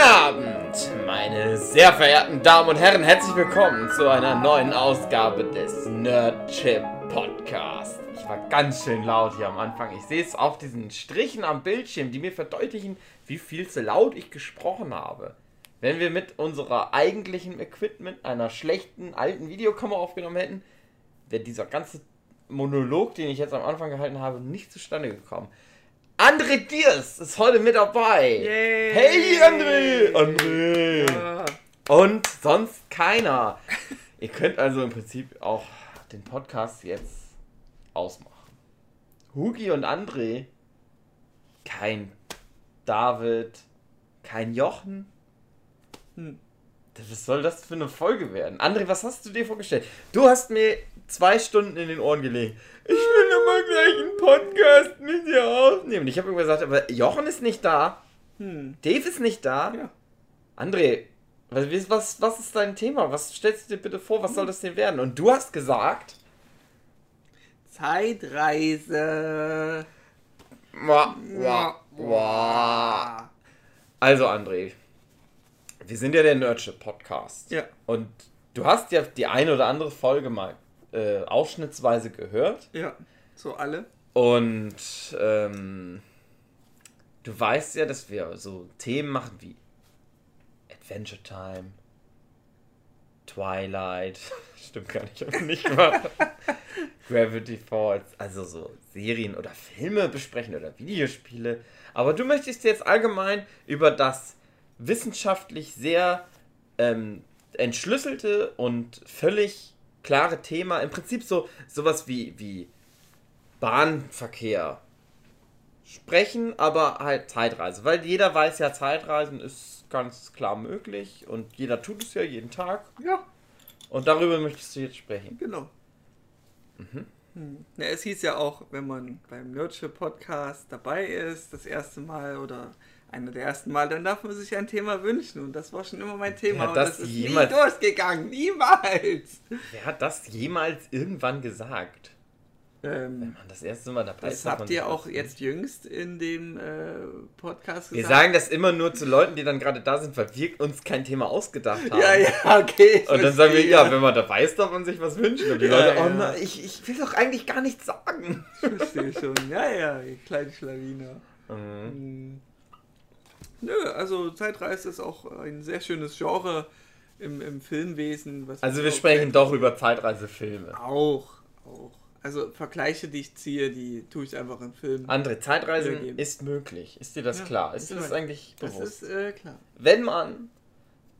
Guten Abend, meine sehr verehrten Damen und Herren. Herzlich willkommen zu einer neuen Ausgabe des Nerdchip Podcast. Ich war ganz schön laut hier am Anfang. Ich sehe es auf diesen Strichen am Bildschirm, die mir verdeutlichen, wie viel zu laut ich gesprochen habe. Wenn wir mit unserer eigentlichen Equipment einer schlechten alten Videokamera aufgenommen hätten, wäre dieser ganze Monolog, den ich jetzt am Anfang gehalten habe, nicht zustande gekommen. André Diers ist heute mit dabei. Yay. Hey André! André! Ja. Und sonst keiner. Ihr könnt also im Prinzip auch den Podcast jetzt ausmachen. Hugi und André. Kein David. Kein Jochen. Hm. Was soll das für eine Folge werden? André, was hast du dir vorgestellt? Du hast mir zwei Stunden in den Ohren gelegt. Ich will immer gleich einen Podcast mit dir aufnehmen. Ich habe immer gesagt, aber Jochen ist nicht da. Hm. Dave ist nicht da. Ja. André, was, was, was ist dein Thema? Was stellst du dir bitte vor? Was soll das denn werden? Und du hast gesagt. Zeitreise. Mua, mua, mua. Also, André, wir sind ja der Nerdship Podcast. Ja. Und du hast ja die eine oder andere Folge mal äh, ausschnittsweise gehört. Ja. So alle. Und ähm, du weißt ja, dass wir so Themen machen wie Adventure Time, Twilight, stimmt gar nicht, aber nicht wahr? Gravity Falls, also so Serien oder Filme besprechen oder Videospiele. Aber du möchtest jetzt allgemein über das wissenschaftlich sehr ähm, entschlüsselte und völlig klare Thema, im Prinzip so sowas wie, wie Bahnverkehr sprechen, aber halt Zeitreise. Weil jeder weiß ja, Zeitreisen ist ganz klar möglich und jeder tut es ja jeden Tag. Ja. Und darüber möchtest du jetzt sprechen. Genau. Mhm. Hm. Na, es hieß ja auch, wenn man beim Nerdship Podcast dabei ist, das erste Mal oder einer der ersten Mal, dann darf man sich ein Thema wünschen. Und das war schon immer mein Thema. Und das das ist jemals- nie durchgegangen. Niemals. Wer hat das jemals irgendwann gesagt? Wenn Ähm, man das erste Mal dabei das ist. man habt ihr auch das jetzt jüngst in dem äh, Podcast Wir sagen das immer nur zu Leuten, die dann gerade da sind, weil wir uns kein Thema ausgedacht haben. Ja, ja, okay. Und dann sagen wir, ja, wenn man dabei ist, darf man sich was wünschen. Und die Ja, Leute, ja. oh nein, ich, ich will doch eigentlich gar nichts sagen. Ich verstehe schon. Ja, ja, ihr kleine Schlawiner. Mhm. Nö, also Zeitreise ist auch ein sehr schönes Genre im, im Filmwesen. Also wir sprechen doch über Zeitreisefilme. Auch, auch. Also Vergleiche, die ich ziehe, die tue ich einfach im Film. Zeitreisen Wiedergeben. ist möglich. Ist dir das Ja, klar? Ist dir das eigentlich Das bewusst? ist äh, klar. Wenn man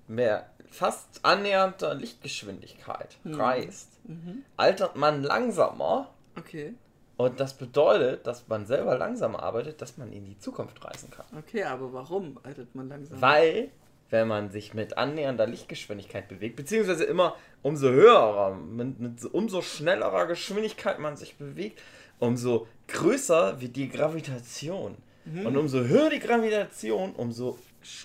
mehr fast annähernder Lichtgeschwindigkeit Mhm. reist, Mhm. altert man langsamer. Okay, Und das bedeutet, dass man selber langsamer arbeitet, dass man in die Zukunft reisen kann. okay, aber warum altert man langsam? Weil, wenn man sich mit annähernder Lichtgeschwindigkeit bewegt, beziehungsweise immer umso höherer, mit, mit so- umso schnellerer Geschwindigkeit man sich bewegt, umso größer wird die Gravitation. Mhm. Und umso höher die Gravitation, umso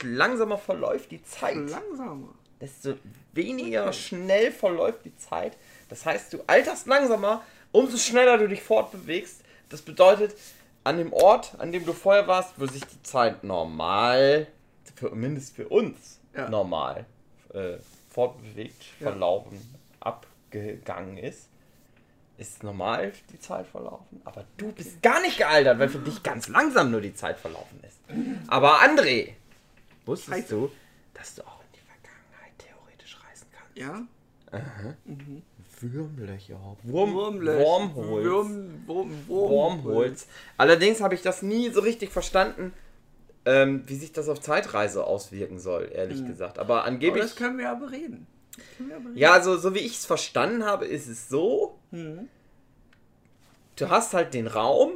langsamer verläuft die Zeit. Langsamer. Desto weniger Okay. schnell verläuft die Zeit. Das heißt, du alterst langsamer, umso schneller du dich fortbewegst. Das bedeutet, an dem Ort, an dem du vorher warst, wo sich die Zeit normal, für, mindestens für uns, Ja. normal äh, fortbewegt, Ja. verlaufen, abgegangen ist, ist normal die Zeit verlaufen. Aber du bist gar nicht gealtert, weil für dich ganz langsam nur die Zeit verlaufen ist. Aber André, wusstest Scheiße. du, dass du auch in die Vergangenheit theoretisch reisen kannst? Ja? Würmlöcher. Wurm, Wurmlöch. Wormholes. Wurm, Wurm, Wurm, Wormholes. Allerdings habe ich das nie so richtig verstanden, ähm, wie sich das auf Zeitreise auswirken soll, ehrlich Hm. gesagt. Aber angeblich. das können wir aber reden. Das können wir aber reden. ja, also so wie ich es verstanden habe, ist es so, Hm. du hast halt den Raum,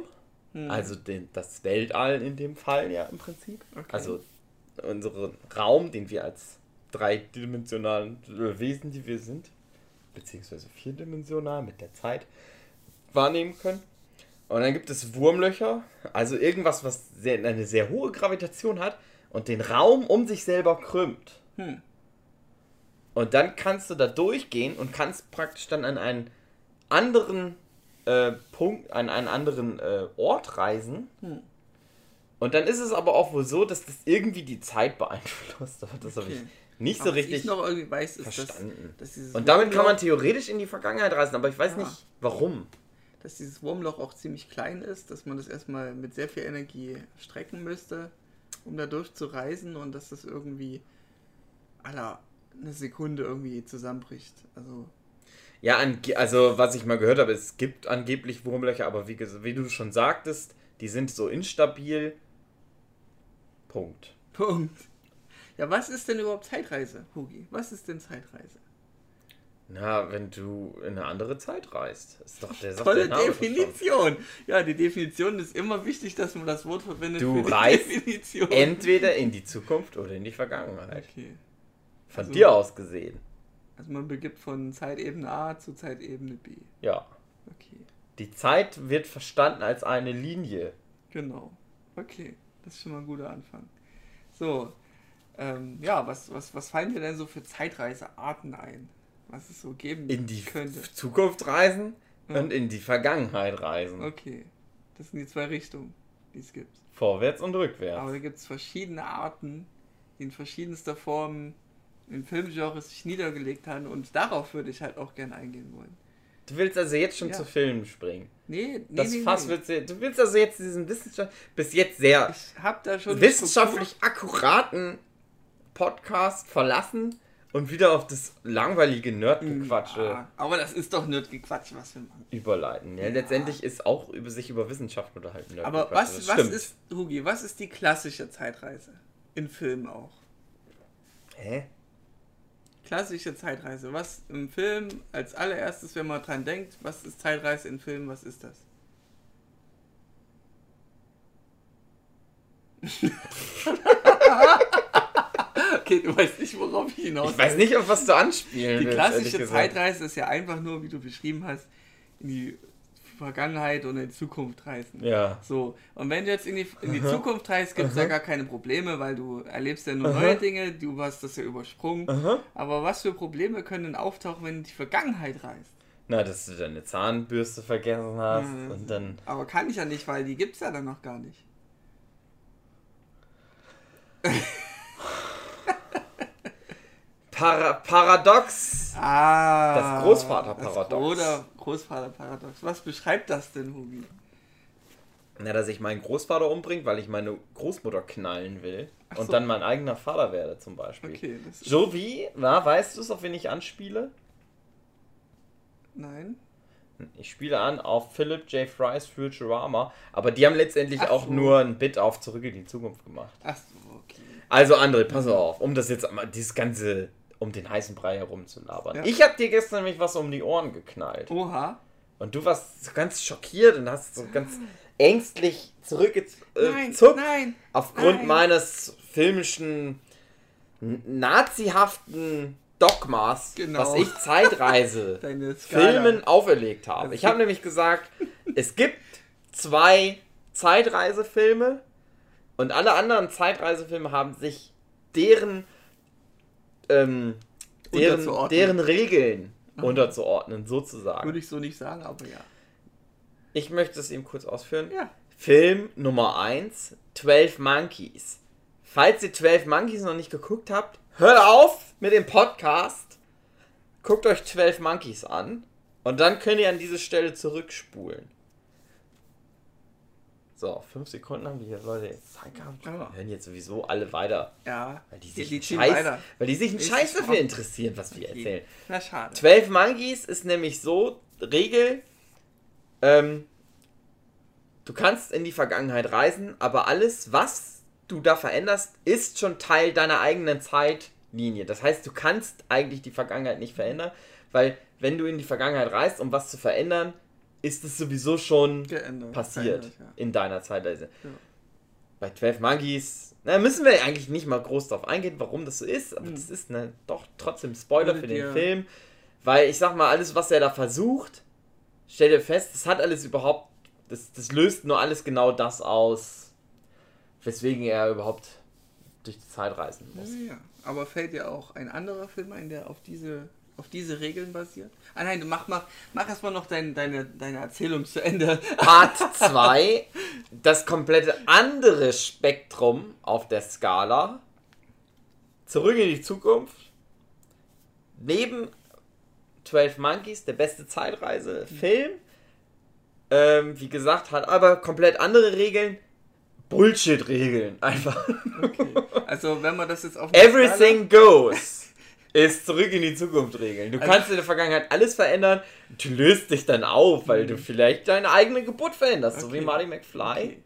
Hm. also den, das Weltall in dem Fall ja im Prinzip. Okay. Also unseren Raum, den wir als dreidimensionalen äh, Wesen, die wir sind, beziehungsweise vierdimensional mit der Zeit wahrnehmen können. Und dann gibt es Wurmlöcher, also irgendwas, was sehr, eine sehr hohe Gravitation hat und den Raum um sich selber krümmt. Hm. Und dann kannst du da durchgehen und kannst praktisch dann an einen anderen äh, Punkt, an einen anderen äh, Ort reisen, Hm. Und dann ist es aber auch wohl so, dass das irgendwie die Zeit beeinflusst. Aber das habe ich Okay. Nicht so richtig ich noch irgendwie weiß, ist, dass, verstanden. dass dieses Und damit kann man theoretisch in die Vergangenheit reisen, aber ich weiß Ja. nicht warum. dass dieses Wurmloch auch ziemlich klein ist, dass man das erstmal mit sehr viel Energie strecken müsste, um da durchzureisen und dass das irgendwie aller eine Sekunde irgendwie zusammenbricht. Also Ja, also was ich mal gehört habe, es gibt angeblich Wurmlöcher, aber wie, wie du schon sagtest, die sind so instabil. Punkt. Punkt. Ja, was ist denn überhaupt Zeitreise, Hugi? Was ist denn Zeitreise? Na, wenn du in eine andere Zeit reist. Ist doch der Tolle der doch schon. Definition. Ja, die Definition ist immer wichtig, dass man das Wort verwendet Du reist Definition. Entweder in die Zukunft oder in die Vergangenheit. Okay. Von Also- dir aus gesehen. Also man begibt von Zeitebene A zu Zeitebene B. Ja. Okay. Die Zeit wird verstanden als eine Linie. Genau. Okay, das ist schon mal ein guter Anfang. So, ähm, ja, was, was, was fallen dir denn so für Zeitreisearten ein? Was es so geben In die könnte? Zukunft reisen Ja. und in die Vergangenheit reisen. Okay, das sind die zwei Richtungen, die es gibt. Vorwärts und rückwärts. Aber da gibt es verschiedene Arten, die in verschiedenster Form in Filmgenres sich niedergelegt haben und darauf würde ich halt auch gerne eingehen wollen. Du willst also jetzt schon Ja. zu Filmen springen. Nee, nee, Das nee, Fass nee. willst du, willst also jetzt diesen Wissenschaft bis jetzt sehr Ich hab da schon wissenschaftlich akkuraten Podcast verlassen und wieder auf das langweilige Nerdgequatsche Ja, aber das ist doch nicht Gequatsch, was wir machen. überleiten. Ja, Ja. letztendlich ist auch über sich über Wissenschaft unterhalten. Aber Nerdgequatsche. was, Das was stimmt. ist, Hugi, was ist die klassische Zeitreise? In Filmen auch. Hä? Klassische Zeitreise. Was im Film als allererstes, wenn man dran denkt, was ist Zeitreise in Filmen, was ist das? okay, du weißt nicht, worauf ich hinaus Ich weiß nicht, auf was du anspielen Die willst. klassische. Zeitreise ist ja einfach nur, wie du beschrieben hast, in die Vergangenheit und in die Zukunft reisen. Ja. So, und wenn du jetzt in die, in die Zukunft reist, gibt es ja gar keine Probleme, weil du erlebst ja nur Aha. neue Dinge, du hast das ja übersprungen. Aha. Aber was für Probleme können denn auftauchen, wenn du in die Vergangenheit reist? Na, dass du deine Zahnbürste vergessen hast Mhm. und dann. Aber kann ich ja nicht, weil die gibt es ja dann noch gar nicht. Para Paradox! Ah. Das Großvaterparadox. Oder Großvaterparadox. Was beschreibt das denn, Hugi? Na, dass ich meinen Großvater umbringe, weil ich meine Großmutter knallen will. Ach und so. dann mein eigener Vater werde, zum Beispiel. Okay, das ist. So wie, na, weißt du es, auf wen ich anspiele? Nein. Ich spiele an auf Philip J. Fry's Futurama, aber die haben letztendlich Ach auch so. nur ein Bit auf Zurück in die Zukunft gemacht. Ach so, okay. Also André, pass auf, um das jetzt mal, dieses ganze, um den heißen Brei herumzulabern. Ja. Ich hab dir gestern nämlich was um die Ohren geknallt. Oha. Und du warst so ganz schockiert und hast so ganz ängstlich zurückgezuckt. Nein, Äh, nein. aufgrund nein. meines filmischen nazihaften Dogmas, Genau. was ich Zeitreise. Filmen auferlegt habe. Also Ich habe nämlich gesagt, es gibt zwei Zeitreisefilme und alle anderen Zeitreisefilme haben sich deren ähm, deren, deren Regeln unterzuordnen, sozusagen. Würde ich so nicht sagen, aber ja. Ich möchte es eben kurz ausführen. Ja. Film Nummer 1, 12 Monkeys. Falls ihr 12 Monkeys noch nicht geguckt habt, hört auf mit dem Podcast. Guckt euch 12 Monkeys an. Und dann könnt ihr an diese Stelle zurückspulen. So, 5 Sekunden haben die hier Leute jetzt Zeit gehabt. Ja. Hören jetzt sowieso alle weiter. Ja. Weil die Die- sich, die einen ziehen Scheiß, weiter. weil die sich einen Scheiß dafür interessieren, was wir Okay. erzählen. Na, schade. 12 Monkeys ist nämlich so, Regel, ähm, du kannst in die Vergangenheit reisen, aber alles, was du da veränderst, ist schon Teil deiner eigenen Zeitlinie. Das heißt, du kannst eigentlich die Vergangenheit nicht verändern, weil wenn du in die Vergangenheit reist, um was zu verändern, ist es sowieso schon Geändert. passiert Verändert, ja. in deiner Zeitreise. Ja. Bei 12 Monkeys, na, müssen wir eigentlich nicht mal groß drauf eingehen, warum das so ist, aber Hm. das ist ne, doch trotzdem Spoiler Würde für den dir- Film, weil ich sag mal, alles, was er da versucht, stell dir fest, das hat alles überhaupt, das, das löst nur alles genau das aus, weswegen er überhaupt durch die Zeit reisen muss. Ja. Aber fällt dir auch ein anderer Film ein, der auf diese, auf diese Regeln basiert? Ah nein, du mach, mach, mach erstmal noch dein, deine, deine Erzählung zu Ende. Part 2, das komplette andere Spektrum auf der Skala. Zurück in die Zukunft. Neben 12 Monkeys, der beste Zeitreise-Film. Ähm, wie gesagt, hat aber komplett andere Regeln. Bullshit-Regeln. Einfach. Okay. Also, wenn man das jetzt auf. Everything goes. Ist zurück in die Zukunft regeln. Du Also- kannst in der Vergangenheit alles verändern. Du löst dich dann auf, weil du vielleicht deine eigene Geburt veränderst, so wie Okay. Marty McFly. Okay.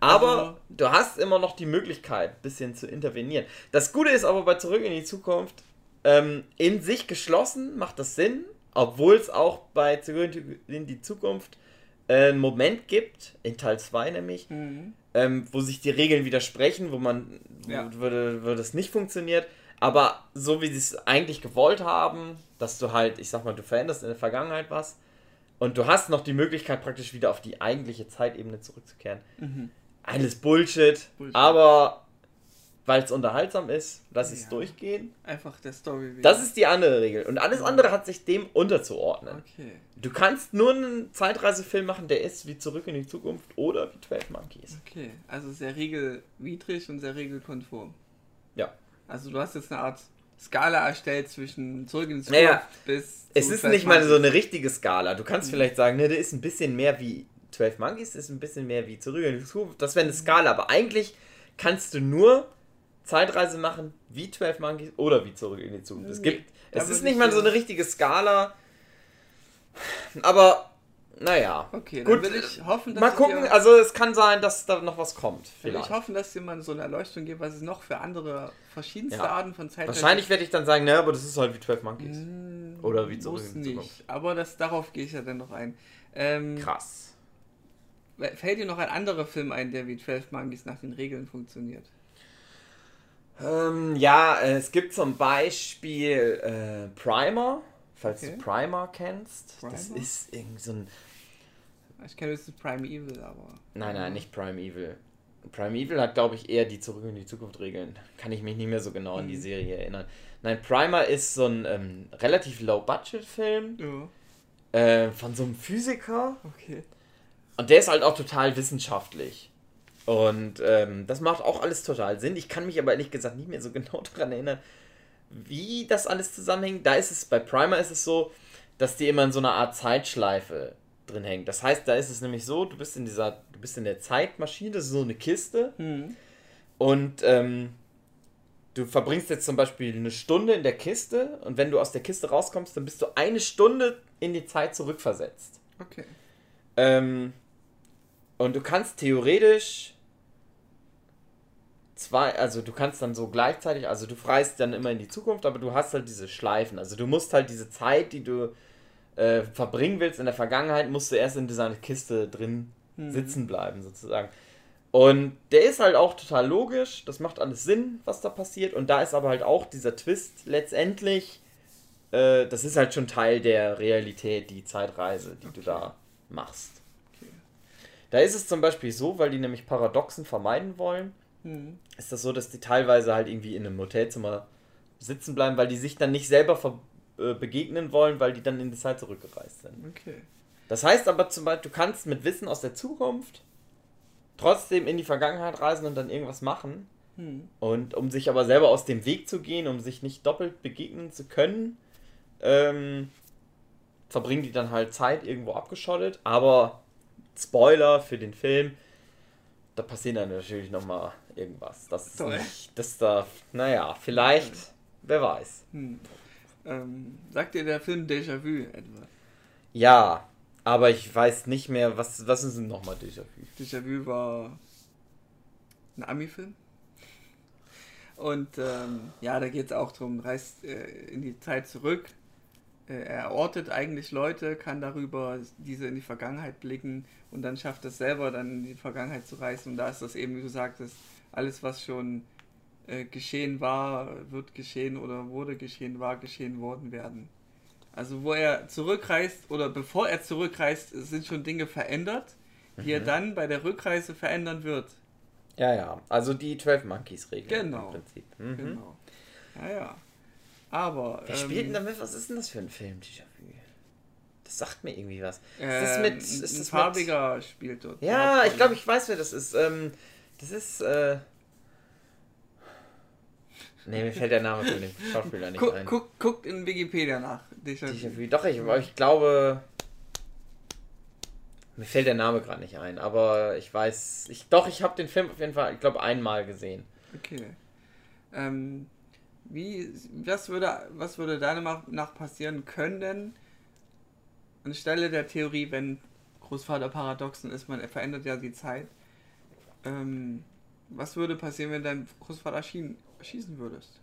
Aber Also- du hast immer noch die Möglichkeit, ein bisschen zu intervenieren. Das Gute ist aber bei Zurück in die Zukunft, ähm, in sich geschlossen macht das Sinn, obwohl es auch bei Zurück in die Zukunft äh, einen Moment gibt, in Teil 2 nämlich, Mhm. ähm, wo sich die Regeln widersprechen, wo man wo, Ja. wo, wo das nicht funktioniert. Aber so wie sie es eigentlich gewollt haben, dass du halt, ich sag mal, du veränderst in der Vergangenheit was und du hast noch die Möglichkeit, praktisch wieder auf die eigentliche Zeitebene zurückzukehren. Mhm. Alles Bullshit, Bullshit. aber weil es unterhaltsam ist, lass ich es Ja. durchgehen. Einfach der Story. wegen. Das ist die andere Regel. Und alles andere hat sich dem unterzuordnen. Okay. Du kannst nur einen Zeitreisefilm machen, der ist wie Zurück in die Zukunft oder wie 12 Monkeys. Okay. Also sehr regelwidrig und sehr regelkonform. Ja. Also, du hast jetzt eine Art Skala erstellt zwischen zurück in die Zukunft Naja, bis. Es ist 12 nicht mal so eine richtige Skala. Du kannst vielleicht sagen, ne, der ist ein bisschen mehr wie 12 Monkeys, ist ein bisschen mehr wie Zurück in die Zukunft. Das wäre eine Skala. Aber eigentlich kannst du nur Zeitreise machen wie 12 Monkeys oder wie Zurück in die Zukunft. Es Nee, gibt, da es ist nicht ich mal so eine richtige Skala. Aber, naja. Okay, Gut, dann will ich hoffen, dass Mal gucken, Dir, also es kann sein, dass da noch was kommt. will Vielleicht. ich hoffen, dass dir mal so eine Erleuchtung gibt, was es noch für andere verschiedenste Ja. Arten von Zeit Wahrscheinlich werde ich dann sagen, ne, aber das ist halt wie 12 Monkeys. Hm, Oder wie zurück muss in nicht. Zukunft. Aber das, darauf gehe ich ja dann noch ein. Ähm, Krass. fällt dir noch ein anderer Film ein, der wie 12 Monkeys nach den Regeln funktioniert? Ähm, ja, es gibt zum Beispiel äh, Primer, falls Okay. du Primer kennst. Das Primer? ist irgend so ein. Ich kenne höchstens Prime Evil, aber. Nein, nein, nicht Prime Evil. Prime Evil hat, glaube ich, eher die Zurück in die Zukunft Regeln. Kann ich mich nicht mehr so genau an die Mhm. Serie erinnern. Nein, Primer ist so ein ähm, relativ Low-Budget-Film Ja, äh, von so einem Physiker. okay. Und der ist halt auch total wissenschaftlich. Und ähm, das macht auch alles total Sinn. Ich kann mich aber ehrlich gesagt nicht mehr so genau daran erinnern, wie das alles zusammenhängt. Da ist es, bei Primer ist es so, dass die immer in so einer Art Zeitschleife drin hängt. Das heißt, da ist es nämlich so, du bist in dieser, du bist in der Zeitmaschine, das ist so eine Kiste Hm. und ähm, du verbringst jetzt zum Beispiel eine Stunde in der Kiste und wenn du aus der Kiste rauskommst, dann bist du eine Stunde in die Zeit zurückversetzt. Okay. Ähm, und du kannst theoretisch zwei, also du kannst dann so gleichzeitig, also du freist dann immer in die Zukunft, aber du hast halt diese Schleifen. Also du musst halt diese Zeit, die du äh, verbringen willst in der Vergangenheit, musst du erst in dieser Kiste drin Mhm. sitzen bleiben, sozusagen. Und der ist halt auch total logisch, das macht alles Sinn, was da passiert. Und da ist aber halt auch dieser Twist letztendlich, äh, das ist halt schon Teil der Realität, die Zeitreise, die du Okay. da machst. Okay. Da ist es zum Beispiel so, weil die nämlich Paradoxen vermeiden wollen, Hm. ist das so, dass die teilweise halt irgendwie in einem Hotelzimmer sitzen bleiben, weil die sich dann nicht selber ver äh, begegnen wollen, weil die dann in die Zeit zurückgereist sind. Okay. Das heißt aber zum Beispiel, du kannst mit Wissen aus der Zukunft trotzdem in die Vergangenheit reisen und dann irgendwas machen. Hm. Und um sich aber selber aus dem Weg zu gehen, um sich nicht doppelt begegnen zu können, ähm, verbringen die dann halt Zeit irgendwo abgeschottet. Aber Spoiler für den Film, da passiert dann natürlich nochmal irgendwas. Das ist Toll. nicht, das darf, naja, vielleicht, wer weiß. Hm. Ähm, sagt dir der Film Déjà-vu etwa? Ja, aber ich weiß nicht mehr, was, was ist denn nochmal Déjà-vu? Déjà-vu war ein Ami-Film. Und ähm, ja, da geht es auch darum, reist äh, in die Zeit zurück. Äh, er ortet eigentlich Leute, kann darüber diese in die Vergangenheit blicken und dann schafft es selber dann in die Vergangenheit zu reisen. Und da ist das eben, wie du sagtest, alles, was schon äh, geschehen war, wird geschehen oder wurde geschehen, war geschehen worden werden. Also wo er zurückreist oder bevor er zurückreist, sind schon Dinge verändert, die er dann bei der Rückreise verändern wird. Ja, ja, also die 12 Monkeys-Regel Genau. im Prinzip. Mhm. Genau. Ja, ja. Aber. Wer spielt denn damit? Was ist denn das für ein Film, Déjà-vu? Das sagt mir irgendwie was. Ähm, ist das mit. Ist ein das farbiger spielt dort. Mit, ja, ich glaube, ich weiß, wer das ist. Ähm, das ist. Äh, Nee, mir fällt der Name von dem Schauspieler nicht guck, ein. Guck, guckt in Wikipedia nach. Déjà-vu. Doch, ich, ich glaube. Mir fällt der Name gerade nicht ein, aber ich weiß. Ich, doch, ich habe den Film auf jeden Fall, ich glaube, einmal gesehen. Okay. Ähm, wie, was würde, was würde deiner Meinung nach passieren können, anstelle der Theorie, wenn Großvater Paradoxen ist, man verändert ja die Zeit. Ähm, was würde passieren, wenn dein Großvater schien, schießen würdest?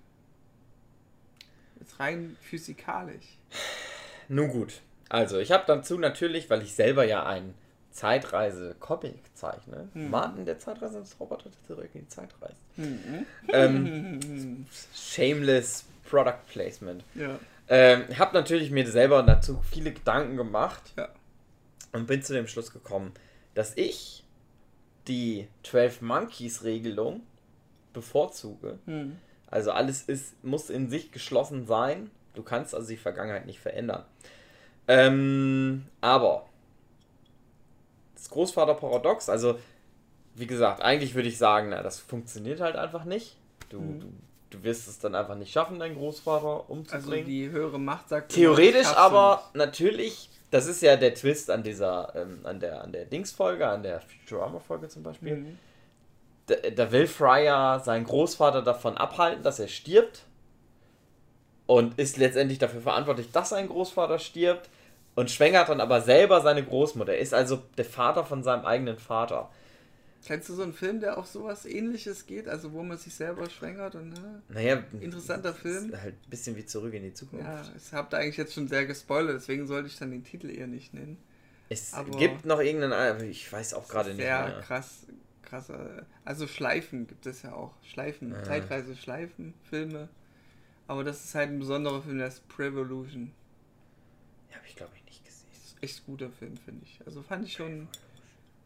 Jetzt rein physikalisch. Nun gut. Also, ich habe dazu natürlich, weil ich selber ja ein Zeitreise-Comic zeichne, mhm. Martin, der Zeitreise des Roboter, der zurück in die Zeit reist. Mhm. Ähm, shameless Product Placement. Ja. Ähm, habe natürlich mir selber dazu viele Gedanken gemacht ja. und bin zu dem Schluss gekommen, dass ich die 12 Monkeys Regelung bevorzuge. Mhm. Also alles ist, muss in sich geschlossen sein. Du kannst also die Vergangenheit nicht verändern. Ähm, aber das Großvaterparadox, also wie gesagt, eigentlich würde ich sagen, na, das funktioniert halt einfach nicht. Du, mhm. du, du, wirst es dann einfach nicht schaffen, deinen Großvater umzubringen. Also die höhere Macht sagt. Theoretisch aber natürlich, das ist ja der Twist an dieser, ähm, an der, an der Dings-Folge, an der Futurama-Folge zum Beispiel. Mhm. Da, da will Fryer seinen Großvater davon abhalten, dass er stirbt. Und ist letztendlich dafür verantwortlich, dass sein Großvater stirbt und schwängert dann aber selber seine Großmutter. Ist also der Vater von seinem eigenen Vater. Kennst du so einen Film, der auch sowas ähnliches geht? Also wo man sich selber schwängert und ne? Naja, interessanter Film. Halt ein bisschen wie zurück in die Zukunft. Ja, ich habe da eigentlich jetzt schon sehr gespoilert, deswegen sollte ich dann den Titel eher nicht nennen. Es aber gibt noch irgendeinen, ich weiß auch gerade nicht. Sehr krass, krasser. Also Schleifen gibt es ja auch. Schleifen, ja. Zeitreise Schleifen, Filme. Aber das ist halt ein besonderer Film, ist Prevolution. Ja, habe ich glaube ich nicht gesehen. echt guter Film, finde ich. Also fand ich schon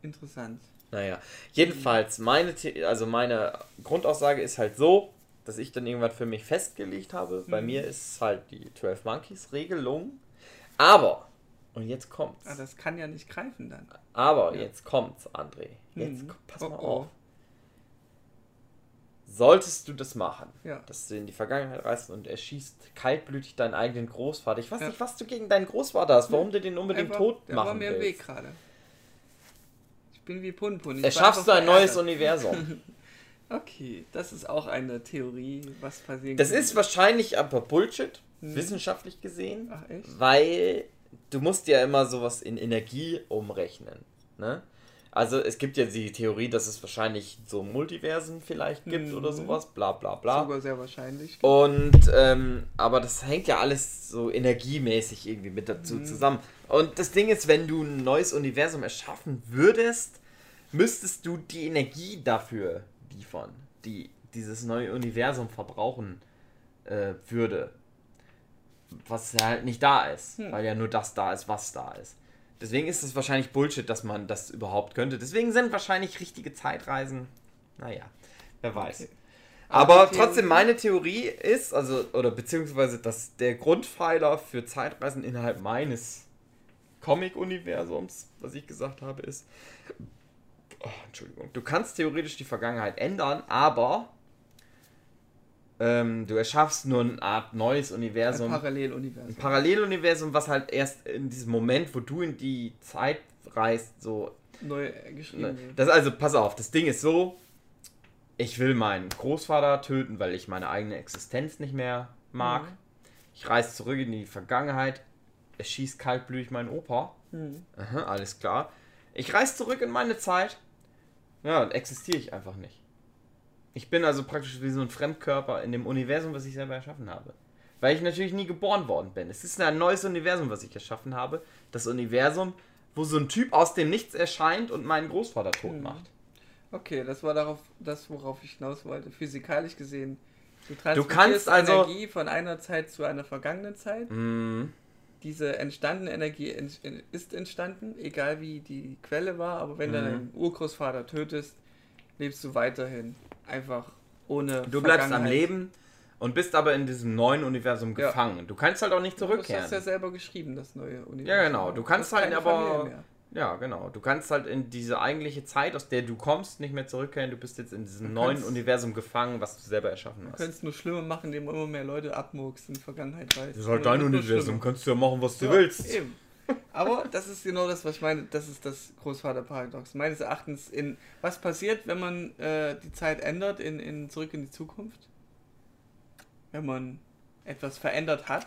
interessant. Naja, jedenfalls, meine, also meine Grundaussage ist halt so, dass ich dann irgendwann für mich festgelegt habe. Mhm. Bei mir ist halt die 12 Monkeys Regelung. Aber, und jetzt kommt's. Ah, das kann ja nicht greifen dann. Aber ja. jetzt kommt's, André. Jetzt mhm. pass mal oh, oh. auf. Solltest du das machen, ja. dass du in die Vergangenheit reist und erschießt kaltblütig deinen eigenen Großvater. Ich weiß ja. nicht, was du gegen deinen Großvater hast, warum du den unbedingt Einfach, tot machen war mir willst. im Weg gerade. Ich bin wie Punpun. Erschaffst du ein neues Universum. okay, das ist auch eine Theorie, was passiert. Das ist wahrscheinlich aber Bullshit, hm. wissenschaftlich gesehen. Ach echt? Weil du musst ja immer sowas in Energie umrechnen. Ne? Also es gibt ja die Theorie, dass es wahrscheinlich so Multiversen vielleicht gibt mhm. oder sowas, bla bla bla. Sogar sehr wahrscheinlich. Und, ähm, aber das hängt ja alles so energiemäßig irgendwie mit dazu mhm. zusammen. Und das Ding ist, wenn du ein neues Universum erschaffen würdest, müsstest du die Energie dafür liefern, die dieses neue Universum verbrauchen äh, würde. Was halt nicht da ist, hm. weil ja nur das da ist, was da ist. Deswegen ist es wahrscheinlich Bullshit, dass man das überhaupt könnte. Deswegen sind wahrscheinlich richtige Zeitreisen. Naja, wer weiß. Okay. Aber, Aber trotzdem, meine Theorie ist, also, oder beziehungsweise, dass der Grundpfeiler für Zeitreisen innerhalb meines Comic-Universums, was ich gesagt habe, ist. Oh, Entschuldigung. Du kannst theoretisch die Vergangenheit ändern, aber ähm, du erschaffst nur eine Art neues Universum. Ein Paralleluniversum. Ein Paralleluniversum, was halt erst in diesem Moment, wo du in die Zeit reist, so. Neu geschrieben ne, wird. Das also, pass auf, das Ding ist so, ich will meinen Großvater töten, weil ich meine eigene Existenz nicht mehr mag. Mhm. Ich reise zurück in die Vergangenheit, erschießt kaltblütig meinen Opa. Mhm. Aha, alles klar. Ich reise zurück in meine Zeit. Ja, und existiere ich einfach nicht. Ich bin also praktisch wie so ein Fremdkörper in dem Universum, was ich selber erschaffen habe. Weil ich natürlich nie geboren worden bin. Es ist ein neues Universum, was ich erschaffen habe. Das Universum, wo so ein Typ aus dem Nichts erscheint und meinen Großvater tot hm. macht. Okay, das war darauf, das, worauf ich hinaus wollte. Physikalisch gesehen, du, du kannst also Energie von einer Zeit zu einer vergangenen Zeit. Mm. Diese entstandene Energie ist entstanden, egal wie die Quelle war, aber wenn mm. du deinen Urgroßvater tötest, lebst du weiterhin einfach ohne. Du bleibst am Leben und bist aber in diesem neuen Universum Ja. gefangen. Du kannst halt auch nicht Du zurückkehren. hast ja selber geschrieben, das neue Universum. Ja, genau. Du kannst halt aber-. Ja, genau. Du kannst halt in diese eigentliche Zeit, aus der du kommst, nicht mehr zurückkehren. Du bist jetzt in diesem Du neuen kannst- Universum gefangen, was du selber erschaffen Du hast. könntest nur schlimmer machen, indem immer mehr Leute abmurkst in die Vergangenheit reisen. Das ist halt dein Universum. Kannst du ja machen, was du Ja, willst. Eben. Aber das ist genau das, was ich meine. Das ist das Großvaterparadox. Meines Erachtens in was passiert, wenn man äh, die Zeit ändert in, in zurück in die Zukunft? Wenn man etwas verändert hat,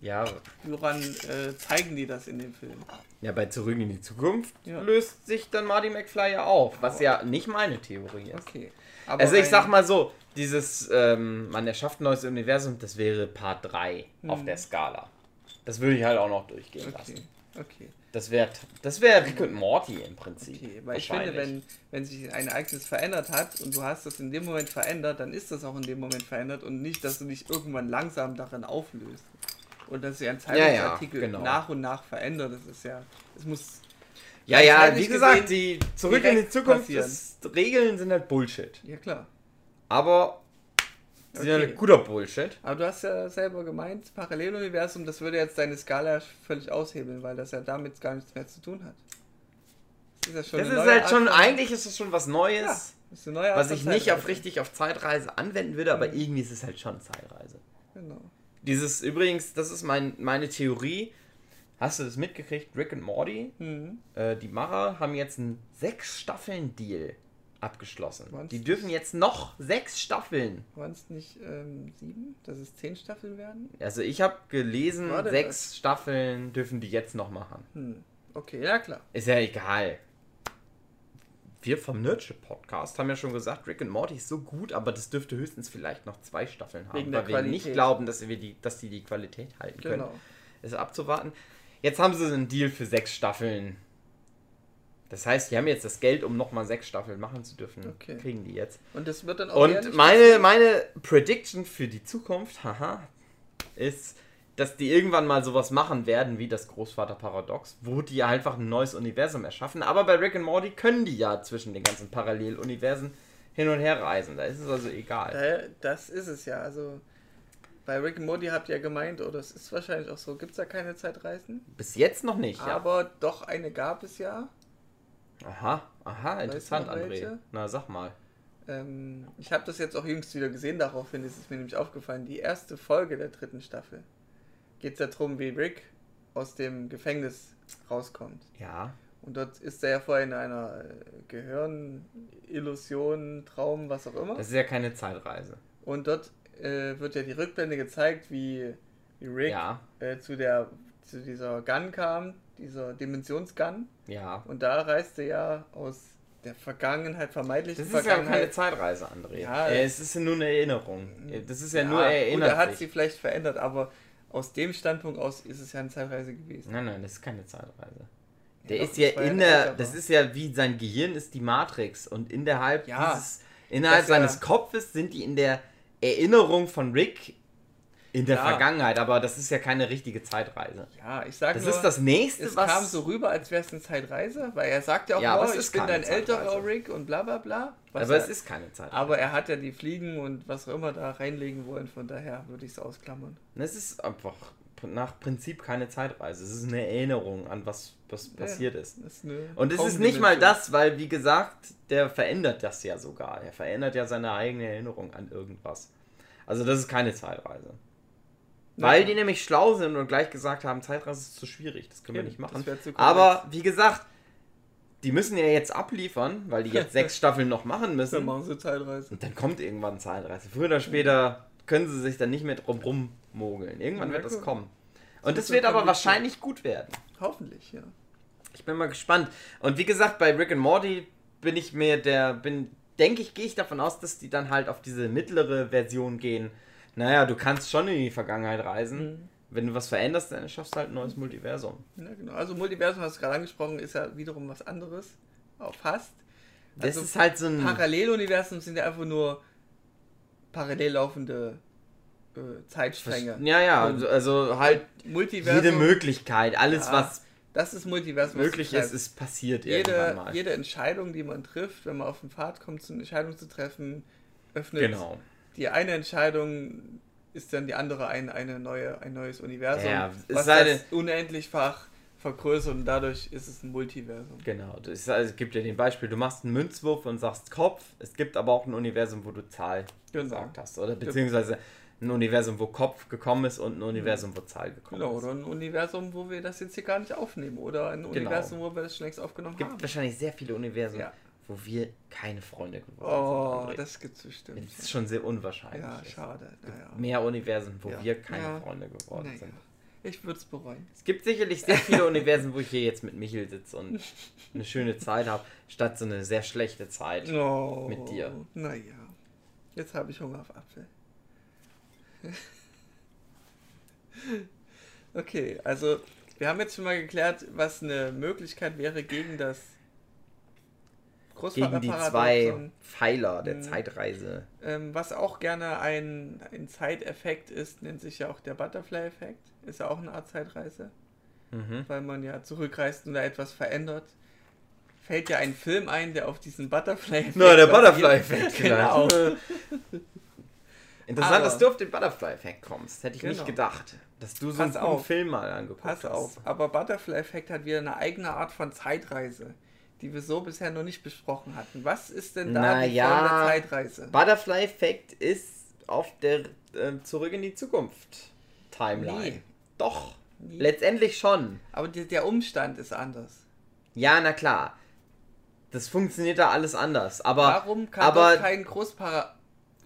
Ja, woran äh, zeigen die das in dem Film? ja, bei Zurück in die Zukunft Ja. löst sich dann Marty McFly ja auf, was ja nicht meine Theorie ist. Okay. Aber Also ich sag mal so, dieses, ähm, man erschafft ein neues Universum, das wäre Part 3 auf Hm. der Skala. Das würde ich halt auch noch durchgehen Okay, lassen. okay. Das wäre das wär Rick und Morty im Prinzip. Okay, weil ich finde, wenn, wenn sich ein Ereignis verändert hat und du hast das in dem Moment verändert, dann ist das auch in dem Moment verändert und nicht, dass du dich irgendwann langsam darin auflöst. Und dass sich ein Ja, ja, Zeitungsartikel genau. nach und nach verändert. Das ist ja, es muss, Ja, ja, wie gesagt, die Zurück in die Zukunft, Regeln sind halt Bullshit. ja klar. Aber sie sind Okay. halt guter Bullshit. Aber du hast ja selber gemeint, Paralleluniversum, das würde jetzt deine Skala völlig aushebeln, weil das ja damit gar nichts mehr zu tun hat. Das ist ja schon Das ist halt Art schon, eigentlich ist es schon was Neues, Ja, das ist was ich nicht auf richtig auf Zeitreise anwenden würde, aber irgendwie ist es halt schon Zeitreise. Genau. Dieses, übrigens, das ist mein, meine Theorie. Hast du das mitgekriegt? Rick und Morty, Mhm. äh, die Macher, haben jetzt einen sechs Staffeln Deal abgeschlossen. Waren's Die nicht- dürfen jetzt noch sechs Staffeln. Waren es nicht ähm, sieben, dass es zehn Staffeln werden? Also ich habe gelesen, sechs Staffeln dürfen die jetzt noch machen. Hm. Okay, ja klar. Ist ja egal. Wir vom Nerdship Podcast haben ja schon gesagt, Rick und Morty ist so gut, aber das dürfte höchstens vielleicht noch zwei Staffeln haben, Wegen weil wir nicht Qualität. glauben, dass wir die, dass die die Qualität halten können. Genau. Ist abzuwarten. Jetzt haben sie einen Deal für sechs Staffeln. Das heißt, die haben jetzt das Geld, um nochmal sechs Staffeln machen zu dürfen. Okay. Kriegen die jetzt. Und das wird dann auch Und meine, meine Prediction für die Zukunft, haha, ist, dass die irgendwann mal sowas machen werden wie das Großvaterparadox, wo die einfach ein neues Universum erschaffen. Aber bei Rick and Morty können die ja zwischen den ganzen Paralleluniversen hin und her reisen. Da ist es also egal. Äh, Das ist es ja. Also bei Rick and Morty habt ihr ja gemeint, oder es ist wahrscheinlich auch so, gibt es da keine Zeitreisen? Bis jetzt noch nicht, ja. Aber doch eine gab es ja. Aha, aha, interessant, noch André. welche? Na, sag mal. Ähm, ich habe das jetzt auch jüngst wieder gesehen, daraufhin ist es mir nämlich aufgefallen. Die erste Folge der dritten Staffel geht es darum, wie Rick aus dem Gefängnis rauskommt. Ja. Und dort ist er ja vorher in einer äh, Gehirnillusion, Traum, was auch immer. Das ist ja keine Zeitreise. Und dort äh, wird ja die Rückblende gezeigt, wie, wie Rick Ja, äh, zu, der, zu dieser Gun kam, dieser Dimensionsgun. ja. Und da reiste er ja aus der Vergangenheit, vermeintlichen Das ist ja keine Vergangenheit. Zeitreise, André. Ja, Äh, es ist ja nur eine Erinnerung. Das ist ja, nur gut, erinnert er hat sich. sie vielleicht verändert, aber aus dem Standpunkt aus ist es ja eine Zeitreise gewesen. Nein, nein, das ist keine Zeitreise. Der doch, ist ja ja in der, älterer. das ist ja wie sein Gehirn ist die Matrix und innerhalb Ja, dieses, innerhalb ja- seines Kopfes sind die in der Erinnerung von Rick in der Ja. Vergangenheit, aber das ist ja keine richtige Zeitreise. Ja, ich sage Das nur, ist das nächste, es was kam so rüber, als wäre es eine Zeitreise, weil er sagt ja auch, Ja, oh, ich bin dein älterer. Rick und bla bla bla. Aber er, es ist keine Zeitreise. aber er hat ja die Fliegen und was auch immer da reinlegen wollen, von daher würde ich es ausklammern. Es ist einfach nach Prinzip keine Zeitreise. Es ist eine Erinnerung an was, was passiert ist. Ist Und es ist nicht mal das, weil wie gesagt, der verändert das ja sogar. Er verändert ja seine eigene Erinnerung an irgendwas. Also das ist keine Zeitreise. Ja, Weil klar. die nämlich schlau sind und gleich gesagt haben, Zeitreise ist zu schwierig, das können wir Eben, nicht machen. das. Aber wie gesagt, die müssen ja jetzt abliefern, weil die jetzt sechs Staffeln noch machen Dann müssen. machen sie Zeitreise. Und dann kommt irgendwann Zeitreise. Früher oder später können sie sich dann nicht mehr drum rummogeln. Irgendwann Ja, wird das kommen. Das Und es so wird aber wahrscheinlich gut werden. Hoffentlich, ja. Ich bin mal gespannt. Und wie gesagt, bei Rick and Morty bin ich mir der, bin, denke ich, gehe ich davon aus, dass die dann halt auf diese mittlere Version gehen. Naja, du kannst schon in die Vergangenheit reisen. Mhm. Wenn du was veränderst, dann schaffst du halt ein neues Multiversum. Ja, genau. Also Multiversum, hast du gerade angesprochen, ist ja wiederum was anderes. Auch fast. Das Also ist halt so ein. Paralleluniversen sind ja einfach nur parallel laufende äh, Zeitstränge. Ja, ja, also, also halt Multiversum, jede Möglichkeit, alles Ja, was das ist Multiversum. möglich ist, ist passiert irgendwann jede, mal. jede Entscheidung, die man trifft, wenn man auf den Pfad kommt, eine Entscheidung zu treffen, öffnet Genau. Die eine Entscheidung ist dann die andere ein, eine neue, ein neues Universum, Ja, es was sei das unendlichfach vergrößert und dadurch ist es ein Multiversum. Genau, ist, also, es gibt ja den Beispiel, du machst einen Münzwurf und sagst Kopf. Es gibt aber auch ein Universum, wo du Zahl Genau. gesagt hast. Oder beziehungsweise ein Universum, wo Kopf gekommen ist und ein Universum, wo Zahl gekommen Genau, ist. oder ein Universum, wo wir das jetzt hier gar nicht aufnehmen. Oder ein Universum, wo wir das schon längst aufgenommen Es gibt haben. wahrscheinlich sehr viele Universen, Ja. Wo wir keine Freunde geworden Oh, sind. das gibt's bestimmt. das ist schon sehr unwahrscheinlich. Ja, schade. Naja. Mehr Universen, wo Ja. wir keine Ja. Freunde geworden Naja. sind. Ich würde es bereuen. Es gibt sicherlich sehr viele Universen, wo ich hier jetzt mit Michel sitze und eine schöne Zeit habe, statt so eine sehr schlechte Zeit. Oh, Mit dir. Naja. Jetzt habe ich Hunger auf Apfel. okay, also wir haben jetzt schon mal geklärt, was eine Möglichkeit wäre gegen das Gegen die zwei Pfeiler der Mhm. Zeitreise. Ähm, was auch gerne ein, ein Zeiteffekt ist, nennt sich ja auch der Butterfly-Effekt. Ist ja auch eine Art Zeitreise, Mhm. weil man ja zurückreist und da etwas verändert. Fällt ja ein Film ein, der auf diesen Butterfly-Effekt Na, der. Butterfly-Effekt Genau. Interessant, Aber- dass du auf den Butterfly-Effekt kommst. Hätte ich nicht Genau. gedacht. Dass du so Pass einen auf. Film mal angeguckt Pass hast. auf, aber Butterfly-Effekt hat wieder eine eigene Art von Zeitreise, die wir so bisher noch nicht besprochen hatten. Was ist denn da Na die ja. Form der Zeitreise? Butterfly-Effekt ist auf der ähm, Zurück in die Zukunft Timeline. Nee. Doch. Nie. Letztendlich schon. Aber die, der Umstand ist anders. Ja, na klar. Das funktioniert da alles anders. Aber, Warum kann aber kein Großpara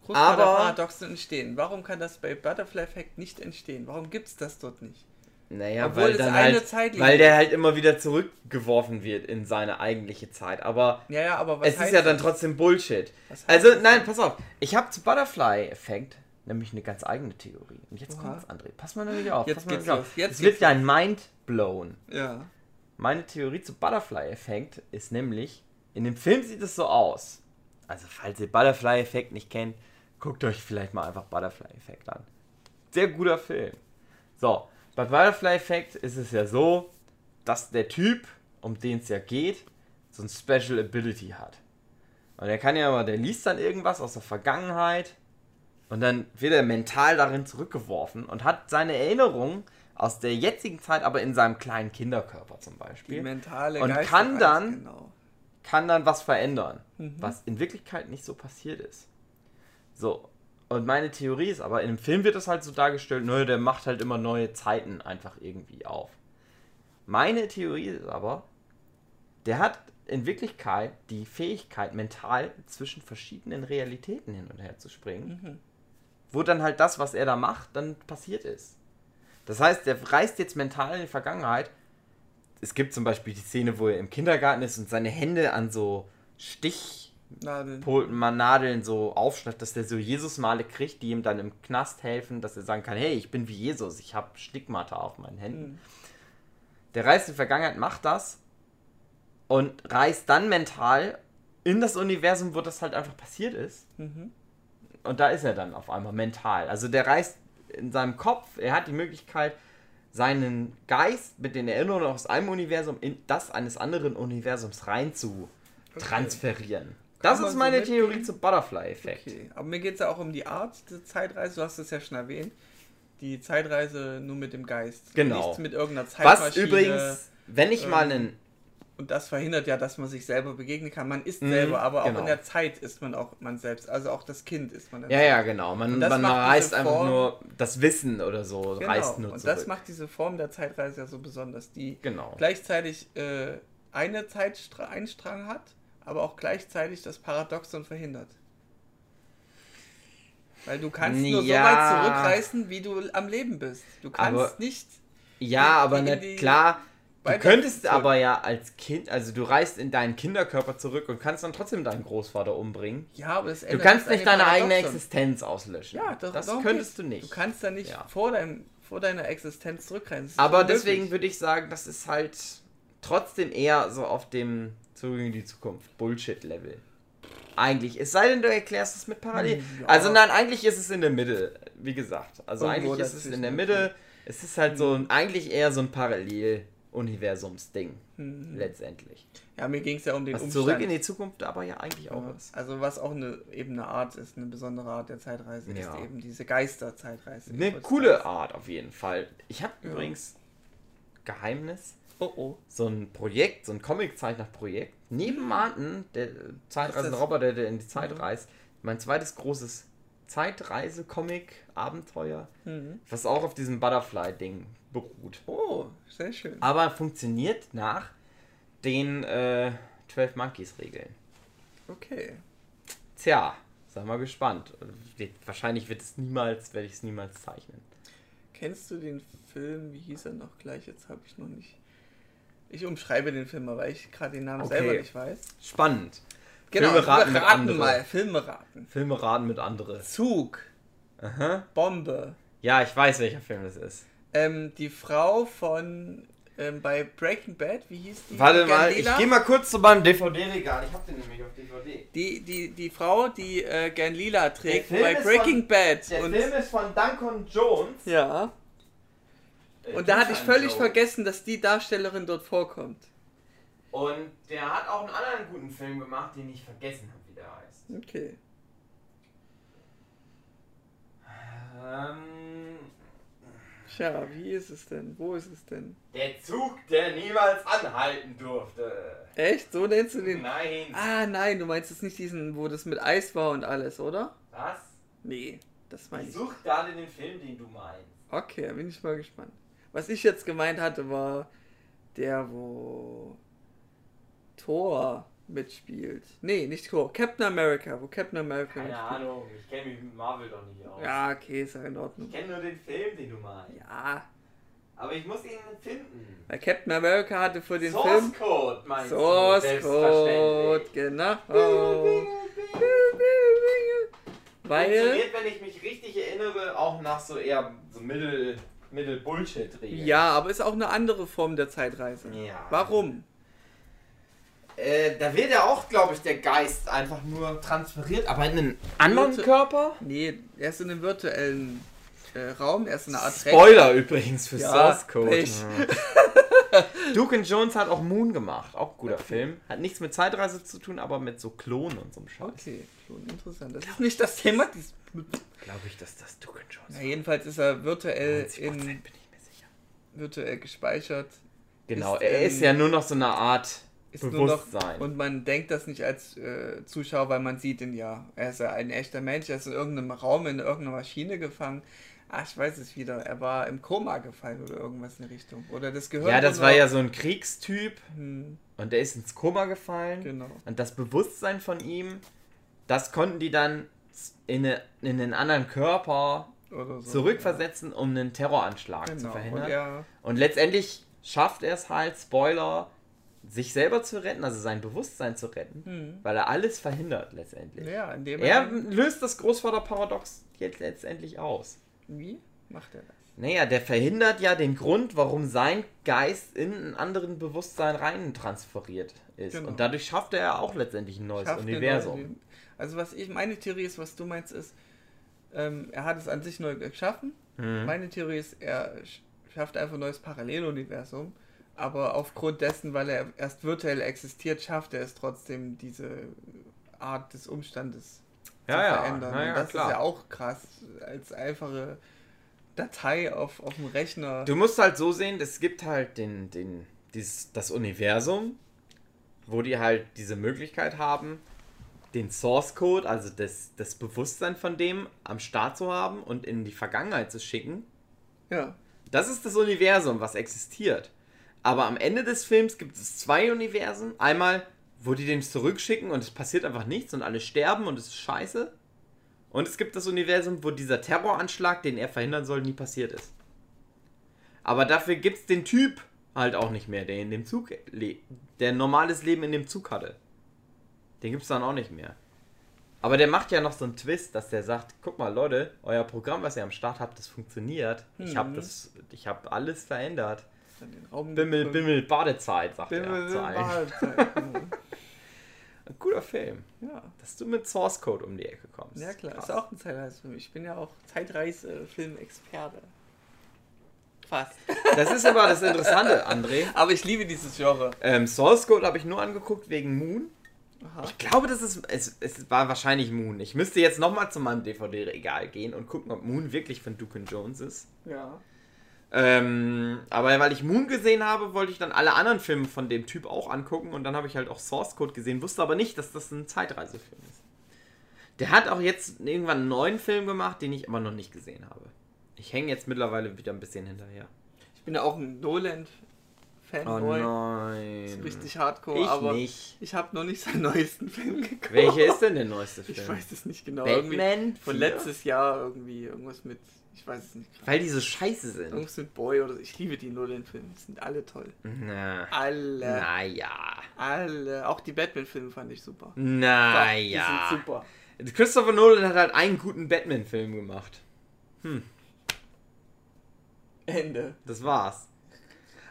Großvaterparadoxon entstehen? Warum kann das bei Butterfly-Effekt nicht entstehen? Warum gibt es das dort nicht? Naja, Obwohl weil dann halt, weil der halt immer wieder zurückgeworfen wird in seine eigentliche Zeit. Aber Ja, ja, aber es ist ja dann trotzdem Bullshit. Also, nein, pass auf. Ich habe zu Butterfly-Effekt nämlich eine ganz eigene Theorie. Und jetzt Oha. kommt's, André. Pass mal nämlich auf. Jetzt pass mal geht's auf. los, jetzt es wird geht's ja ein Mind blown. Ja. Meine Theorie zu Butterfly-Effekt ist nämlich, in dem Film sieht es so aus. Also, falls ihr Butterfly-Effekt nicht kennt, guckt euch vielleicht mal einfach Butterfly-Effekt an. Sehr guter Film. So, bei Butterfly-Effekt ist es ja so, dass der Typ, um den es ja geht, so ein Special Ability hat. Und er kann ja aber, der liest dann irgendwas aus der Vergangenheit und dann wird er mental darin zurückgeworfen und hat seine Erinnerungen aus der jetzigen Zeit, aber in seinem kleinen Kinderkörper zum Die Beispiel, mentale Und kann dann- Genau. kann dann was verändern, Mhm. was in Wirklichkeit nicht so passiert ist. So, und meine Theorie ist aber, in dem Film wird das halt so dargestellt, nö, der macht halt immer neue Zeiten einfach irgendwie auf. Meine Theorie ist aber, der hat in Wirklichkeit die Fähigkeit, mental zwischen verschiedenen Realitäten hin und her zu springen, Mhm. wo dann halt das, was er da macht, dann passiert ist. Das heißt, der reist jetzt mental in die Vergangenheit. Es gibt zum Beispiel die Szene, wo er im Kindergarten ist und seine Hände an so Nadeln. Stichnadeln so aufschneidet, dass der so Jesus-Male kriegt, die ihm dann im Knast helfen, dass er sagen kann, hey, ich bin wie Jesus, ich habe Stigmata auf meinen Händen. Mhm. Der reist in die Vergangenheit, macht das und reist dann mental in das Universum, wo das halt einfach passiert ist. Mhm. Und da ist er dann auf einmal mental. Also der reist in seinem Kopf, er hat die Möglichkeit, seinen Geist mit den Erinnerungen aus einem Universum in das eines anderen Universums rein zu transferieren. Das ist so meine mitgehen? Theorie zum Butterfly-Effekt. Okay, aber mir geht es ja auch um die Art der Zeitreise. Du hast es ja schon erwähnt. Die Zeitreise nur mit dem Geist. Genau. Nichts mit irgendeiner Zeitmaschine. Was übrigens, wenn ich mal ähm, einen. Und das verhindert ja, dass man sich selber begegnen kann. Man ist Mhm, selber, aber auch genau. in der Zeit ist man auch man selbst. Also auch das Kind ist man. Ja, der ja, genau. Man, man diese einfach Form- nur das Wissen oder so, Genau. reist nur und zurück. das macht diese Form der Zeitreise ja so besonders, die genau. gleichzeitig äh, eine Zeitstra einen Strang hat, aber auch gleichzeitig das Paradoxon verhindert. Weil du kannst nur so Ja. weit zurückreisen, wie du am Leben bist. Du kannst Aber- nicht. Ja, aber in ne, klar, du könntest zurück. aber ja als Kind, also du reist in deinen Kinderkörper zurück und kannst dann trotzdem deinen Großvater umbringen. Ja, aber das Du kannst nichts nicht deine eigene. Existenz auslöschen. Ja, doch, das könntest geht's. du nicht. Du kannst da nicht Ja. vor, deinem, vor deiner Existenz zurückreisen. Aber unmöglich. deswegen würde ich sagen, das ist halt trotzdem eher so auf dem Zurück in die Zukunft Bullshit-Level. Eigentlich. Es sei denn, du erklärst es mit Parallel. Ja. Also nein, eigentlich ist es in der Mitte, wie gesagt. Also Irgendwo eigentlich ist es in der Mitte. Es ist halt so ein, eigentlich eher so ein Parallel. Universumsding. Mhm. Letztendlich. Ja, mir ging es ja um den Was Umstand. zurück in die Zukunft aber ja eigentlich auch Ja, ist. Also was auch eine eben eine Art ist, eine besondere Art der Zeitreise Ja. ist eben diese Geisterzeitreise. Eine coole. Art auf jeden Fall. Ich habe übrigens Geheimnis. Oh oh. so ein Projekt, so ein Comic-Zeichner-Projekt, neben Martin, der zeitreisende das? Roboter, der in die Zeit Mhm. reist, mein zweites großes Zeitreise-Comic-Abenteuer, Mhm. was auch auf diesem Butterfly-Ding beruht. Oh, sehr schön. Aber funktioniert nach den äh, 12 Monkeys-Regeln. Okay. Tja, sei mal gespannt. Wahrscheinlich wird es niemals, werde ich es niemals zeichnen. Kennst du den Film, wie hieß er noch gleich? Jetzt habe ich noch nicht. Ich umschreibe den Film mal, weil ich gerade den Namen Okay. selber nicht weiß. Spannend. Genau, Filme raten mit raten andere. mal, Filme raten. Filme raten mit andere. Zug, Aha. Bombe. Ja, ich weiß, welcher Film das ist. Ähm, die Frau von ähm, bei Breaking Bad, wie hieß die? Warte mal, ich Gandela? gehe mal kurz zu meinem DVD-Regal. Ich hab den nämlich auf DVD. Die, die, die Frau, die äh, gern lila trägt bei Breaking von- Bad. Der Film ist von Duncan Jones. ja. Äh, Und da hatte ich völlig Jones. vergessen, dass die Darstellerin dort vorkommt. Und der hat auch einen anderen guten Film gemacht, den ich vergessen habe, wie der heißt. Okay. Ähm, Tja, wie ist es denn? Wo ist es denn? der Zug, der niemals anhalten durfte. Echt? So nennst du den? Nein. Ah, nein, du meinst jetzt nicht diesen, wo das mit Eis war und alles, oder? Was? Nee, das meine Ich ich. such gerade den Film, den du meinst. Okay, da bin ich mal gespannt. Was ich jetzt gemeint hatte, war der, wo Thor mitspielt. Nee, nicht Thor. Captain America, wo Captain America Keine mitspielt. Ahnung, ich kenne mich mit Marvel doch nicht aus. Ja, okay, ist ja in Ich Ordnung. kenne nur den Film, den du meinst. Ja, Aber ich muss ihn finden. weil Captain America hatte für den Source Film Code meinst Source du? Code, Selbstverständlich. genau. Weil, Funktioniert, wenn ich mich richtig erinnere, auch nach so eher so Mittel, Mittel Bullshit regeln. ja, aber ist auch eine andere Form der Zeitreise. Ja. Warum? Äh, da wird ja auch, glaube ich, der Geist einfach nur transferiert, aber in einen anderen Virtu- Körper. Nee, er ist in einem virtuellen äh, Raum, er ist eine Art Spoiler übrigens für Ja, Source Code. Duke and Jones hat auch Moon gemacht, auch guter Film. Hat nichts mit Zeitreise zu tun, aber mit so Klonen und so einem Scheiß. Okay, schon interessant. Das ist nicht das Thema. Glaube ich, dass das Duke Jones ja, jedenfalls ist er virtuell 90% in bin ich mir sicher. virtuell gespeichert. Genau, Ist, er ähm, ist ja nur noch so eine Art nur noch Bewusstsein. und man denkt das nicht als äh, Zuschauer, weil man sieht ihn ja. Er ist ja ein echter Mensch, er ist in irgendeinem Raum in irgendeiner Maschine gefangen. Ach, ich weiß es wieder. Er war im Koma gefallen oder irgendwas in die Richtung. Oder das Gehirn. ja, das war ja so ein Kriegstyp Hm, und der ist ins Koma gefallen. genau. Und das Bewusstsein von ihm, das konnten die dann in, eine, in einen anderen Körper so. zurückversetzen, um einen Terroranschlag Genau. zu Und verhindern. er, Und letztendlich schafft er es halt, Spoiler, sich selber zu retten, also sein Bewusstsein zu retten, hm, weil er alles verhindert letztendlich. ja, indem Er löst das Großvaterparadox jetzt letztendlich aus. Wie macht er das? Naja, der verhindert ja den Grund, warum sein Geist in einen anderen Bewusstsein rein transferiert ist. Genau. Und dadurch schafft er ja auch letztendlich ein neues Schafft Universum. Also was ich, meine Theorie ist, was du meinst, ist, ähm, er hat es an sich neu geschaffen. Mhm. Meine Theorie ist, er sch- schafft einfach ein neues Paralleluniversum. Aber aufgrund dessen, weil er erst virtuell existiert, schafft er es trotzdem, diese Art des Umstandes Ja, zu verändern. ja, das klar. ist ja auch krass, als einfache Datei auf, auf dem Rechner. Du musst halt so sehen, es gibt halt den, den, dieses, das Universum, wo die halt diese Möglichkeit haben, den Source Code, also das, das Bewusstsein von dem am Start zu haben und in die Vergangenheit zu schicken. Ja, Das ist das Universum, was existiert. Aber am Ende des Films gibt es zwei Universen. Einmal, wo die den zurückschicken und es passiert einfach nichts und alle sterben und es ist scheiße. Und es gibt das Universum, wo dieser Terroranschlag, den er verhindern soll, nie passiert ist. Aber dafür gibt es den Typ halt auch nicht mehr, der in dem Zug, der ein normales Leben in dem Zug hatte. Den gibt es dann auch nicht mehr. Aber der macht ja noch so einen Twist, dass der sagt, guck mal Leute, euer Programm, was ihr am Start habt, das funktioniert. Ich habe Mhm. das, ich habe alles verändert. Bimmel. Bimmel, Badezeit, sagt Bimmel, er. Badezeit, genau. Ein guter Film, ja. dass du mit Source Code um die Ecke kommst. Ja klar, Krass. ist auch ein Zeitreisefilm. Ich bin ja auch Zeitreise-Film-Experte. Fast. Das ist aber das Interessante, André. Aber ich liebe dieses Genre. Ähm, Source Code habe ich nur angeguckt wegen Moon. Aha. Ich glaube, das ist, es, es war wahrscheinlich Moon. Ich müsste jetzt nochmal zu meinem DVD-Regal gehen und gucken, ob Moon wirklich von Duke Jones ist. Ja. Ähm, aber weil ich Moon gesehen habe, wollte ich dann alle anderen Filme von dem Typ auch angucken und dann habe ich halt auch Source Code gesehen, wusste aber nicht, dass das ein Zeitreisefilm ist. Der hat auch jetzt irgendwann einen neuen Film gemacht, den ich aber noch nicht gesehen habe. Ich hänge jetzt mittlerweile wieder ein bisschen hinterher. Ich bin ja auch ein Oh Noland-Fanboy. nein. ist richtig hardcore, Ich aber nicht. ich habe noch nicht seinen neuesten Film geguckt. Welcher ist denn der neueste Film? Ich weiß es nicht genau. Irgendwie Batman? von 4? letztes Jahr irgendwie irgendwas mit. Ich weiß es nicht. Weil die so scheiße sind. Irgendwas mit Boy oder so. Ich liebe die Nolan-Filme. Die sind alle toll. Na. Alle. Naja. Alle. Auch die Batman-Filme fand ich super. Die Naja. sind super. Christopher Nolan hat halt einen guten Batman-Film gemacht. Ende. Das war's.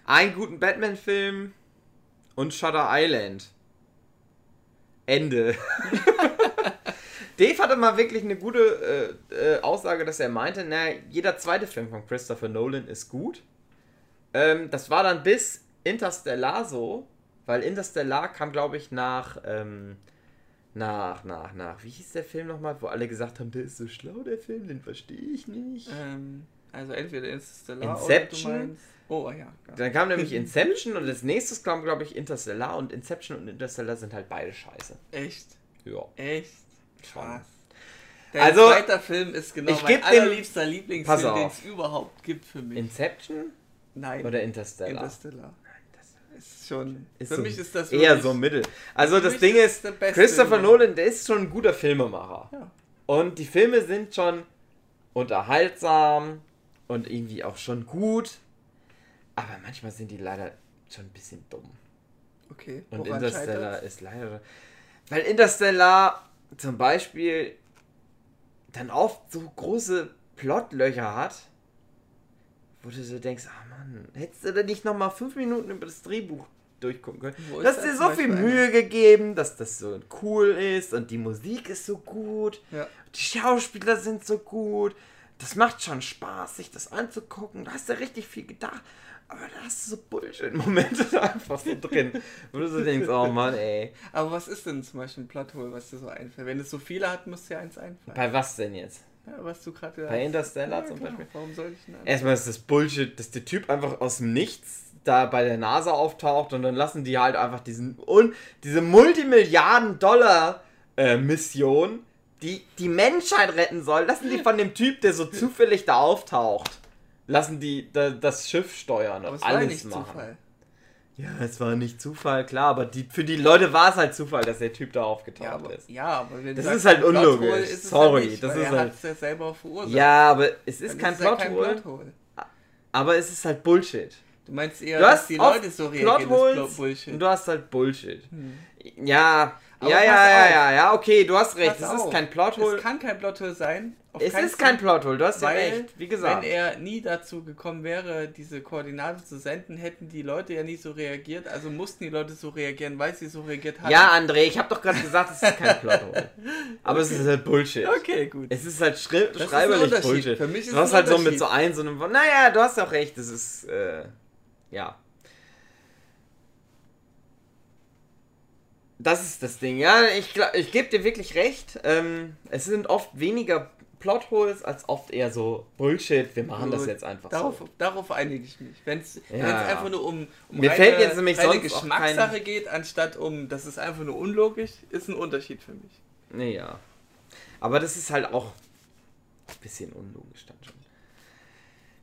Einen guten Batman-Film und Shutter Island. Ende. Dave hatte mal wirklich eine gute äh, äh, Aussage, dass er meinte, na, jeder zweite Film von Christopher Nolan ist gut. Ähm, das war dann bis Interstellar so, weil Interstellar kam, glaube ich, nach, ähm, nach, nach, nach, wie hieß der Film nochmal, wo alle gesagt haben, der ist so schlau, der Film, den verstehe ich nicht. Ähm, also entweder Interstellar Inception? oder du meinst. Oh ja. Dann kam nämlich Inception und als nächstes kam, glaube ich, Interstellar und Inception und Interstellar sind halt beide scheiße. Echt. Ja. Echt. Krass. Dein Also, zweiter Film ist genau ich mein dem- allerliebster Pass Lieblingsfilm, den es überhaupt gibt für mich. Inception Nein. oder Interstellar? Interstellar. Ist schon. Ist für so mich ist das eher so mittel. Also das Ding ist ist, der Christopher Film. Nolan, der ist schon ein guter Filmemacher. Ja. Und die Filme sind schon unterhaltsam und irgendwie auch schon gut. Aber manchmal sind die leider schon ein bisschen dumm. Okay. Und woran Interstellar scheitert's? ist leider. Weil Interstellar zum Beispiel dann oft so große Plotlöcher hat, wo du so denkst, ah Mann, hättest du da nicht nochmal fünf Minuten über das Drehbuch durchgucken können? Wo Du ist hast da dir so viel Mühe gegeben, dass das so cool ist und die Musik ist so gut, Ja. die Schauspieler sind so gut. Das macht schon Spaß, sich das anzugucken. Da hast du richtig viel gedacht. Aber da hast du so Bullshit-Momente einfach so drin. Wo du so denkst, oh Mann, ey. Aber was ist denn zum Beispiel ein Plothole, was dir so einfällt? Wenn es so viele hat, muss dir eins einfallen. Bei was denn jetzt? Ja, was du gerade Bei Interstellar ja, zum klar. Beispiel? Warum soll ich denn Erstmal ist das Bullshit, dass der Typ einfach aus dem Nichts da bei der NASA auftaucht und dann lassen die halt einfach diesen und diese Multimilliarden-Dollar-Mission, die die Menschheit retten soll, lassen die von dem Typ, der so zufällig da auftaucht, lassen die da, das Schiff steuern und es war ja alles nicht machen. Zufall. Ja, es war nicht Zufall, klar, aber die, für die Leute war es halt Zufall, dass der Typ da aufgetaucht Ja, aber, ist. ja, aber wenn Das sagst, ist halt unlogisch. ist es Sorry, ja nicht, das ist halt- ja selber verursacht. Ja, aber es ist Dann kein Plothole, Plothole. aber es ist halt Bullshit. Du meinst eher, Du dass die Leute so reagieren, das Plotholes Blo- Bullshit. und du hast halt Bullshit. Hm. Ja, Aber ja, ja, ja, auf. ja, ja, okay, du hast recht. Pass Es ist auf, kein Plothole. Es kann kein Plothole sein. Es ist kein. Plothole, du hast ja recht. Wie gesagt. Wenn er nie dazu gekommen wäre, diese Koordinate zu senden, hätten die Leute ja nie so reagiert. Also mussten die Leute so reagieren, weil sie so reagiert haben. Ja, André, ich habe doch gerade gesagt, es ist kein Plothole. Aber es ist halt Bullshit. Okay, gut. Es ist halt schri ist ein schreiberlich Unterschied. Bullshit. Für mich ist du hast halt so mit so ein, so einem. Naja, du hast auch recht, es ist. Äh, ja. Das ist das Ding, ja. Ich, ich gebe dir wirklich recht. Ähm, es sind oft weniger Plotholes als oft eher so Bullshit. Wir machen das jetzt einfach Darauf, so. darauf einige ich mich. Wenn es Ja. einfach nur um, um Mir fällt jetzt nämlich reine Geschmackssache geht, anstatt um, das ist einfach nur unlogisch, ist ein Unterschied für mich. Nee, ja. Aber das ist halt auch ein bisschen unlogisch dann schon.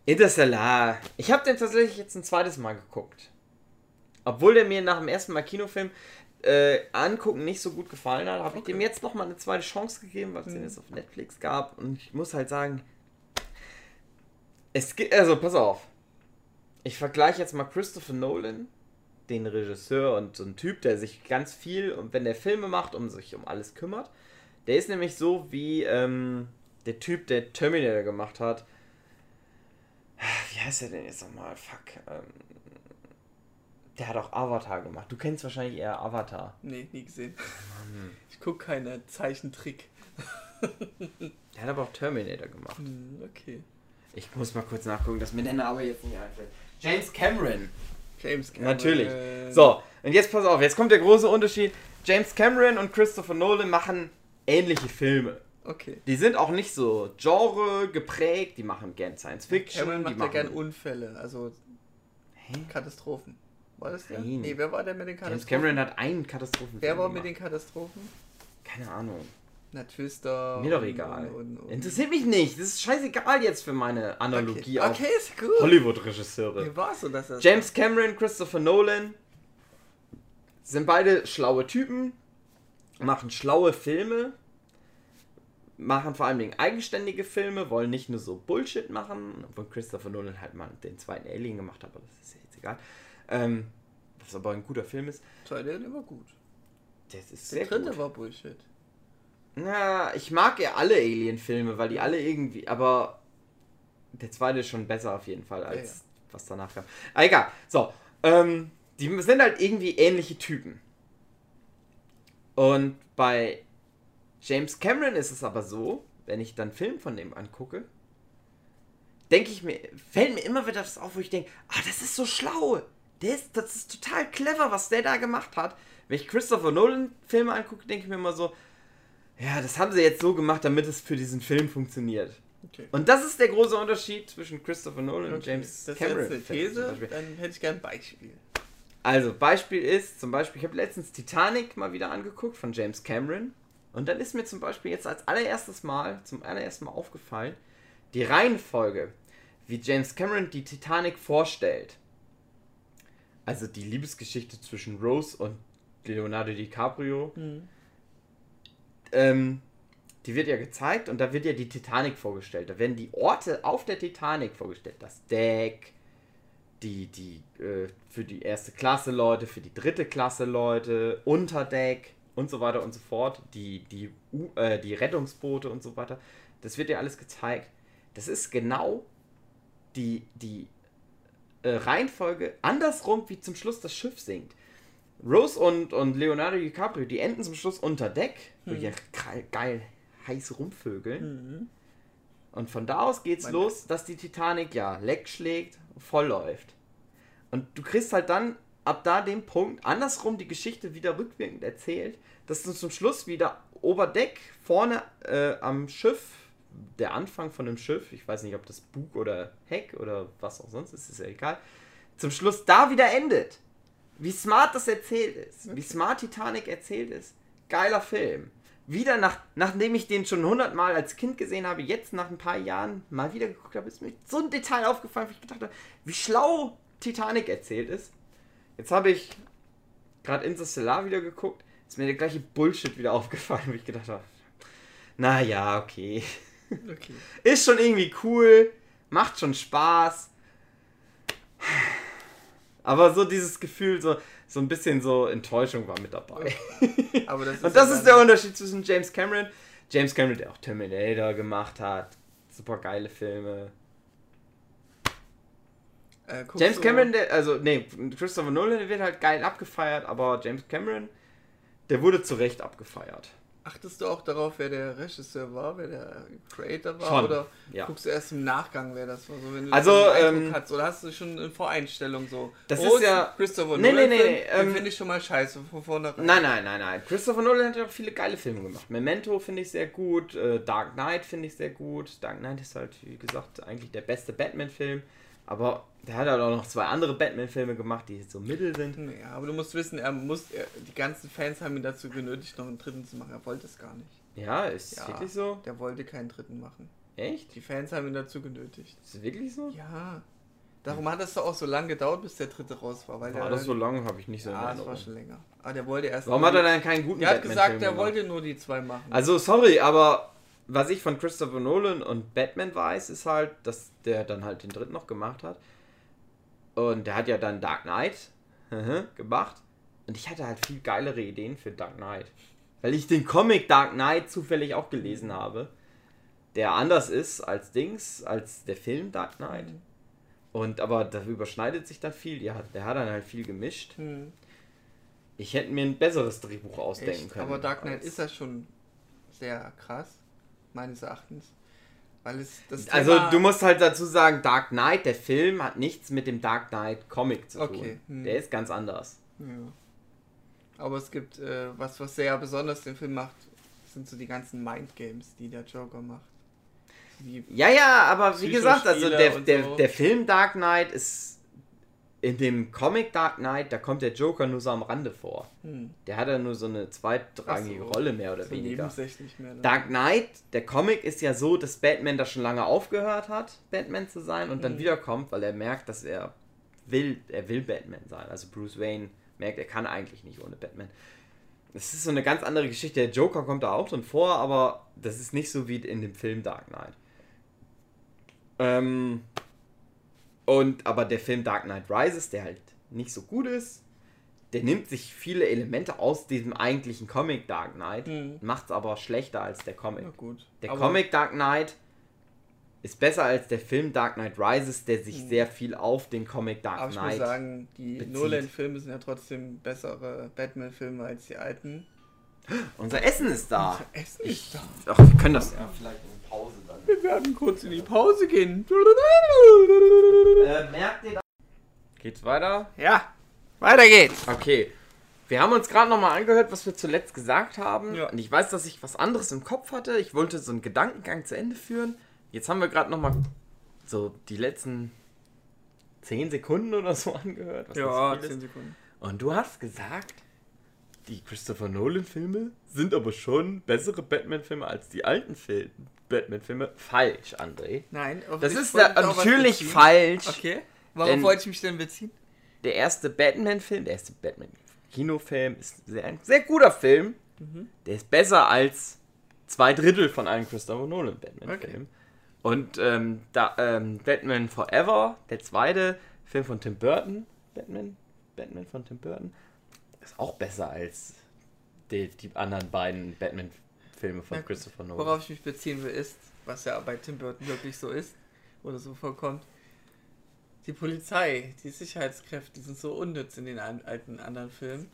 Interstellar. Ich habe den tatsächlich jetzt ein zweites Mal geguckt. Obwohl der mir nach dem ersten Mal Kinofilm äh, angucken nicht so gut gefallen hat, habe ich Okay. dem jetzt nochmal eine zweite Chance gegeben, weil es den Mhm. jetzt auf Netflix gab. Und ich muss halt sagen, es gibt, also pass auf. Ich vergleiche jetzt mal Christopher Nolan, den Regisseur und so ein Typ, der sich ganz viel und wenn der Filme macht, um sich um alles kümmert. Der ist nämlich so wie ähm, der Typ, der Terminator gemacht hat. Wie heißt der denn jetzt nochmal? Fuck. Ähm, der hat auch Avatar gemacht. Du kennst wahrscheinlich eher Avatar. Nee, nie gesehen. Ich gucke keine Zeichentrick. Der hat aber auch Terminator gemacht. Hm, okay. Ich muss mal kurz nachgucken, dass mir der Name jetzt nicht einfällt. James Cameron. James Cameron. Natürlich. So, und jetzt pass auf, jetzt kommt der große Unterschied. James Cameron und Christopher Nolan machen ähnliche Filme. Okay. Die sind auch nicht so Genre geprägt, die machen gern Science Fiction. Cameron die macht ja gern Unfälle, also Hä? Katastrophen. War das der? Nein. Nee, wer war der mit den James Katastrophen? Cameron hat einen Katastrophenfilm Wer war mit den Katastrophen? Keine Ahnung. Na, Twister. Mir doch und- egal. Und, und, Interessiert mich nicht. Das ist scheißegal jetzt für meine Analogie okay. okay, ist gut. Hollywood-Regisseure. Wie war so, dass das James Cameron, Christopher Nolan sind beide schlaue Typen, machen schlaue Filme, machen vor allen Dingen eigenständige Filme, wollen nicht nur so Bullshit machen, obwohl Christopher Nolan halt mal den zweiten Alien gemacht hat, aber das ist ja jetzt egal. Ähm, was aber ein guter Film ist. Zweite der war gut. Das ist Der sehr dritte gut. war Bullshit. Na, ich mag ja alle Alien-Filme, weil die alle irgendwie, aber der zweite ist schon besser auf jeden Fall als Ja, ja. was danach kam. Ah, egal. So, ähm, die sind halt irgendwie ähnliche Typen. Und bei James Cameron ist es aber so, wenn ich dann Film von dem angucke, denke ich mir, fällt mir immer wieder das auf, wo ich denke, ah, das ist so schlau. Ist, das ist total clever, was der da gemacht hat. Wenn ich Christopher Nolan Filme angucke, denke ich mir immer so, ja, das haben sie jetzt so gemacht, damit es für diesen Film funktioniert. Okay. Und das ist der große Unterschied zwischen Christopher Nolan und Okay, James das ist Cameron. jetzt eine Filmen zum These, dann hätte ich gern ein Beispiel. Also, Beispiel ist, zum Beispiel, ich habe letztens Titanic mal wieder angeguckt von James Cameron. Und dann ist mir zum Beispiel jetzt als allererstes Mal, zum allerersten Mal aufgefallen, die Reihenfolge, wie James Cameron die Titanic vorstellt. Also die Liebesgeschichte zwischen Rose und Leonardo DiCaprio. Ähm, die wird ja gezeigt und da wird ja die Titanic vorgestellt. Da werden die Orte auf der Titanic vorgestellt. Das Deck, die, die, äh, für die erste Klasse Leute, für die dritte Klasse Leute, Unterdeck und so weiter und so fort, die, die, U äh, die Rettungsboote und so weiter. Das wird ja alles gezeigt. Das ist genau die, die äh, Reihenfolge andersrum, wie zum Schluss das Schiff sinkt. Rose und, und Leonardo DiCaprio, die enden zum Schluss unter Deck, wo die geil, heiß rumvögeln. Und von da aus geht's Mein- los, dass die Titanic ja leck schlägt, voll läuft. Und du kriegst halt dann ab da den Punkt andersrum die Geschichte wieder rückwirkend erzählt, dass du zum Schluss wieder Oberdeck vorne äh, am Schiff, der Anfang von dem Schiff, ich weiß nicht, ob das Bug oder Heck oder was auch sonst ist, ist ja egal, zum Schluss da wieder endet. Wie smart das erzählt ist, wie smart Titanic erzählt ist. Geiler Film. Wieder nach, nachdem ich den schon hundertmal als Kind gesehen habe, jetzt nach ein paar Jahren mal wieder geguckt habe, ist mir so ein Detail aufgefallen, wo ich gedacht habe, wie schlau Titanic erzählt ist. Jetzt habe ich gerade Interstellar wieder geguckt, ist mir der gleiche Bullshit wieder aufgefallen, wo ich gedacht habe, naja, okay. Okay. Ist schon irgendwie cool, macht schon Spaß. Aber so dieses Gefühl, so, so ein bisschen so Enttäuschung war mit dabei. Aber das ist Und das ja ist der Unterschied zwischen James Cameron. James Cameron, der auch Terminator gemacht hat. Super geile Filme. Äh, James Cameron, der, also, nee, Christopher Nolan wird halt geil abgefeiert, aber James Cameron, der wurde zu Recht abgefeiert. Achtest du auch darauf, wer der Regisseur war, wer der Creator war? Schon, Oder ja. guckst du erst im Nachgang, wer das war? So, wenn du Also, ähm, hast, oder hast du schon eine Voreinstellung so? Das oh, ist ja- Christopher Nee, Nolan nee, nee, nee, ähm, finde ich schon mal scheiße von vornherein. Nein, nein, nein, nein. Christopher Nolan hat ja auch viele geile Filme gemacht. Memento finde ich sehr gut, äh, Dark Knight finde ich sehr gut. Dark Knight ist halt, wie gesagt, eigentlich der beste Batman-Film. Aber der hat halt auch noch zwei andere Batman-Filme gemacht, die so mittel sind. Ja, aber du musst wissen, er muss, er, die ganzen Fans haben ihn dazu genötigt, noch einen dritten zu machen. Er wollte es gar nicht. Ja, ist Ja. wirklich so? Der wollte keinen dritten machen. Echt? Die Fans haben ihn dazu genötigt. Ist wirklich so? Ja. Darum hat es doch auch so lange gedauert, bis der dritte raus war. Weil War das so lange? Habe ich nicht so Ja, es war schon länger. Aber der wollte erst. Warum hat er dann keinen guten Der hat gesagt, er wollte nur die zwei machen. Also, sorry, aber was ich von Christopher Nolan und Batman weiß, ist halt, dass der dann halt den dritten noch gemacht hat. Und der hat ja dann Dark Knight gemacht. Und ich hatte halt viel geilere Ideen für Dark Knight. Weil ich den Comic Dark Knight zufällig auch gelesen habe. Der anders ist als Dings, als der Film Dark Knight. Mhm. Und aber da überschneidet sich dann viel. Der hat, der hat dann halt viel gemischt. Hm, Ich hätte mir ein besseres Drehbuch ausdenken echt, können. aber Dark Knight ist ja schon sehr krass, meines Erachtens. Weil es das Also du musst halt dazu sagen, Dark Knight, der Film hat nichts mit dem Dark Knight Comic zu tun. Okay, hm. Der ist ganz anders. Ja. Aber es gibt äh, was, was sehr besonders den Film macht, sind so die ganzen Mind Games, die der Joker macht. Wie, Ja, ja, aber wie gesagt, also der, der, so. der Film Dark Knight ist in dem Comic Dark Knight, da kommt der Joker nur so am Rande vor. hm, Der hat ja nur so eine zweitrangige so. Rolle mehr oder so weniger. mehr. Ne? Dark Knight, der Comic ist ja so, dass Batman da schon lange aufgehört hat, Batman zu sein und dann Mhm. wiederkommt, weil er merkt, dass er will, er will Batman sein. Also Bruce Wayne merkt, er kann eigentlich nicht ohne Batman. Es ist so eine ganz andere Geschichte. Der Joker kommt da auch drin vor, aber das ist nicht so wie in dem Film Dark Knight. Ähm, und aber der Film Dark Knight Rises, der halt nicht so gut ist, der nimmt sich viele Elemente aus diesem eigentlichen Comic Dark Knight, Hm. macht es aber schlechter als der Comic. Na gut. Der Aber- Comic Dark Knight ist besser als der Film Dark Knight Rises, der sich Mhm. sehr viel auf den Comic Dark Aber ich muss Knight. sagen, die. Nolan-Filme sind ja trotzdem bessere Batman-Filme als die alten. Unser Essen ist da. Unser Essen Ich, ist ach, wir können das ja vielleicht in Pause. Wir werden kurz in die Pause gehen. Äh, merkt ihr? Geht's weiter? Ja, weiter geht's. Okay. Wir haben uns gerade nochmal angehört, was wir zuletzt gesagt haben. Ja. Und ich weiß, dass ich was anderes im Kopf hatte. Ich wollte so einen Gedankengang zu Ende führen. Jetzt haben wir gerade nochmal so die letzten 10 Sekunden oder so angehört. Was Ja, viel 10 ist. Sekunden. Und du hast gesagt, die Christopher Nolan-Filme sind aber schon bessere Batman-Filme als die alten Film Batman-Filme. Falsch, André. Nein, Das ist da natürlich falsch. Okay. Warum wollte ich mich denn beziehen? Der erste Batman-Film, der erste Batman-Kinofilm ist sehr, ein sehr guter Film. Mhm. Der ist besser als zwei Drittel von allen Christopher Nolan Batman-Filmen. Und ähm, da, ähm, Batman Forever, der zweite Film von Tim Burton, Batman, Batman von Tim Burton, ist auch besser als die, die anderen beiden Batman-Filme von Ja. Christopher Nolan. Worauf ich mich beziehen will, ist, was ja bei Tim Burton wirklich so ist, oder so vorkommt, die Polizei, die Sicherheitskräfte, die sind so unnütz in den alten anderen Filmen.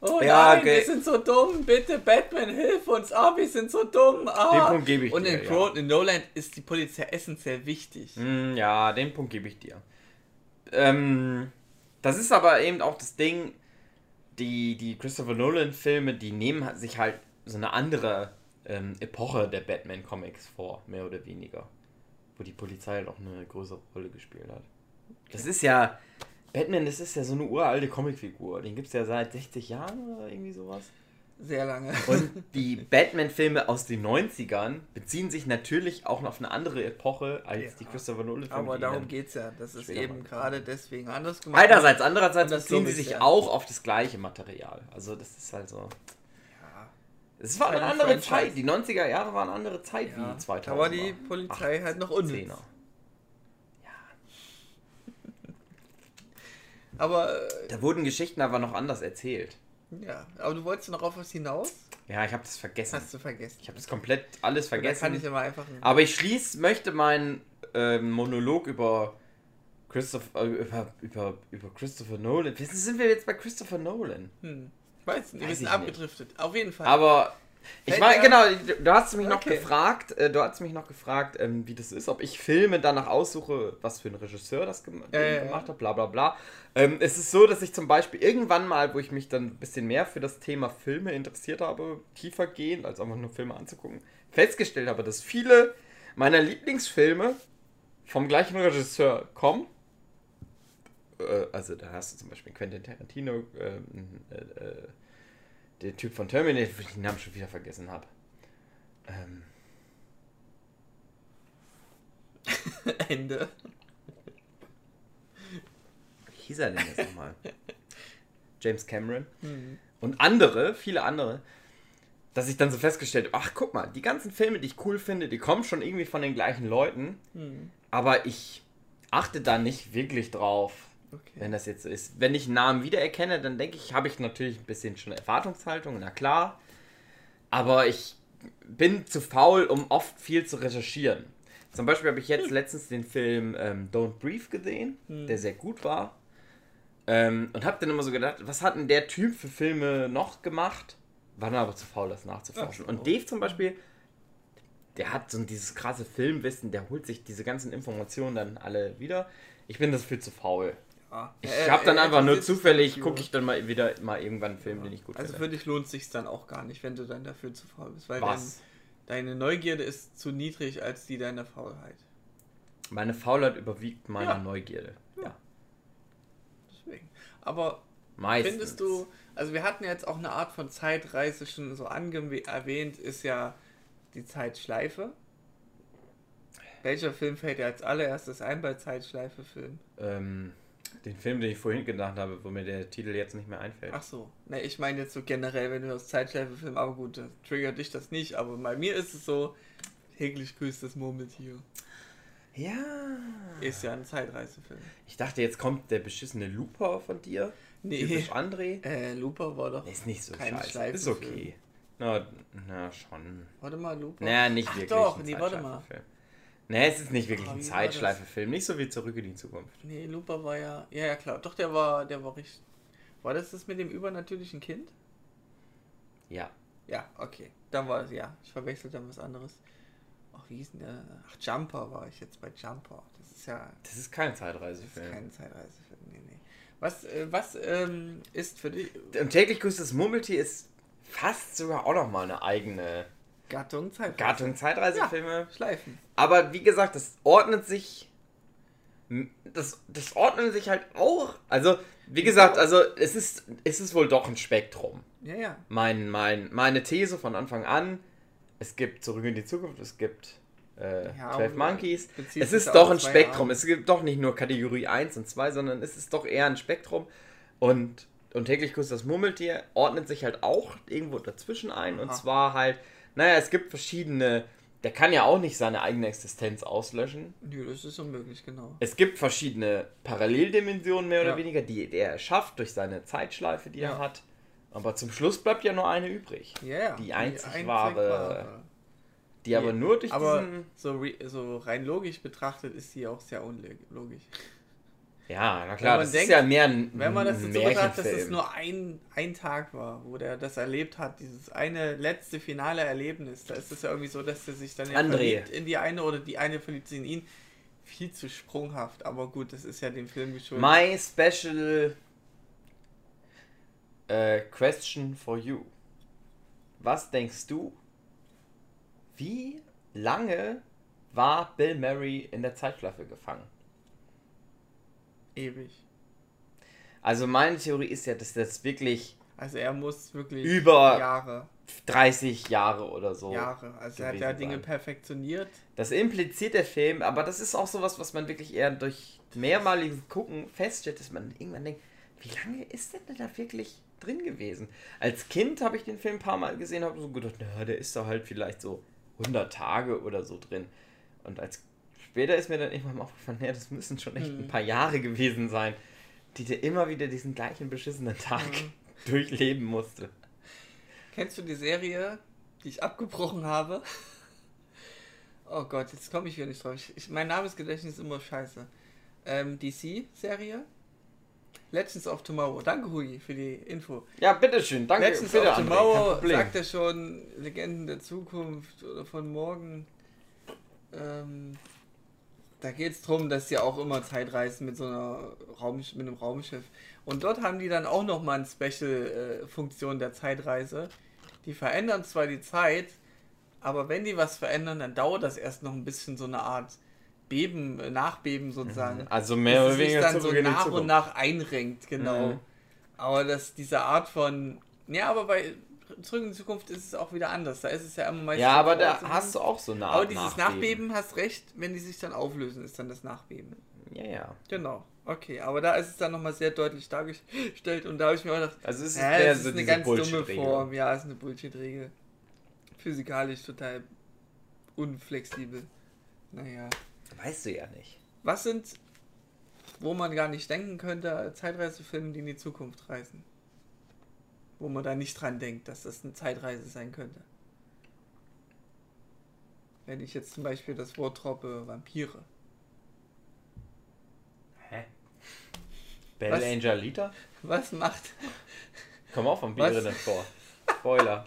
Oh Ja, nein, okay. wir sind so dumm, bitte Batman, hilf uns, ah, wir sind so dumm, ah. Den Punkt gebe ich Und dir, in, ja. In Nolan ist die Polizei essentiell wichtig. Mm, Ja, den Punkt gebe ich dir. Ähm, das ist aber eben auch das Ding, die, die Christopher Nolan-Filme, die nehmen sich halt so eine andere ähm, Epoche der Batman-Comics vor, mehr oder weniger. Wo die Polizei halt auch eine größere Rolle gespielt hat. Das ist ja. Batman, das ist ja so eine uralte Comicfigur. Den gibt es ja seit 60 Jahren oder irgendwie sowas. Sehr lange. Und die Batman-Filme aus den 90ern beziehen sich natürlich auch noch auf eine andere Epoche als Ja. die Christopher Nolan-Filme. Aber darum dann- geht's ja. Das ist eben gerade deswegen anders gemacht. Einerseits, andererseits beziehen sie sich ja. auch auf das gleiche Material. Also das ist halt so. Ja. Es war eine andere Franchise. Zeit. Die 90er Jahre waren eine andere Zeit Ja, wie 2000. aber die Polizei halt noch unnütz. Aber, äh, Da wurden Geschichten aber noch anders erzählt. ja, aber du wolltest noch auf was hinaus? Ja, ich habe das vergessen. Hast du vergessen. Ich habe das komplett alles Da vergessen. kann ich immer einfach. aber ich schließ, möchte meinen ähm, Monolog über Christopher, äh, über, über, über Christopher Nolan. Wie sind wir jetzt bei Christopher Nolan? Hm. Ich weiß nicht, wir sind abgedriftet. Auf jeden Fall. Aber ich war, genau, du- hast mich noch Okay. gefragt, äh, du hast mich noch gefragt, ähm, wie das ist, ob ich Filme danach aussuche, was für ein Regisseur das gem ja. gemacht hat, bla bla bla. Ähm, es ist so, dass ich zum Beispiel irgendwann mal, wo ich mich dann ein bisschen mehr für das Thema Filme interessiert habe, tiefer gehend, als einfach nur Filme anzugucken, festgestellt habe, dass viele meiner Lieblingsfilme vom gleichen Regisseur kommen. Äh, also da hast du zum Beispiel Quentin Tarantino, ähm, äh, äh, der Typ von Terminator, wo ich den Namen schon wieder vergessen habe. Ähm, Ende. wie hieß er denn jetzt nochmal? James Cameron. Hm. Und andere, viele andere, dass ich dann so festgestellt habe, ach guck mal, die ganzen Filme, die ich cool finde, die kommen schon irgendwie von den gleichen Leuten, Hm. aber ich achte da nicht wirklich drauf, Okay. wenn das jetzt so ist. Wenn ich einen Namen wiedererkenne, dann denke ich, habe ich natürlich ein bisschen schon Erwartungshaltung, na klar, aber ich bin zu faul, um oft viel zu recherchieren. Zum Beispiel habe ich jetzt letztens den Film ähm, Don't Brief gesehen, Hm. der sehr gut war. Ähm, und habe dann immer so gedacht, was hat denn der Typ für Filme noch gemacht? War dann aber zu faul, das nachzuforschen. Ach. Und Dave zum Beispiel, der hat so dieses krasse Filmwissen, der holt sich diese ganzen Informationen dann alle wieder. Ich bin das viel zu faul. Ja. Ich Er- habe dann er einfach nur zufällig, gucke ich dann mal wieder mal irgendwann einen Film, den ich gut Also finde. für dich lohnt sich dann auch gar nicht, wenn du dann dafür zu faul bist, weil Was? Dein, deine Neugierde ist zu niedrig als die deiner Faulheit. Meine Faulheit überwiegt meine Ja. Neugierde. Ja. Deswegen. Aber Meistens. findest du, also wir hatten jetzt auch eine Art von Zeitreise schon so erwähnt, ist ja die Zeitschleife. Welcher Film fällt dir als allererstes ein bei Zeitschleife-Filmen? Ähm, den Film, den ich vorhin gedacht habe, wo mir der Titel jetzt nicht mehr einfällt. Ach so, ne, ich meine jetzt so generell, wenn du das Zeitschleife-Film, aber gut, das triggert dich das nicht, aber bei mir ist es so, täglich grüßt das Murmeltier. Ja. Ist ja ein Zeitreisefilm. Ich dachte, jetzt kommt der beschissene Looper von dir. Nee, Typisch André. äh, Looper war doch. Ist nicht so Kein scheiße. Ist okay. Na, na schon. Warte mal, Looper. Naja, nicht Ach wirklich. doch, nee, warte mal. Zeitschleifenfilm. Nee, es ist nicht wirklich ein? Zeitschleifefilm. Nicht so wie Zurück in die Zukunft. Nee, Looper war ja. Ja, ja, klar. Doch, der war, der war richtig. War das das mit dem übernatürlichen Kind? Ja. Ja, okay. Dann war es, ja. Ich verwechsel dann was anderes. Ach, wie hieß denn der? Ach, Jumper war ich jetzt bei Jumper. Das ist ja. Das ist kein Das ist Zeitreisefilm. kein Zeitreisefilm. Nee, nee. Was, äh, was ähm, ist für dich Und täglich grüßt das Murmeltier ist fast sogar auch nochmal eine eigene Gattung Zeitreise? Gattung Zeitreisefilme. Schleifen. Aber wie gesagt, das ordnet sich. Das, das ordnet sich halt auch. Also, wie gesagt, also es ist, es ist wohl doch ein Spektrum. Ja, ja. Mein, mein, meine These von Anfang an, es gibt Zurück in die Zukunft, es gibt äh, Ja, 12 und Monkeys. Es ist doch ein Spektrum. Arme. Es gibt doch nicht nur Kategorie 1 und 2, sondern es ist doch eher ein Spektrum. Und, und täglich grüßt das Murmeltier ordnet sich halt auch irgendwo dazwischen ein. Und Aha. zwar halt, naja, es gibt verschiedene. Der kann ja auch nicht seine eigene Existenz auslöschen. Nö, das ist unmöglich, genau. Es gibt verschiedene Paralleldimensionen mehr oder Ja. weniger, die, die er schafft durch seine Zeitschleife, die Ja. er hat. Aber zum Schluss bleibt ja nur eine übrig. Ja, ja. Die einzig wahre- Die aber nur durch Aber diesen. so, re- so rein logisch betrachtet ist sie auch sehr unlogisch. Ja, na klar, man das denkt, ist ja mehr ein, Wenn man das jetzt so betrachtet, dass es nur ein, ein Tag war, wo der das erlebt hat, dieses eine letzte finale Erlebnis, da ist es ja irgendwie so, dass er sich dann ja in die eine oder die eine verliebt sich in ihn. Viel zu sprunghaft, aber gut, das ist ja dem Film geschuldet. My special äh, question for you. Was denkst du? Wie lange war Bill Murray in der Zeitschleife gefangen? Ewig. Also meine Theorie ist ja, dass das wirklich Also er muss wirklich Über- Jahre, 30 Jahre oder so. Jahre. Also er hat ja Dinge sein. perfektioniert. Das impliziert der Film, aber das ist auch sowas, was man wirklich eher durch mehrmaliges Gucken feststellt, dass man irgendwann denkt, wie lange ist denn da wirklich drin gewesen? Als Kind habe ich den Film ein paar Mal gesehen, habe so gedacht, na, der ist da halt vielleicht so 100 Tage oder so drin. Und als später ist mir dann irgendwann mal aufgefallen, ja, das müssen schon echt Mhm. ein paar Jahre gewesen sein, die der immer wieder diesen gleichen beschissenen Tag durchleben musste. Kennst du die Serie, die ich abgebrochen habe? Oh Gott, jetzt komme ich wieder nicht drauf. Ich, mein Namensgedächtnis ist immer scheiße. Ähm, DC-Serie? Legends of Tomorrow. Danke, Hugi, für die Info. Ja, bitteschön, danke Legends bitte, of André, Tomorrow Problem. sagt er schon Legenden der Zukunft oder von morgen. Ähm, da geht es darum, dass sie auch immer Zeitreisen mit so einer Raum, mit einem Raumschiff. Und dort haben die dann auch nochmal eine Special-Funktion der Zeitreise. Die verändern zwar die Zeit, aber wenn die was verändern, dann dauert das erst noch ein bisschen so eine Art Beben, äh, Nachbeben sozusagen. Also mehr oder weniger dann so nach und nach einrenkt, genau. Mhm. Aber dass diese Art von. Ja, aber bei Zurück in die Zukunft ist es auch wieder anders. Da ist es ja immer meistens. Ja, aber da hast du auch so eine Art Aber dieses Nachbeben. hast recht, wenn die sich dann auflösen, ist dann das Nachbeben. Ja, ja. Genau. Okay, aber da ist es dann nochmal sehr deutlich dargestellt und da habe ich mir auch gedacht, Also es ist mehr das ist so eine diese ganz dumme. Form. Ja, ist eine Bullshit-Regel. Physikalisch total unflexibel. Naja. Weißt du ja nicht. Was sind, wo man gar nicht denken könnte, Zeitreisefilme, die in die Zukunft reisen? Wo man da nicht dran denkt, dass das eine Zeitreise sein könnte. Wenn ich jetzt zum Beispiel das Wort droppe, Vampire. Hä? Belle Was? Angelita? Was macht. Komm auch Vampire denn vor. Spoiler.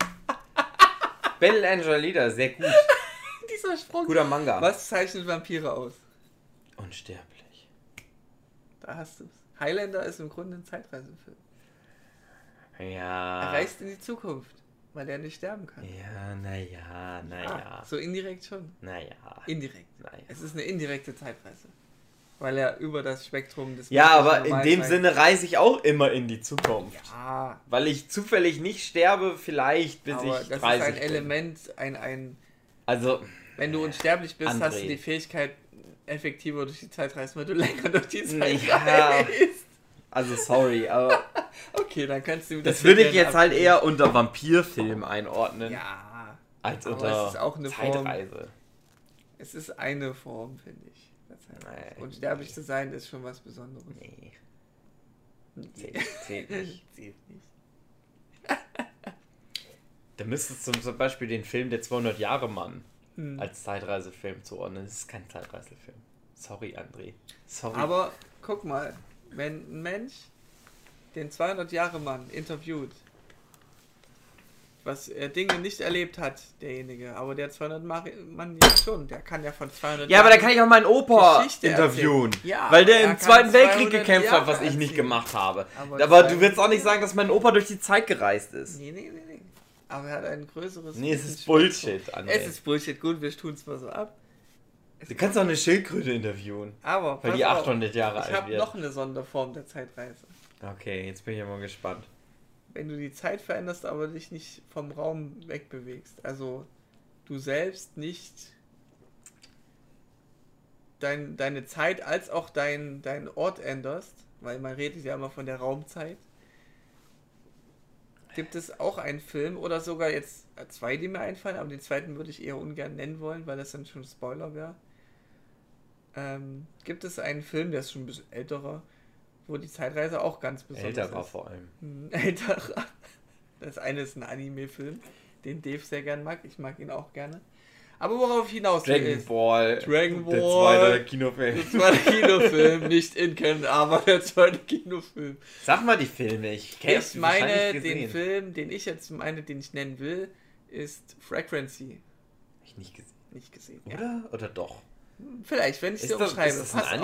Belle Angelita, sehr gut. Die dieser Sprung. Guter Manga. Was zeichnet Vampire aus? Unsterblich. Da hast du es. Highlander ist im Grunde ein Zeitreisefilm. Ja. Er reist in die Zukunft, weil er nicht sterben kann. Ja, naja, naja. So indirekt schon. Naja. Indirekt. Naja. Es ist eine indirekte Zeitreise. Weil er über das Spektrum des Ja, aber in dem Normalseins- Sinne reise ich auch immer in die Zukunft. Ja, Weil ich zufällig nicht sterbe, vielleicht bis aber ich das 30 ist ein bin. Element, ein, ein. Also, Wenn du unsterblich bist, André. hast du die Fähigkeit, effektiver durch die Zeit reisen, weil du länger durch die Zeit Ja. reist. also sorry, aber Okay, dann kannst du das würde ich jetzt halt abgeben. eher unter Vampirfilm einordnen, Ja, als aber unter es ist auch eine Form. Zeitreise. es ist eine Form, finde ich. der Zeitreise. Nee. Unsterblich zu sein ist schon was Besonderes. Nee, zählt, zählt nicht. Zählt nicht. Da müsstest du zum Beispiel den Film Der 200 Jahre Mann Hm. als Zeitreisefilm zuordnen. Das ist kein Zeitreisefilm. Sorry, André. Sorry. Aber guck mal, wenn ein Mensch den 200 Jahre Mann interviewt, was er Dinge nicht erlebt hat, derjenige, aber der 200 Ma- Mann ja schon, der kann ja von 200 ja, aber da kann ich auch meinen Opa Geschichte interviewen. Ja, weil der er im Zweiten Weltkrieg 200 gekämpft hat, was Jahre ich nicht erzählen. gemacht habe. Aber Aber, du willst auch nicht sagen, dass mein Opa durch die Zeit gereist ist. Nee, nee, nee, nee. Aber er hat ein größeres. Nee, es ist. Bullshit, André. Es ist Bullshit, gut, wir tun es mal so ab. Es Du kannst auch eine Schildkröte interviewen. aber Weil die auf, 800 Jahre Ich alt habe wird. noch eine Sonderform der Zeitreise. Okay, jetzt bin ich mal gespannt. wenn du die Zeit veränderst, aber dich nicht vom Raum wegbewegst. Also du selbst nicht dein, deine Zeit als auch dein, dein Ort änderst, weil man redet ja immer von der Raumzeit. Gibt es auch einen Film oder sogar jetzt zwei, die mir einfallen, aber den zweiten würde ich eher ungern nennen wollen, weil das dann schon Spoiler wäre. Ähm, gibt es einen Film, der ist schon ein bisschen älterer, wo die Zeitreise auch ganz besonders Älterer ist. vor allem. Ein älterer. Das eine ist ein Anime-Film, den Dave sehr gern mag. Ich mag ihn auch gerne. Aber worauf hinaus Dragon ist, Ball. Dragon Der Ball. zweite Kinofilm. der zweite Kinofilm, nicht in Ken, aber der zweite Kinofilm. Sag mal die Filme. Ich kenne Ich meine, den Film, den ich jetzt meine, den ich nennen will, ist Frequency. Ich nicht gesehen. Nicht gesehen. Ja. Oder? Oder doch? Vielleicht, wenn ich Ist dir umschreibe. ist das ein pass auf.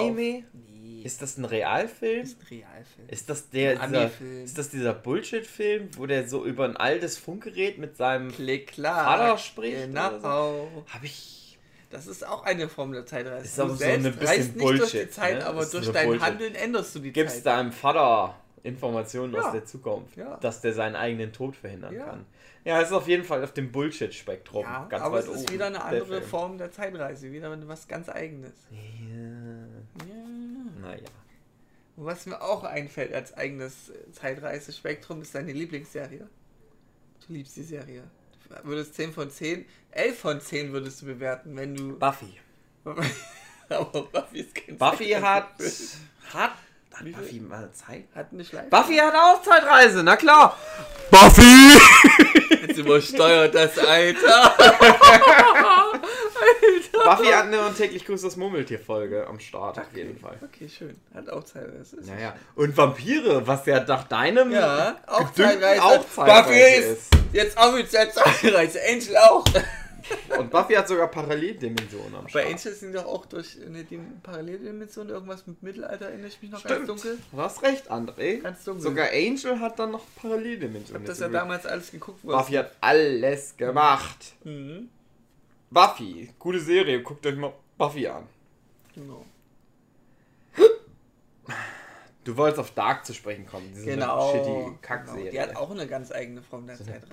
Ist das ein Realfilm? ist ein Realfilm. Ist das der Ein dieser, ist das dieser Bullshit-Film, wo der so über ein altes Funkgerät mit seinem Klick. Vater spricht Genau. Hab ich. Das ist auch eine Form der Zeitreise. Ist du aber so eine bisschen reist nicht durch die Bullshit, Zeit, ne? aber durch so dein Bullshit. Handeln änderst du die Gibst Zeit. deinem Vater Informationen Ja. aus der Zukunft, Ja. dass der seinen eigenen Tod verhindern Ja. kann. Ja, es ist auf jeden Fall auf dem Bullshit-Spektrum. ja, ganz aber es ist oben, wieder eine der andere Film. Form der Zeitreise, wieder was ganz eigenes. Ja, Ja. naja. Und was mir auch einfällt als eigenes Zeitreisespektrum ist deine Lieblingsserie. Du liebst die Serie. Du würdest 10 von 10, 11 von 10 würdest du bewerten, wenn du... Buffy. aber Buffy ist kein Buffy hat. Hat. Hat? Buffy mal Zeit? Hat eine Schleife. Buffy hat auch Zeitreise, na klar. Buffy! Jetzt übersteuert das Alter. Buffy hat eine und täglich grüßt das Murmeltier-Folge am Start, auf jeden Fall. Okay, schön. Hat auch Zeitreise. Ist Naja. Und Vampire, was ja nach deinem Ja, auch Gedünken Zeitreise. auch Zeitreise Buffy ist jetzt offiziell Zeitreise. Angel auch. Und Buffy hat sogar Paralleldimensionen am Bei Start. Angel sind doch auch durch eine Dim- Paralleldimension irgendwas mit Mittelalter, erinnere ich mich noch Stimmt. ganz dunkel. Du hast recht, André. Ganz dunkel. Sogar Angel hat dann noch ich Paralleldimensionen. habe das ja damals alles geguckt. wo Buffy hat alles gemacht. Mhm. Buffy, gute Serie, guckt euch mal Buffy an. Genau. Du wolltest auf Dark zu sprechen kommen, diese Genau. shitty genau. Kackserie. Die hat auch eine ganz eigene Form der so eine Zeitreise.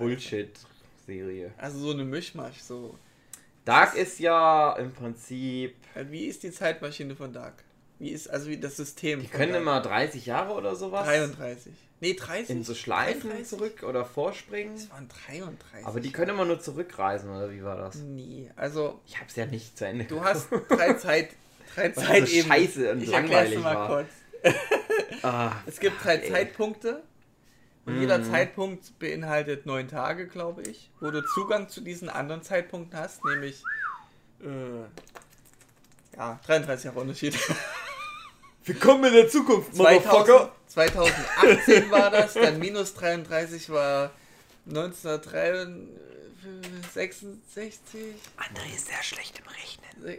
Bullshit-Serie. Also so eine Mischmasch. So. Dark ist ja im Prinzip. Äh, Wie ist die Zeitmaschine von Dark? Wie ist also wie das System? Die können Dark? immer 30 Jahre oder sowas 33. Nee, 30. in so Schleifen 33? zurück oder vorspringen. Das waren 33. Aber die können immer nur zurückreisen, oder wie war das? Nie. Also, Ich hab's ja nicht zu Ende du hast drei Zeit. Drei Was Zeitebenen. so scheiße und ich langweilig mal war. kurz. Ah, Es gibt drei ey. Zeitpunkte. Und jeder Mhm. Zeitpunkt beinhaltet neun Tage, glaube ich, wo du Zugang zu diesen anderen Zeitpunkten hast, nämlich äh, ja, 33 Jahre Unterschied. Willkommen in der Zukunft, 2000, Motherfucker! 2018 war das, dann minus 33 war 66. André ist sehr schlecht im Rechnen. Sehr,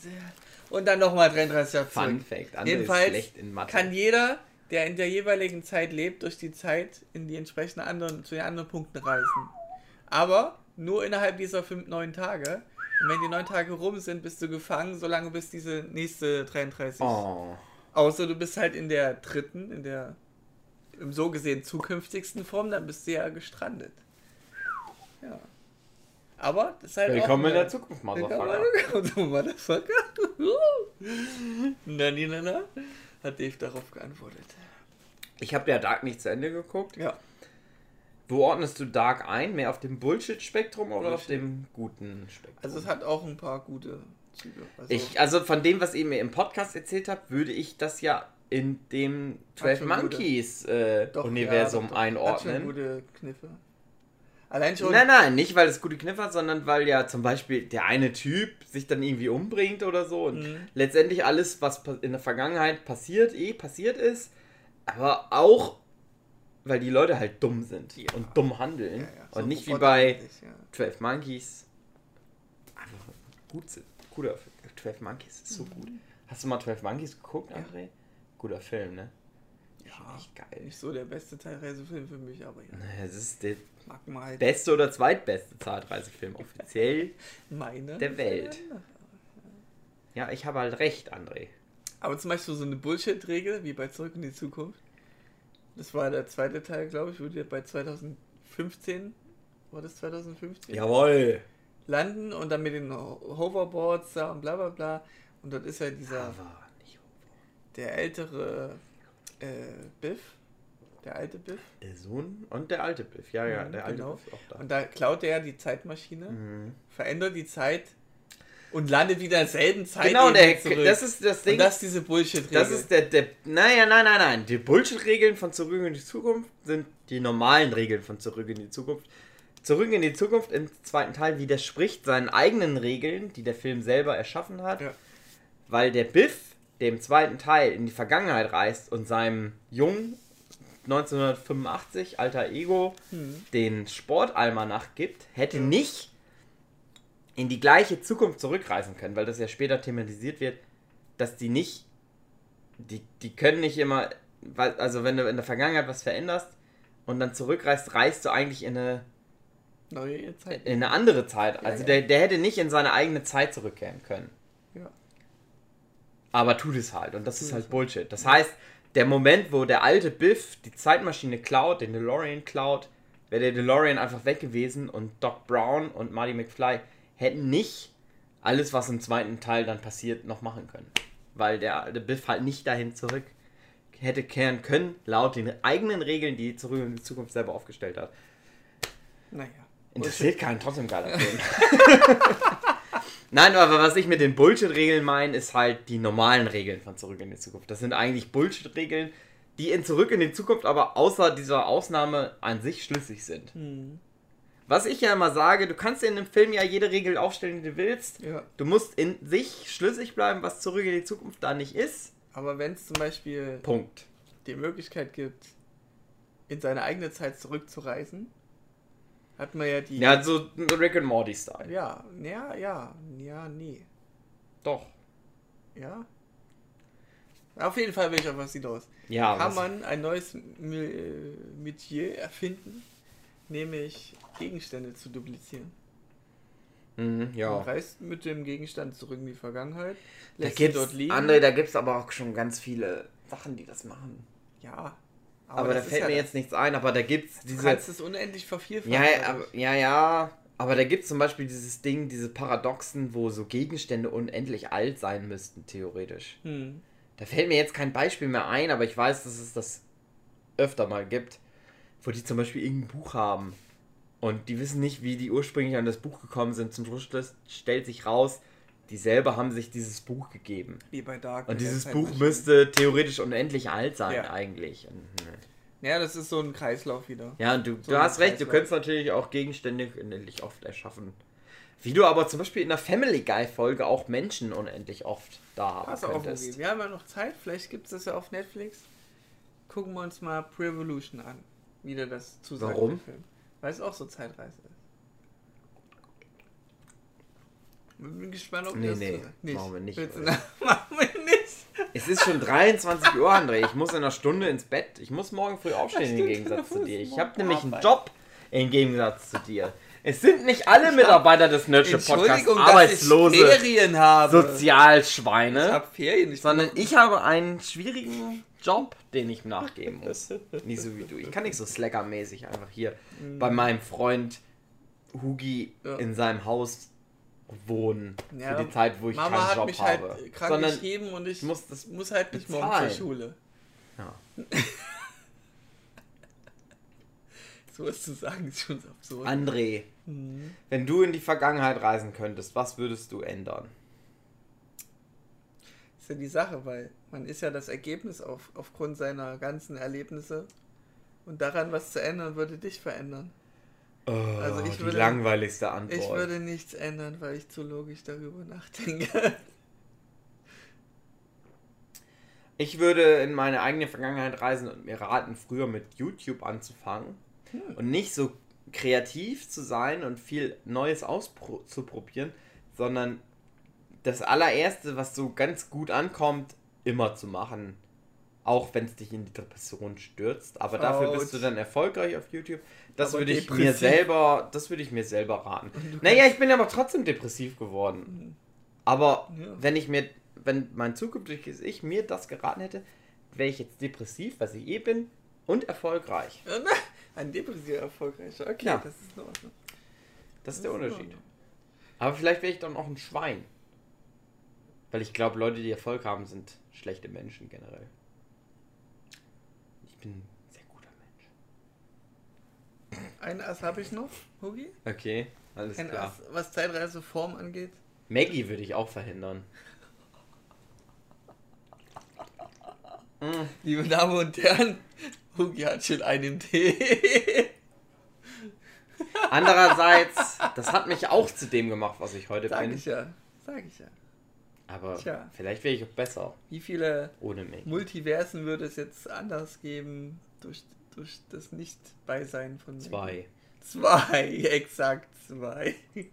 sehr. Und dann nochmal 33 Jahre Fun zurück. Fact. André Jedenfalls ist schlecht in Mathe. kann jeder, der in der jeweiligen Zeit lebt, durch die Zeit in die entsprechenden anderen, zu den anderen Punkten reisen. Aber nur innerhalb dieser fünf, neun Tage. Und wenn die neun Tage rum sind, bist du gefangen, solange bis diese nächste 33. oh. Außer du bist halt in der dritten, in der im so gesehen zukünftigsten Form, dann bist du ja gestrandet. Ja. Aber das ist halt Willkommen auch in der Zukunft, Motherfucker. Willkommen, Motherfucker. na, na, na, hat Dave darauf geantwortet. Ich habe ja Dark nicht zu Ende geguckt. Ja. Wo ordnest du Dark ein? Mehr auf dem Bullshit-Spektrum oder auf Bullshit. dem guten Spektrum? Also es hat auch ein paar gute Züge. Also, ich, also von dem, was ihr mir im Podcast erzählt habt, würde ich das ja in dem 12 schon gute. Monkeys äh, doch, Universum ja, doch, doch. Hat schon einordnen. gute Kniffe. Allein schon. Nein, nein, nicht weil es gute Kniffe hat, sondern weil ja zum Beispiel der eine Typ sich dann irgendwie umbringt oder so und Mhm. letztendlich alles, was in der Vergangenheit passiert, eh passiert ist, aber auch weil die Leute halt dumm sind Ja. und dumm handeln Ja, ja, so und nicht wie bei ja. 12 Monkeys einfach gut sind. Guter Film. 12 Monkeys ist so gut. Hast du mal 12 Monkeys geguckt, Mhm. André? Guter Film, ne? Ja, Echt geil. nicht so der beste Teilreisefilm für mich, aber ja. Naja, Es ist der halt beste oder zweitbeste Zeitreisefilm offiziell. meine. der Welt. Ja, ich habe halt recht, André. Aber zum Beispiel so eine Bullshit-Regel, wie bei Zurück in die Zukunft. Das war der zweite Teil, glaube ich, wurde bei 2015, war das 2015? Jawohl. Landen und dann mit den Ho- Hoverboards da und bla bla bla. Und dort ist ja dieser, Aber nicht der ältere äh, Biff, der alte Biff. der Sohn und der alte Biff. Ja, ja, Mhm, der alte genau. Biff ist auch da. Und da klaut er ja die Zeitmaschine, Mhm. verändert die Zeit und landet wieder in derselben Zeit. Genau, der, zurück. das ist das Ding. und das ist diese Bullshit-Regel. Das ist der, der. Naja, nein, nein, nein. Die Bullshit-Regeln von Zurück in die Zukunft sind die normalen Regeln von Zurück in die Zukunft. Zurück in die Zukunft im zweiten Teil widerspricht seinen eigenen Regeln, die der Film selber erschaffen hat, Ja. weil der Biff, der im zweiten Teil in die Vergangenheit reist und seinem Jungen 1985, alter Ego, Hm. den Sportalmanach gibt, hätte nicht in die gleiche Zukunft zurückreisen können, weil das ja später thematisiert wird, dass die nicht, die, die können nicht immer, also wenn du in der Vergangenheit was veränderst und dann zurückreist, reist du eigentlich in eine, Neue Zeit. in eine andere Zeit. Also ja. Der, der hätte nicht in seine eigene Zeit zurückkehren können. Ja. Aber tut es halt und das ist halt halt. Bullshit. Das heißt, der Moment, wo der alte Biff die Zeitmaschine klaut, den DeLorean klaut, wäre der DeLorean einfach weg gewesen und Doc Brown und Marty McFly hätten nicht alles, was im zweiten Teil dann passiert, noch machen können. Weil der alte Biff halt nicht dahin zurück hätte kehren können, laut den eigenen Regeln, die zurück in die Zukunft selber aufgestellt hat. Naja. Interessiert keinen, trotzdem geiler Film. Nein, aber was ich mit den Bullshit-Regeln meine, ist halt die normalen Regeln von Zurück in die Zukunft. Das sind eigentlich Bullshit-Regeln, die in Zurück in die Zukunft aber außer dieser Ausnahme an sich schlüssig sind. Hm. Was ich ja immer sage, du kannst in einem Film ja jede Regel aufstellen, die du willst. Ja. Du musst in sich schlüssig bleiben, was Zurück in die Zukunft da nicht ist. Aber wenn es zum Beispiel Punkt. die Möglichkeit gibt, in seine eigene Zeit zurückzureisen, hat man ja die. Ja, so Rick and Morty-Style. ja, ja, ja, ja, nee. Doch. Ja. Auf jeden Fall will ich auf was hinaus. Ja, Kann was- man ein neues äh, Metier erfinden, nämlich Gegenstände zu duplizieren. Mhm, ja. Man reist mit dem Gegenstand zurück in die Vergangenheit, Da lässt ihn gibt's, dort liegen. André, da gibt's aber auch schon ganz viele Sachen, die das machen. ja. Aber, da das ist fällt ja mir jetzt nichts ein, aber da gibt's Du diese. kannst es unendlich vervielfachen. Ja, aber, ja, ja. Aber da gibt's zum Beispiel dieses Ding, diese Paradoxen, wo so Gegenstände unendlich alt sein müssten, theoretisch. Hm. Da fällt mir jetzt kein Beispiel mehr ein, aber ich weiß, dass es das öfter mal gibt, wo die zum Beispiel irgendein Buch haben. Und die wissen nicht, wie die ursprünglich an das Buch gekommen sind. Zum Schluss stellt sich raus, die selber haben sich dieses Buch gegeben. Wie bei Dark. Und dieses Buch Zeitmaschine. müsste theoretisch unendlich alt sein, Ja. eigentlich. Hm. Ja, das ist so ein Kreislauf wieder. Ja, und du, So du hast recht, du Kreislauf. könntest natürlich auch Gegenstände unendlich oft erschaffen. Wie du aber zum Beispiel in der Family Guy Folge auch Menschen unendlich oft da haben auf, könntest. Ogi. Wir haben ja noch Zeit. Vielleicht gibt es das ja auf Netflix. Gucken wir uns mal Prevolution an. Wieder das zusagt Warum? Film. Weil es auch so Zeitreise ist. Bin gespannt, ob Nee, das nee, nicht. machen wir nicht, machen wir nicht. Es ist schon 23 Uhr, André. Ich muss in einer Stunde ins Bett. Ich muss morgen früh aufstehen im stimmt, Gegensatz du zu dir. Ich habe nämlich einen. Job im Gegensatz zu dir. Es sind nicht alle Mitarbeiter des Nerdship Podcasts Entschuldigung, dass ich arbeitslose Ferien habe. Ich Sozialschweine, habe Ferien. Ich sondern ich habe einen schwierigen Job, den ich nachgeben muss. Nicht so wie du. Ich kann nicht so slackermäßig einfach hier bei meinem Freund Hugi Ja. in seinem Haus wohnen Ja, für die Zeit, wo ich Mama keinen hat Job mich habe. halt krank sondern geschrieben und ich muss das muss halt nicht morgen bezahlen. zur Schule. ja. So was zu sagen ist schon so absurd. André, Mhm. wenn du in die Vergangenheit reisen könntest, was würdest du ändern? ist ja die Sache, weil man ist ja das Ergebnis auf, aufgrund seiner ganzen Erlebnisse und daran was zu ändern, würde dich verändern. Also ich Oh, die würde- langweiligste Antwort. Ich würde nichts ändern, weil ich zu logisch darüber nachdenke. Ich würde in meine eigene Vergangenheit reisen und mir raten, früher mit YouTube anzufangen Hm. und nicht so kreativ zu sein und viel Neues auszuprobieren, sondern das allererste, was so ganz gut ankommt, immer zu machen. Auch wenn es dich in die Depression stürzt. Aber dafür bist du dann erfolgreich auf YouTube. Das Aber würde ich mir depressiv. selber, das würde ich mir selber raten. Naja, ich bin aber trotzdem depressiv geworden. Aber Ja. wenn ich mir, wenn mein zukünftiges Ich mir das geraten hätte, wäre ich jetzt depressiv, was ich eh bin, und erfolgreich. Ein depressiver erfolgreicher. Okay, Ja. das ist in Ordnung. Das ist der Das ist in Unterschied. Aber vielleicht wäre ich dann auch ein Schwein. Weil ich glaube, Leute, die Erfolg haben, sind schlechte Menschen generell. Ich bin ein sehr guter Mensch. Ein Ass habe ich noch, Hugi. Okay, alles Ein klar. Ass, was Zeitreiseform angeht. Maggie würde ich auch verhindern. Liebe Damen und Herren, Hugi hat schon einen Tee. Andererseits, das hat mich auch zu dem gemacht, was ich heute Sag bin. ich ja. Sag ich ja. Aber Tja. vielleicht wäre ich auch besser Wie viele ohne. Multiversen würde es jetzt anders geben durch, durch das Nicht-Beisein von Maggie? Zwei. Zwei, exakt zwei.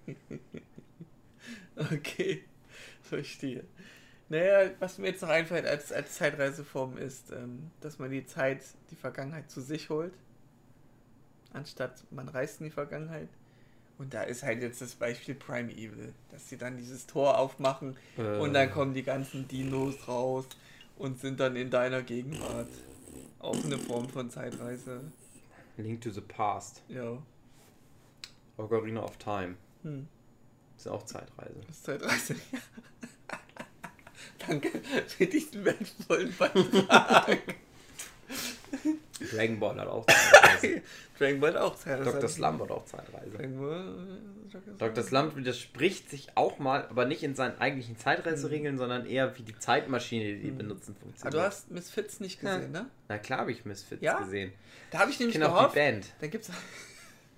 okay, verstehe. Naja, was mir jetzt noch einfällt als, als Zeitreiseform ist, ähm, dass man die Zeit, die Vergangenheit zu sich holt, anstatt man reist in die Vergangenheit. Und da ist halt jetzt das Beispiel Primeval, dass sie dann dieses Tor aufmachen und dann Äh. kommen die ganzen Dinos raus und sind dann in deiner Gegenwart. Auch eine Form von Zeitreise. Link to the Past. Ja. Ocarina of Time. Hm. Ist auch Zeitreise. Das ist Zeitreise. Danke für diesen wertvollen Beitrag. Dragon Ball hat auch Zeitreise. Dragon Ball auch Zeitreise. Dr. Slump hat auch Zeitreise. Ball, äh, Dr. Slump widerspricht sich auch mal, aber nicht in seinen eigentlichen Zeitreiseregeln, sondern eher wie die Zeitmaschine, die die Mhm. benutzen, funktioniert. du hast Misfits nicht gesehen, ne? Na klar habe ich Misfits Ja? gesehen. Da habe ich Ich nämlich kenne auch die gehofft. Band. Da gibt's.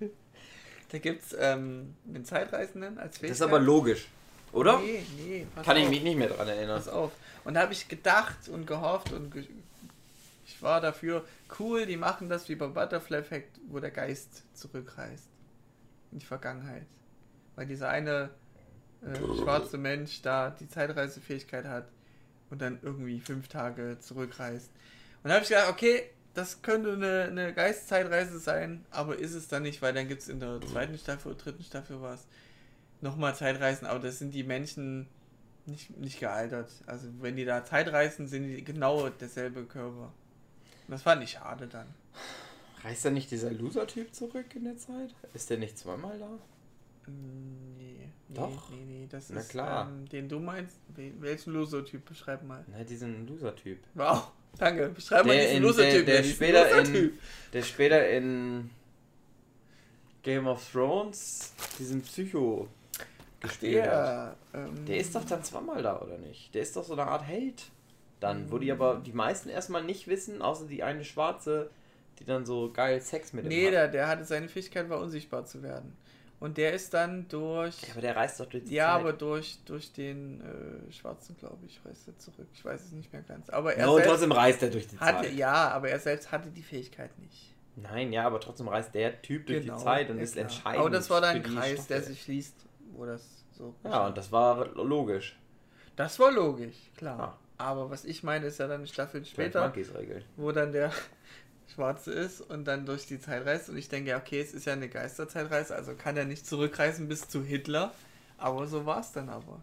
da gibt's ähm, einen Zeitreisenden als Fähigkeit. Das ist aber logisch, oder? Nee, nee. Kann ich auf. mich nicht mehr dran erinnern. Pass auf. Und da habe ich gedacht und gehofft und ge ich war dafür, cool, die machen das wie beim Butterfly Effect, wo der Geist zurückreist. In die Vergangenheit. Weil dieser eine äh, schwarze Mensch da die Zeitreisefähigkeit hat und dann irgendwie fünf Tage zurückreist. Und da habe ich gedacht, okay, das könnte eine, eine Geistzeitreise sein, aber ist es dann nicht, weil dann gibt es in der zweiten Staffel oder dritten Staffel was nochmal Zeitreisen, aber das sind die Menschen nicht, nicht gealtert. Also wenn die da Zeitreisen, sind die genau derselbe Körper. Das fand ich schade dann. Reist da nicht dieser Loser-Typ zurück in der Zeit? Ist der nicht zweimal da? Mm, Nee, nee, Doch. nee, nee, das Na ist klar. Ähm, den du meinst. Wel- Welchen Loser-Typ? Beschreib mal. Na, diesen Loser-Typ. Wow, danke. Beschreib mal Der, diesen in, Loser-Typ. der, der, diesen später in, der später in Game of Thrones diesen Psycho gespielt hat. Der, ähm, Der ist doch dann zweimal da, oder nicht? Der ist doch so eine Art Held. Dann, wo die aber die meisten erstmal nicht wissen, außer die eine Schwarze, die dann so geil Sex mit ihm Nee, hat. der, der hatte seine Fähigkeit, war unsichtbar zu werden. Und der ist dann durch. Ja, aber der reist doch durch die Ja, Zeit. aber durch, durch den äh, Schwarzen, glaube ich, reist er zurück. Ich weiß es nicht mehr ganz. Aber er Ja, und trotzdem reist er durch die hatte, Zeit. ja, aber er selbst hatte die Fähigkeit nicht. Nein, ja, aber trotzdem reist der Typ durch Genau, die Zeit und ist klar. entscheidend. Aber das war dann ein Kreis, der Staffel. sich schließt, wo das so. Ja, und das war logisch. Das war logisch, klar. Ja. Aber was ich meine, ist ja dann Staffeln Später. wo dann der Schwarze ist und dann durch die Zeit reist. Und ich denke, ja, okay, es ist ja eine Geisterzeitreise, also kann er nicht zurückreisen bis zu Hitler. Aber so war es dann aber.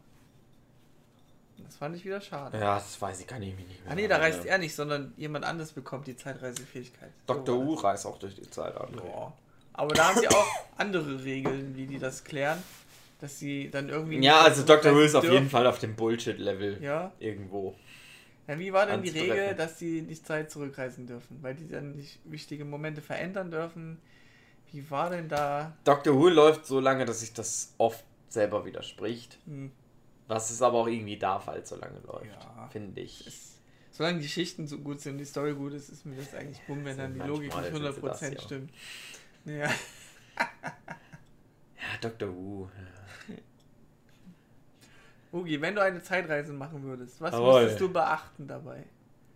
Das fand ich wieder schade. Ja, das weiß ich, kann ich mich nicht mehr Ah nee, da reist er nicht, sondern jemand anderes bekommt die Zeitreisefähigkeit. Dr. So Who reist auch durch die Zeit an. Aber da haben sie auch andere Regeln, wie die das klären. Dass sie dann irgendwie. Ja, also Dr. Who ist auf jeden Fall auf dem Bullshit-Level Ja. irgendwo. ja. Wie war denn die. Regel, dass sie nicht Zeit zurückreisen dürfen? Weil die dann nicht wichtige Momente verändern dürfen. Wie war denn da. Dr. Who läuft so lange, dass sich das oft selber widerspricht. Hm, Was es aber auch irgendwie darf, es so lange läuft. Ja. finde ich. es, solange die Geschichten so gut sind und die Story gut ist, ist mir das eigentlich bumm, wenn So, dann die Logik nicht sind sie das, 100% ja. stimmt. Ja. Ja, Dr. Who. Ugi, wenn du eine Zeitreise machen würdest, was Jawohl. müsstest du beachten dabei?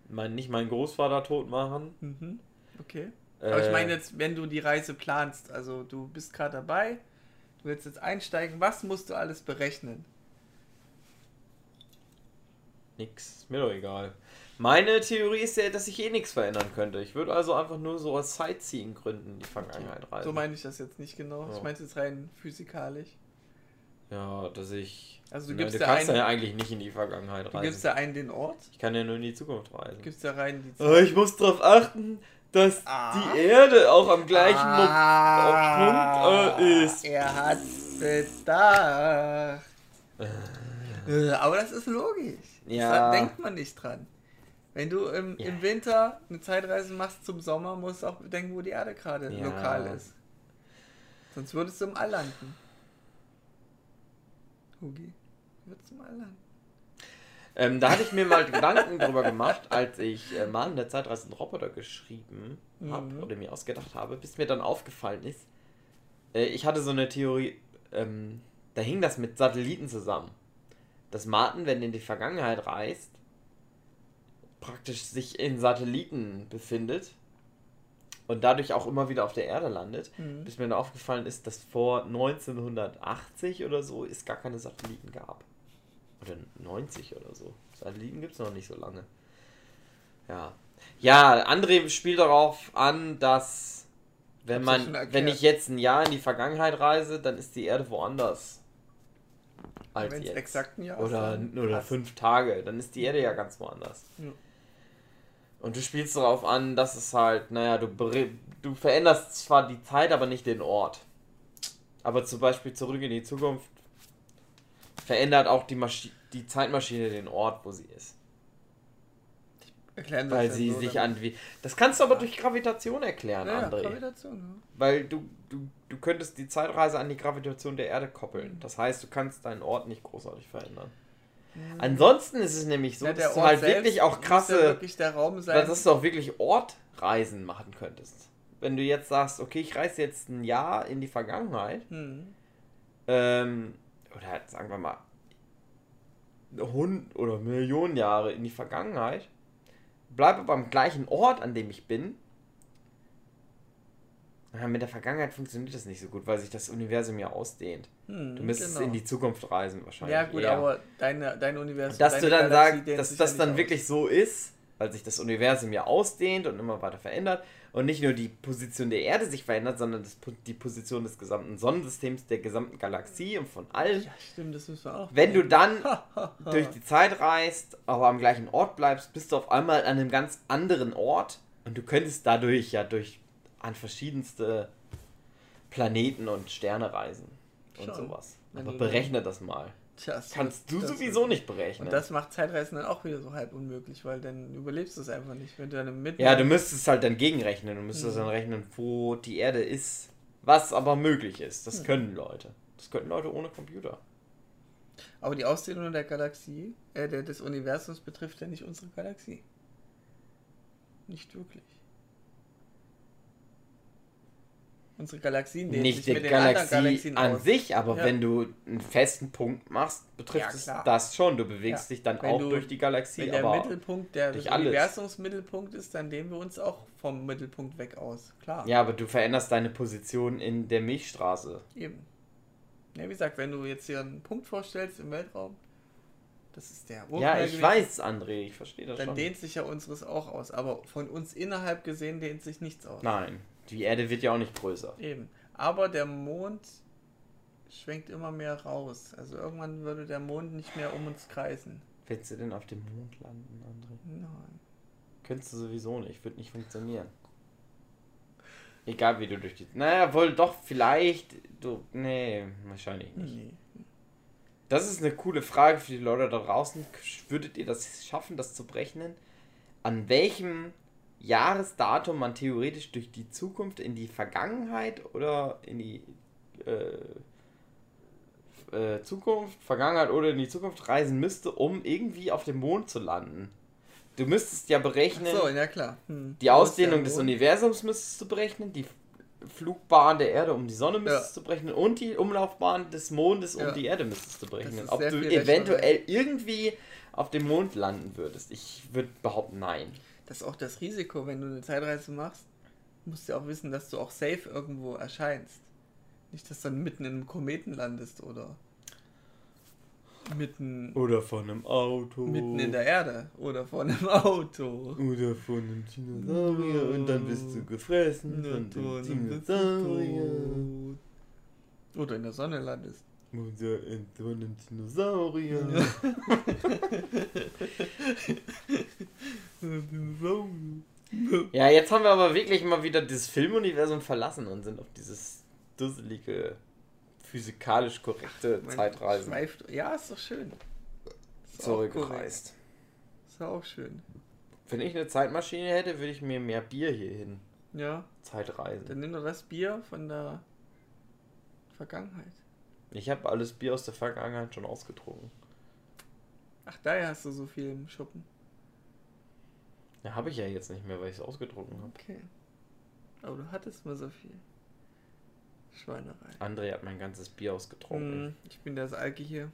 Mein, nicht meinen Großvater tot machen. Mhm. Okay. Aber ich Äh, meine jetzt, wenn du die Reise planst, also du bist gerade dabei, du willst jetzt einsteigen, was musst du alles berechnen? Nix, ist mir doch egal. Meine Theorie ist ja, dass ich eh nichts verändern könnte. Ich würde also einfach nur so aus Sightseeing-Gründen in die Vergangenheit reisen. So meine ich das jetzt nicht genau. Ich Ja. meine es jetzt rein physikalisch. Ja, dass ich. Also du Ja, gibst du kannst einen- ja eigentlich nicht in die Vergangenheit Du reisen. gibst da einen den Ort, ich kann ja nur in die Zukunft reisen. gibst da rein die Oh, ich muss darauf achten, dass Ah. die Erde auch am gleichen Ah, Punkt äh, ist. Er hat bedacht. Äh, Aber das ist logisch. Ja. Da denkt man nicht dran. Wenn du im, Ja. im Winter eine Zeitreise machst zum Sommer, musst du auch bedenken, wo die Erde gerade Ja. lokal ist. Sonst würdest du im All landen. Hugi, im All landen. Ähm, da hatte ich mir mal Gedanken drüber gemacht, als ich äh, Mann der Zeitreise einen Roboter geschrieben habe Mhm. oder mir ausgedacht habe, bis mir dann aufgefallen ist, äh, ich hatte so eine Theorie, ähm, da hing das mit Satelliten zusammen. Dass Martin, wenn er in die Vergangenheit reist, praktisch sich in Satelliten befindet und dadurch auch immer wieder auf der Erde landet. Mhm. Bis mir dann aufgefallen ist, dass vor 1980 oder so es gar keine Satelliten gab. Oder 90 oder so. Satelliten gibt es noch nicht so lange. Ja. Ja, André spielt darauf an, dass wenn Hab's man, wenn ich jetzt ein Jahr in die Vergangenheit reise, dann ist die Erde woanders. Als Wenn es jetzt. exakt ein Jahr Oder, oder fünf Tage, dann ist die Erde ja ganz woanders. Ja. Und du spielst darauf an, dass es halt, naja, du, du veränderst zwar die Zeit, aber nicht den Ort. Aber zum Beispiel zurück in die Zukunft verändert auch die, Maschi die Zeitmaschine den Ort, wo sie ist. Erklären Weil das sie ja so, sich an wie. Das kannst du aber durch Gravitation erklären, Ja, ja, André. Gravitation, ja. Weil du, du, du könntest die Zeitreise an die Gravitation der Erde koppeln. Das heißt, du kannst deinen Ort nicht großartig verändern. Ansonsten ist es nämlich so, Ja, dass du halt wirklich auch krasse. Ja wirklich der Raum sein. dass du auch wirklich Ortreisen machen könntest. Wenn du jetzt sagst, okay, ich reise jetzt ein Jahr in die Vergangenheit, Hm. ähm, oder halt, sagen wir mal, Hund oder Millionen Jahre in die Vergangenheit, bleibe beim gleichen Ort, an dem ich bin. Mit der Vergangenheit funktioniert das nicht so gut, weil sich das Universum ja ausdehnt. Hm, Du müsstest genau. in die Zukunft reisen wahrscheinlich. Ja, gut, eher. aber deine, dein Universum. dass du dann sagst, dass das dann nicht wirklich so ist, weil sich das Universum ja ausdehnt und immer weiter verändert und nicht nur die Position der Erde sich verändert, sondern das, die Position des gesamten Sonnensystems, der gesamten Galaxie und von allem. aus. Ja, stimmt, das müssen wir auch. Wenn du dann dann. durch die Zeit reist, aber am gleichen Ort bleibst, bist du auf einmal an einem ganz anderen Ort und du könntest dadurch ja durch an verschiedenste Planeten und Sterne reisen und Schon. sowas. Aber berechne das mal. Tja, das Kannst du sowieso nicht berechnen. Und das macht Zeitreisen dann auch wieder so halb unmöglich, weil dann überlebst du es einfach nicht. Wenn du dann mitten. Ja, du müsstest halt dann gegenrechnen. Du müsstest Mhm. dann rechnen, wo die Erde ist. Was aber möglich ist. Das Mhm. können Leute. Das könnten Leute ohne Computer. Aber die Ausdehnung der Galaxie, äh, des Universums betrifft ja nicht unsere Galaxie. Nicht wirklich. Unsere Galaxien dehnen Nicht sich die mit den anderen Galaxie Galaxien an aus. sich, aber Ja. wenn du einen festen Punkt machst, betrifft Ja, es das schon. Du bewegst Ja. dich dann Wenn auch du- durch die Galaxie. Wenn der Mittelpunkt der. Universumsmittelpunkt ist, dann dehnen wir uns auch vom Mittelpunkt weg aus. Klar. ja, aber du veränderst deine Position in der Milchstraße. Eben. Ja, wie gesagt, wenn du jetzt hier einen Punkt vorstellst im Weltraum, das ist der Ja, Urknall ich gewesen, weiß, André, ich verstehe das Dann schon. dehnt sich ja unseres auch aus. Aber von uns innerhalb gesehen dehnt sich nichts aus. Nein, die Erde wird ja auch nicht größer. Eben. Aber der Mond schwenkt immer mehr raus. Also irgendwann würde der Mond nicht mehr um uns kreisen. Willst du denn auf dem Mond landen, André? Nein. Könntest du sowieso nicht, wird nicht funktionieren. Egal wie du durch die. Naja, wohl doch, vielleicht. Du. Nee, wahrscheinlich nicht. Nee. Das ist eine coole Frage für die Leute da draußen. Würdet ihr das schaffen, das zu berechnen? An welchem Jahresdatum man theoretisch durch die Zukunft in die Vergangenheit oder in die äh, äh, Zukunft, Vergangenheit oder in die Zukunft reisen müsste, um irgendwie auf dem Mond zu landen? Du müsstest ja Ach berechnen. so, ja klar. Hm. Die Ausdehnung des? Universums müsstest du berechnen, die Flugbahn der Erde um die Sonne müsstest Ja. du berechnen und die Umlaufbahn des Mondes um Ja. die Erde müsstest du berechnen. Ob du eventuell irgendwie auf dem Mond landen würdest. Ich würde behaupten, nein. Das ist auch das Risiko, wenn du eine Zeitreise machst, musst du auch wissen, dass du auch safe irgendwo erscheinst. Nicht, dass du dann mitten in einem Kometen landest oder mitten, Oder von einem Auto. mitten in der Erde oder vor einem Auto. Oder von einem Dinosaurier und dann bist du gefressen von dem bist du Dinosaurier. Oder in der Sonne landest. Oder von einem Dinosaurier. Ja, jetzt haben wir aber wirklich mal wieder das Filmuniversum verlassen und sind auf dieses dusselige, physikalisch korrekte Man Zeitreisen schweift- Ja, ist doch schön. Ist zurückgereist. Ist auch schön. Wenn ich eine Zeitmaschine hätte, würde ich mir mehr Bier hierhin Ja, Zeitreisen. dann nimm doch das Bier von der Vergangenheit. Ich habe alles Bier aus der Vergangenheit schon ausgetrunken. Ach, daher hast du so viel im Schuppen. Ja, habe ich ja jetzt nicht mehr, weil ich es ausgetrunken habe. Okay. Aber du hattest mal so viel. Schweinerei. André hat mein ganzes Bier ausgetrunken. Hm, ich bin das Alki hier.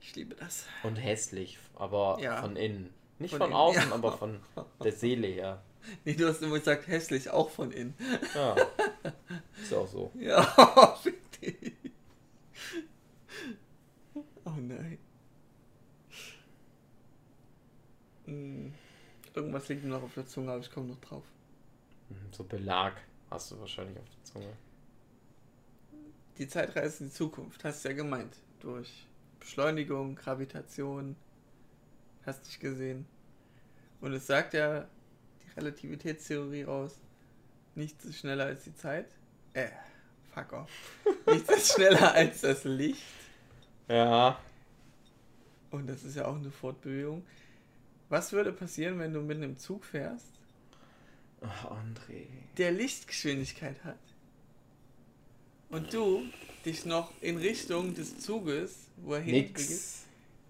Ich liebe das. Und hässlich, aber Ja. von innen. Nicht Von von, innen, außen, ja. aber von der Seele her. Nee, du hast immer gesagt, hässlich, auch von innen. Ja. Ist auch so. Ja. Oh nein. Hm, Irgendwas liegt mir noch auf der Zunge, aber ich komme noch drauf. Mhm, So Belag hast du wahrscheinlich auf der Zunge. Die Zeitreise in die Zukunft, hast du ja gemeint. Durch Beschleunigung, Gravitation. Hast dich gesehen. Und es sagt ja die Relativitätstheorie aus, nichts ist schneller als die Zeit. Äh, fuck off. nichts ist schneller als das Licht. Ja. Und das ist ja auch eine Fortbewegung. Was würde passieren, wenn du mit einem Zug fährst, Ach, André. der Lichtgeschwindigkeit hat? Und du dich noch in Richtung des Zuges, wo er hinbewegt, Nix.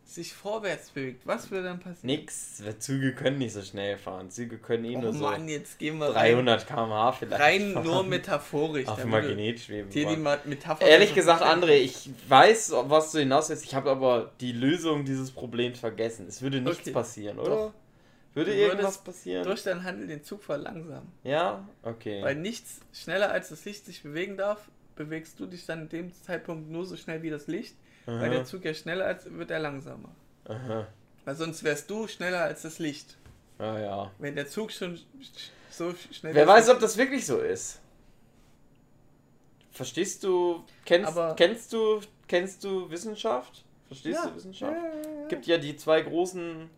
Sich vorwärts bewegt. Was würde dann passieren? Nix. Züge können nicht so schnell fahren. Züge können eh Oh nur Mann, so jetzt gehen wir rein. 300 km/h vielleicht. Rein fahren. nur metaphorisch. Auf Magnet schweben. Dir die Metapher Ehrlich gesagt, André, ich weiß, was du hinaus willst. Ich habe aber die Lösung dieses Problems vergessen. Es würde nichts Okay. passieren, oder? Doch. Würde Du irgendwas passieren? durch deinen Handel den Zug verlangsamen. Ja? Okay. Weil nichts schneller als das Licht sich bewegen darf, bewegst du dich dann in dem Zeitpunkt nur so schnell wie das Licht. Weil der Aha. Zug ja schneller ist, wird er langsamer. Aha. Weil sonst wärst du schneller als das Licht. Ja, ja. Wenn der Zug schon so schnell Wer weiß, ob das wirklich so ist. Verstehst du, kennst, Aber- kennst du, kennst du Wissenschaft? Verstehst Ja. du Wissenschaft? Ja, ja. gibt ja die zwei großen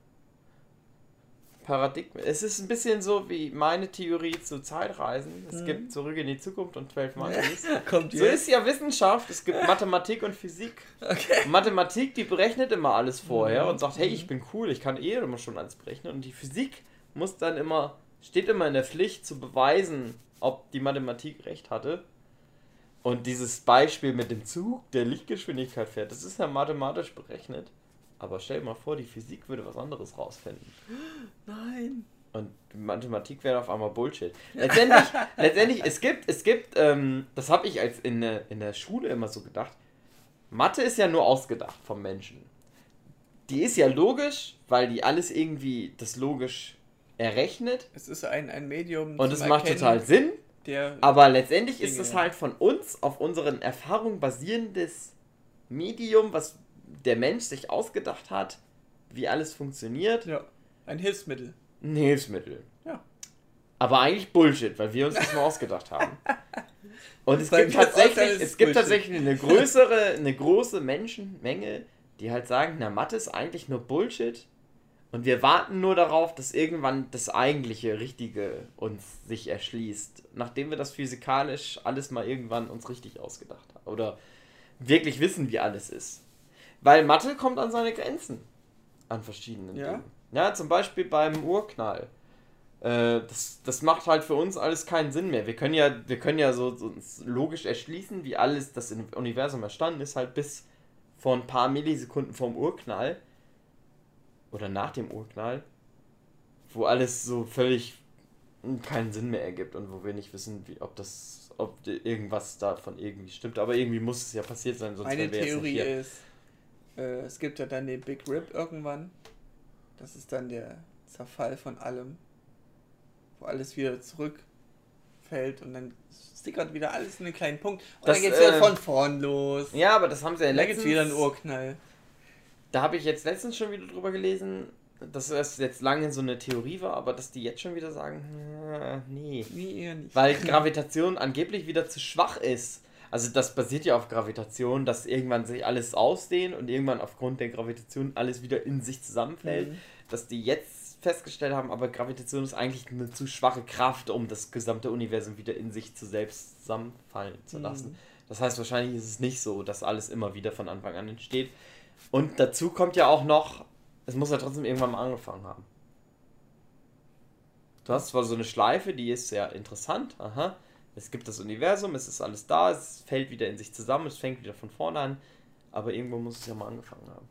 Paradigmen. Es ist ein bisschen so wie meine Theorie zu Zeitreisen. Es Mhm. gibt Zurück in die Zukunft und 12 Monkeys. Kommt So jetzt. ist ja Wissenschaft. Es gibt Mathematik und Physik. Okay. Mathematik, die berechnet immer alles vorher Mhm. und sagt, hey, ich bin cool, ich kann eh immer schon alles berechnen. Und die Physik muss dann immer, steht immer in der Pflicht zu beweisen, ob die Mathematik recht hatte. Und dieses Beispiel mit dem Zug, der Lichtgeschwindigkeit fährt, das ist ja mathematisch berechnet. Aber stell dir mal vor, die Physik würde was anderes rausfinden. Nein. Und die Mathematik wäre auf einmal Bullshit. Letztendlich, letztendlich es gibt, es gibt, ähm, das habe ich als in der, in der Schule immer so gedacht. Mathe ist ja nur ausgedacht vom Menschen. Die ist ja logisch, weil die alles irgendwie das logisch errechnet. Es ist ein, ein Medium. Und es macht total Sinn. der. Aber letztendlich ist Dinge, es ja. halt von uns auf unseren Erfahrungen basierendes Medium, was der Mensch sich ausgedacht hat, wie alles funktioniert. Ja, ein Hilfsmittel. Ein Hilfsmittel. Ja. Aber eigentlich Bullshit, weil wir uns das mal ausgedacht haben. Und es gibt tatsächlich, es gibt tatsächlich eine größere, eine große Menschenmenge, die halt sagen, na Mathe ist eigentlich nur Bullshit. Und wir warten nur darauf, dass irgendwann das eigentliche Richtige uns sich erschließt, nachdem wir das physikalisch alles mal irgendwann uns richtig ausgedacht haben. Oder wirklich wissen, wie alles ist. Weil Mathe kommt an seine Grenzen. An verschiedenen Ja? Dingen. Ja, zum Beispiel beim Urknall. Äh, das, das macht halt für uns alles keinen Sinn mehr. Wir können ja, wir können ja so, so logisch erschließen, wie alles das im Universum entstanden ist, halt bis vor ein paar Millisekunden vorm Urknall. Oder nach dem Urknall. Wo alles so völlig keinen Sinn mehr ergibt und wo wir nicht wissen, wie, ob das, ob irgendwas davon irgendwie stimmt. Aber irgendwie muss es ja passiert sein, sonst Meine nicht Theorie ist, äh, es gibt ja dann den Big Rip irgendwann. Das ist dann der Zerfall von allem. Wo alles wieder zurückfällt und dann stickert wieder alles in einen kleinen Punkt. Und Das, dann geht's wieder äh, von vorn los. Ja, aber das haben sie ja und dann gibt's letztens... wieder einen Urknall. Da habe ich jetzt letztens schon wieder drüber gelesen, dass das jetzt lange so eine Theorie war, aber dass die jetzt schon wieder sagen, "Hm, nee. Nee, eher nicht. Weil Gravitation angeblich wieder zu schwach ist. Also das basiert ja auf Gravitation, dass irgendwann sich alles ausdehnt und irgendwann aufgrund der Gravitation alles wieder in sich zusammenfällt. Mhm. Dass die jetzt festgestellt haben, aber Gravitation ist eigentlich eine zu schwache Kraft, um das gesamte Universum wieder in sich zu selbst zusammenfallen zu lassen. Mhm. Das heißt, wahrscheinlich ist es nicht so, dass alles immer wieder von Anfang an entsteht. Und dazu kommt ja auch noch, es muss ja trotzdem irgendwann mal angefangen haben. Du hast zwar so eine Schleife, die ist sehr interessant, aha. Es gibt das Universum, es ist alles da, es fällt wieder in sich zusammen, es fängt wieder von vorne an, aber irgendwo muss es ja mal angefangen haben.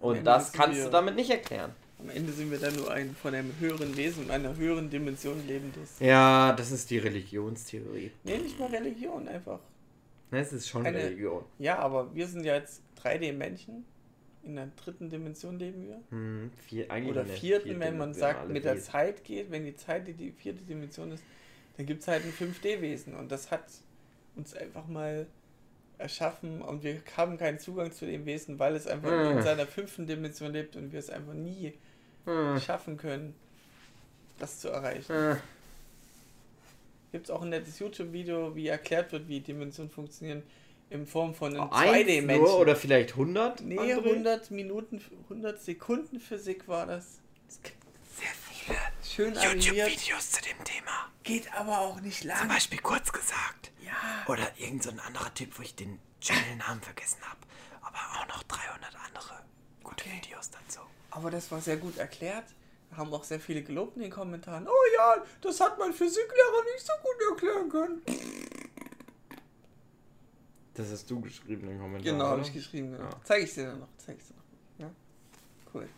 Und das kannst wir- du damit nicht erklären. Am Ende sind wir dann nur ein von einem höheren Wesen und einer höheren Dimension lebendes. Ja, das ist die Religionstheorie. Nee, nicht mal Religion, einfach. Es ist schon Eine- Religion. Ja, aber wir sind ja jetzt 3D-Männchen. In der dritten Dimension leben wir. Hm, vier, eigentlich Oder eine vierten, wenn man sagt, mit der. Zeit geht, wenn die Zeit die, die vierte Dimension ist, dann gibt es halt ein 5D-Wesen. Und das hat uns einfach mal erschaffen und wir haben keinen Zugang zu dem Wesen, weil es einfach Hm. in seiner fünften Dimension lebt und wir es einfach nie Hm, schaffen können, das zu erreichen. hm. Gibt es auch ein nettes YouTube-Video, wie erklärt wird, wie Dimensionen funktionieren, in Form von einem Eins 2D-Menschen. nur oder vielleicht 100? Nee, André? 100 Minuten, 100 Sekunden Physik war das. Es gibt sehr viele Schön. YouTube-Videos zu dem Thema. Geht aber auch nicht Zum lang. Beispiel kurz gesagt. Ja. Oder irgend so ein anderer Typ, wo ich den Channel-Namen vergessen habe. Aber auch noch 300 andere gute Okay. Videos dazu. Aber das war sehr gut erklärt. Haben auch sehr viele gelobt in den Kommentaren. Oh ja, das hat mein Physiklehrer nicht so gut erklären können. Das hast du geschrieben im Kommentar. Genau, habe ich geschrieben. Genau. Ja. Zeig ich dir dann noch. Zeig ich dir noch. Ja? Cool.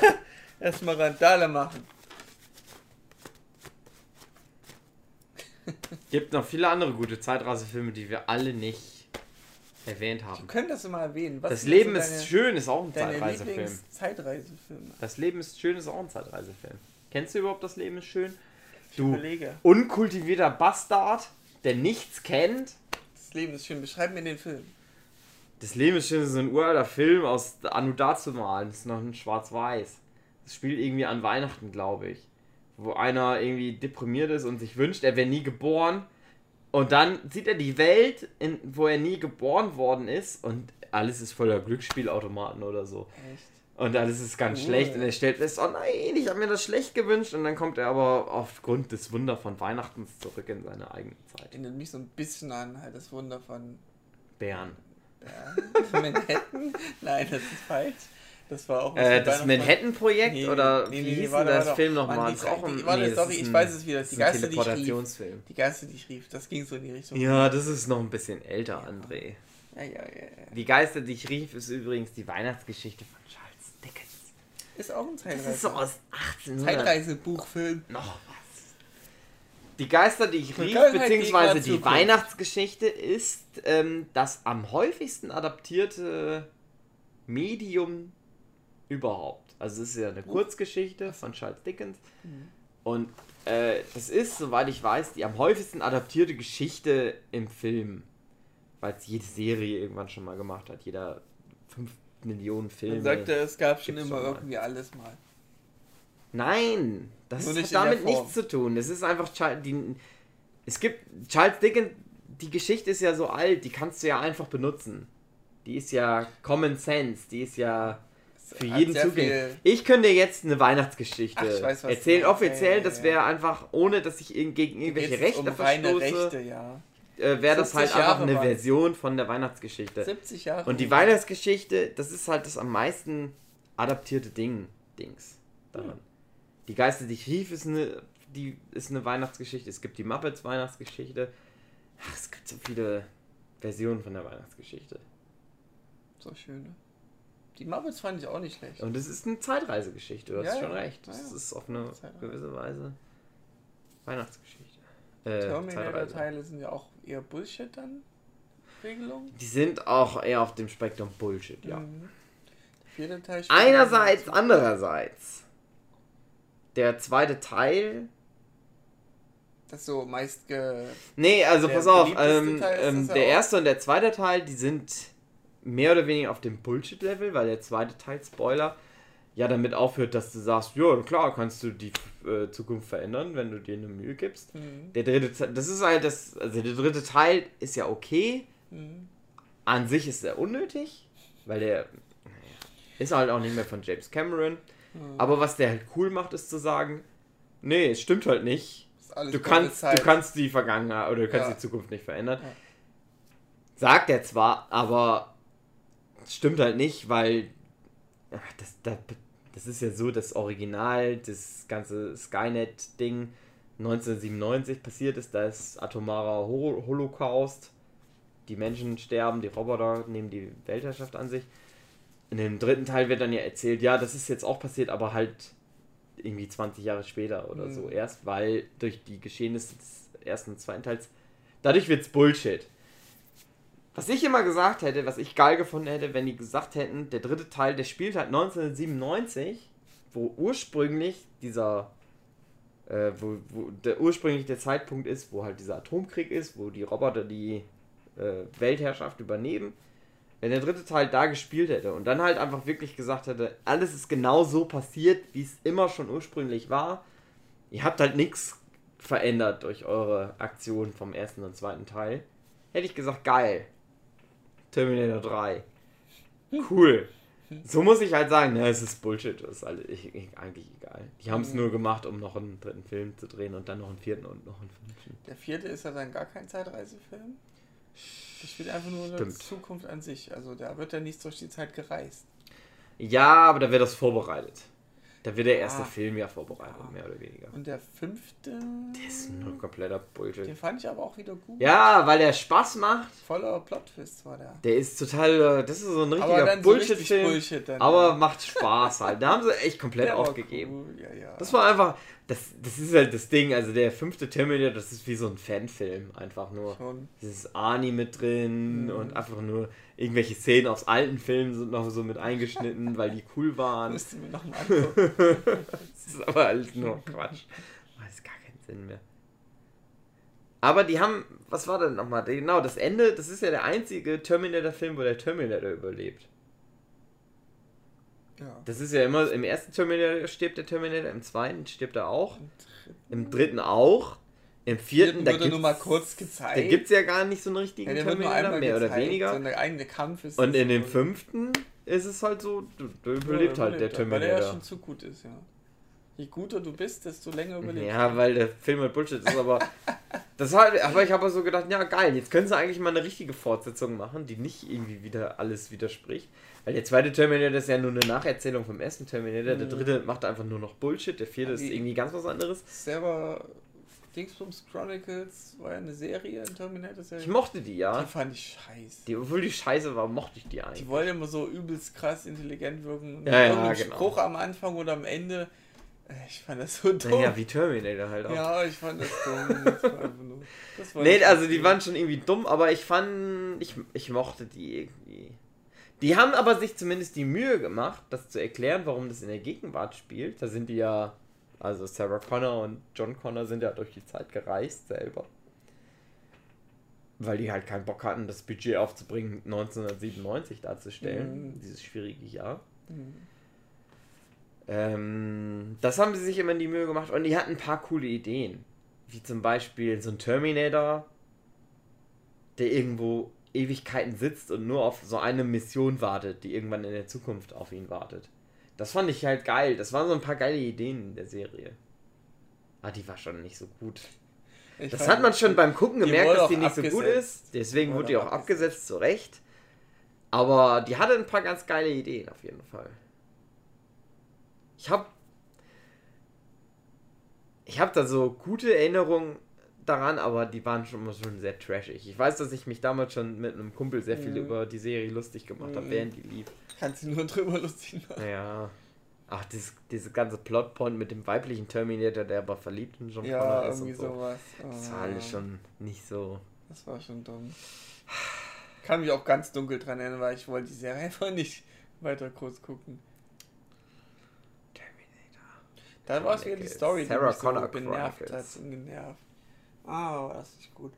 Erstmal Randale machen. Gibt noch viele andere gute Zeitreisefilme, die wir alle nicht erwähnt Wir haben. können das mal erwähnen. Was Das Leben so ist deine, schön ist auch ein Zeitreisefilm. Lieblings-Zeitreisefilme. Das Leben ist schön ist auch ein Zeitreisefilm. Kennst du überhaupt das Leben ist schön? Du unkultivierter Bastard, der nichts kennt. Das Leben ist schön. Beschreib mir den Film. Das Leben ist schön ist so ein uralter Film aus Anno dazu malen. Das ist noch ein Schwarz-Weiß. Das spielt irgendwie an Weihnachten, glaube ich. Wo einer irgendwie deprimiert ist und sich wünscht, er wäre nie geboren. Und dann sieht er die Welt, in, wo er nie geboren worden ist. Und alles ist voller Glücksspielautomaten oder so. Echt? Und alles ist ganz Cool. schlecht. Und er stellt fest, oh nein, ich habe mir das schlecht gewünscht. Und dann kommt er aber aufgrund des Wunder von Weihnachten zurück in seine eigene Zeit. Erinnert mich so ein bisschen an halt das Wunder von Bären. ja, Manhattan. Nein, das ist falsch. Das war auch Äh, das Manhattan-Projekt Nee, oder nee, wie nee, hieß warte, denn das warte. Film nochmal? Das auch ein, warte, nee, das sorry, ich weiß es wieder. das Die Geister, die ich rief. Die Geister, die ich rief. Das ging so in die Richtung. Ja, das ist noch ein bisschen älter, André. ja, ja, ja. ja. Die Geister, die ich rief, ist übrigens die Weihnachtsgeschichte von Charles Dickens. Ist auch ein Das Zeitreise. ist so aus 1800. Zeitreisebuchfilm. Noch was. Die Geister, die ich rief, beziehungsweise die Zukunft. Weihnachtsgeschichte ist ähm, das am häufigsten adaptierte Medium überhaupt. Also es ist ja eine Kurzgeschichte von Charles Dickens. Mhm. Und äh, das ist, soweit ich weiß, die am häufigsten adaptierte Geschichte im Film. Weil es jede Serie irgendwann schon mal gemacht hat. Jeder 5 Millionen Filme. Man sagte, es gab schon immer schon irgendwie alles mal. Nein, das Nur hat damit nichts zu tun. Es ist einfach Charles, die, es gibt Charles Dickens, die Geschichte ist ja so alt, die kannst du ja einfach benutzen. Die ist ja Common Sense, die ist ja für jeden zugänglich. Ich könnte jetzt eine Weihnachtsgeschichte Ach, weiß, erzählen. Offiziell, das wäre einfach, ohne dass ich gegen irgendwelche Rechte um verstoße, Rechte, ja. äh, wäre das halt 70 einfach Jahre eine war's. Version von der Weihnachtsgeschichte. 70 Jahre. Und die Weihnachtsgeschichte, das ist halt das am meisten adaptierte Ding, Dings daran. Die Geister, die ich rief, ist eine, die ist eine Weihnachtsgeschichte. Es gibt die Muppets Weihnachtsgeschichte. Ach, es gibt so viele Versionen von der Weihnachtsgeschichte. So schöne. Die Muppets fand ich auch nicht schlecht. Und es ist eine Zeitreisegeschichte, du hast Ja, schon ja. recht. Das ja. ist auf eine gewisse Weise Weihnachtsgeschichte. Äh. Terminator-Teile sind ja auch eher Bullshit dann. Regelung. Die sind auch eher auf dem Spektrum Bullshit, ja. Mhm. Einerseits, andererseits. Der zweite Teil Das so meist ge. Nee, also pass auf, ähm, ähm, der erste und der zweite Teil, die sind mehr oder weniger auf dem Bullshit-Level, weil der zweite Teil, Spoiler, ja damit aufhört, dass du sagst, ja, klar, kannst du die äh, Zukunft verändern, wenn du dir eine Mühe gibst. Mhm. Der dritte Teil, das ist halt das, also der dritte Teil ist ja okay, Mhm. an sich ist er unnötig, weil der ist halt auch nicht mehr von James Cameron, Mhm. aber was der halt cool macht, ist zu sagen, nee, es stimmt halt nicht, du kannst, du kannst die Vergangenheit oder du kannst Ja. die Zukunft nicht verändern. Ja. Sagt er zwar, aber stimmt halt nicht, weil das, das, das ist ja so das Original, das ganze Skynet-Ding 1997 passiert ist, da ist atomarer Ho Holocaust, die Menschen sterben, die Roboter nehmen die Weltherrschaft an sich. In dem dritten Teil wird dann ja erzählt, ja, das ist jetzt auch passiert, aber halt irgendwie 20 Jahre später oder Mhm. so erst, weil durch die Geschehnisse des ersten und zweiten Teils, dadurch wird's Bullshit. Was ich immer gesagt hätte, was ich geil gefunden hätte, wenn die gesagt hätten, der dritte Teil, der spielt halt 1997, wo ursprünglich dieser, äh, wo, wo der ursprünglich der Zeitpunkt ist, wo halt dieser Atomkrieg ist, wo die Roboter die äh, Weltherrschaft übernehmen. Wenn der dritte Teil da gespielt hätte und dann halt einfach wirklich gesagt hätte, alles ist genau so passiert, wie es immer schon ursprünglich war. Ihr habt halt nichts verändert durch eure Aktion vom ersten und zweiten Teil. Hätte ich gesagt, geil. Terminator 3. Cool. So muss ich halt sagen, ne, es ist Bullshit, das ist alle, ich, ich, eigentlich egal. Die haben es nur gemacht, um noch einen dritten Film zu drehen und dann noch einen vierten und noch einen fünften. Der vierte ist ja dann gar kein Zeitreisefilm. Das spielt einfach nur in der Stimmt. Zukunft an sich. Also da wird ja nichts durch die Zeit gereist. Ja, aber da wird das vorbereitet. Da wird der erste Ah. Film ja vorbereitet, Ah. mehr oder weniger. Und der fünfte. Das ist nur kompletter Bullshit. Den fand ich aber auch wieder gut. Ja, weil der Spaß macht. Voller Plot-Twist war der. Der ist total, äh, das ist so ein aber richtiger dann so richtig Bullshit-Film. Bullshit aber ja. macht Spaß halt. Da haben sie echt komplett Der aufgegeben. Cool. Ja, ja. Das war einfach, das, das ist halt das Ding, also der fünfte Terminator, das ist wie so ein Fanfilm, einfach nur. schon. Dieses Arnie mit drin Mhm. und einfach nur irgendwelche Szenen aus alten Filmen sind noch so mit eingeschnitten, weil die cool waren. Müsste mir noch mal angucken. Das ist aber alles nur Quatsch. Das ist gar keinen Sinn mehr. Aber die haben, was war denn nochmal? Genau, das Ende, das ist ja der einzige Terminator-Film, wo der Terminator überlebt. Ja. Das ist ja immer, im ersten Terminator stirbt der Terminator, im zweiten stirbt er auch, Im dritten auch, im vierten, vierten da wird nur mal kurz gezeigt. Da gibt es ja gar nicht so einen richtigen ja, Terminator, mehr oder gezeigt, weniger. So eine eigene Kampf ist Und in dem fünften ist es halt so, du, Ja, überlebt halt der er, Weil er ja Terminator. schon zu gut ist, ja. Je guter du bist, desto länger überlebt Ja, weil der Film halt Bullshit ist, aber das halt, aber ich habe so gedacht, ja geil, jetzt können sie eigentlich mal eine richtige Fortsetzung machen, die nicht irgendwie wieder alles widerspricht. Weil der zweite Terminator ist ja nur eine Nacherzählung vom ersten Terminator, der Mhm. dritte macht einfach nur noch Bullshit, der vierte ist irgendwie ganz was anderes. Selber Dingsbums Chronicles war ja eine Serie, eine Terminator-Serie. Ich mochte die, ja. Die fand ich scheiße. Die, obwohl die scheiße war, mochte ich die eigentlich. Die wollen immer so übelst krass intelligent wirken. Ja, ja, irgendein genau. Spruch am Anfang oder am Ende. äh, Ich fand das so dumm. Naja, wie Terminator halt auch. Ja, ich fand das dumm. Das war einfach nur, das war Nee, also die waren schon irgendwie dumm, aber ich fand, ich, ich mochte die irgendwie. Die haben aber sich zumindest die Mühe gemacht, das zu erklären, warum das in der Gegenwart spielt. Da sind die ja Also Sarah Connor und John Connor sind ja durch die Zeit gereist selber. Weil die halt keinen Bock hatten, das Budget aufzubringen, 1997 darzustellen. Mhm. Dieses schwierige Jahr. Mhm. Ähm, das haben sie sich immer in die Mühe gemacht und die hatten ein paar coole Ideen. Wie zum Beispiel so ein Terminator, der irgendwo Ewigkeiten sitzt und nur auf so eine Mission wartet, die irgendwann in der Zukunft auf ihn wartet. Das fand ich halt geil. Das waren so ein paar geile Ideen in der Serie. Ah, die war schon nicht so gut. Ich Das hat man schon beim Gucken gemerkt, dass die nicht so gut abgesetzt. ist. Deswegen Wurde wurde die auch auch abgesetzt, zu Recht. Aber die hatte ein paar ganz geile Ideen auf jeden Fall. Ich hab. Ich hab da so gute Erinnerungen daran, aber die waren schon mal schon sehr trashig. Ich weiß, dass ich mich damals schon mit einem Kumpel sehr viel Mhm. über die Serie lustig gemacht habe, Mhm. während die lief. Kannst du nur drüber lustig machen. Naja. Ach, dieses, diese ganze Plotpoint mit dem weiblichen Terminator, der aber verliebt in John Ja, Connor ist irgendwie und so. sowas. Das Oh, war alles schon nicht so. Das war schon dumm. Kann mich auch ganz dunkel dran erinnern, weil ich wollte die Serie einfach nicht weiter kurz gucken. Terminator. Da war es wieder die. Story, die Sarah mich so Connor genervt hat und genervt. Ah, war das nicht gut.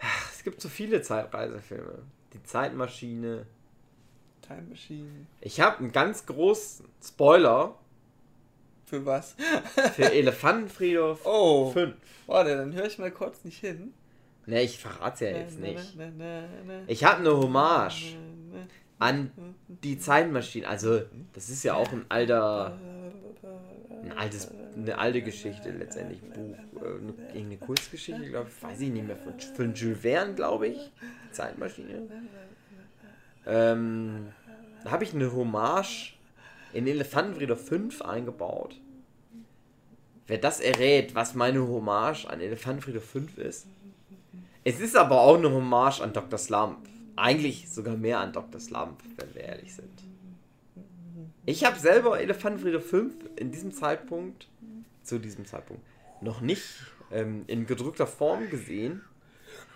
Ach, es gibt so viele Zeitreisefilme. Die Zeitmaschine. Time Machine. Ich habe einen ganz großen Spoiler Für was? für Elefantenfriedhof Oh, 5. warte, dann höre ich mal kurz nicht hin. Ne, ich verrat's ja jetzt Na, nicht. na, na, Ich habe eine Hommage an die Zeitmaschine. Also, das ist ja auch ein alter, ein altes, eine alte Geschichte letztendlich. Buch, äh, eine, Kurzgeschichte, glaube ich. Weiß ich nicht mehr. Von, von Jules Verne, glaube ich. Zeitmaschine. Ähm, da habe ich eine Hommage in Elefantenfriedhof 5 eingebaut. Wer das errät, was meine Hommage an Elefantenfriedhof 5 ist. Es ist aber auch eine Hommage an Dr. Slump. Eigentlich sogar mehr an Dr. Slump, wenn wir ehrlich sind. Ich habe selber Elefantenfriedhof 5 in diesem Zeitpunkt, zu diesem Zeitpunkt, noch nicht ähm, in gedrückter Form gesehen.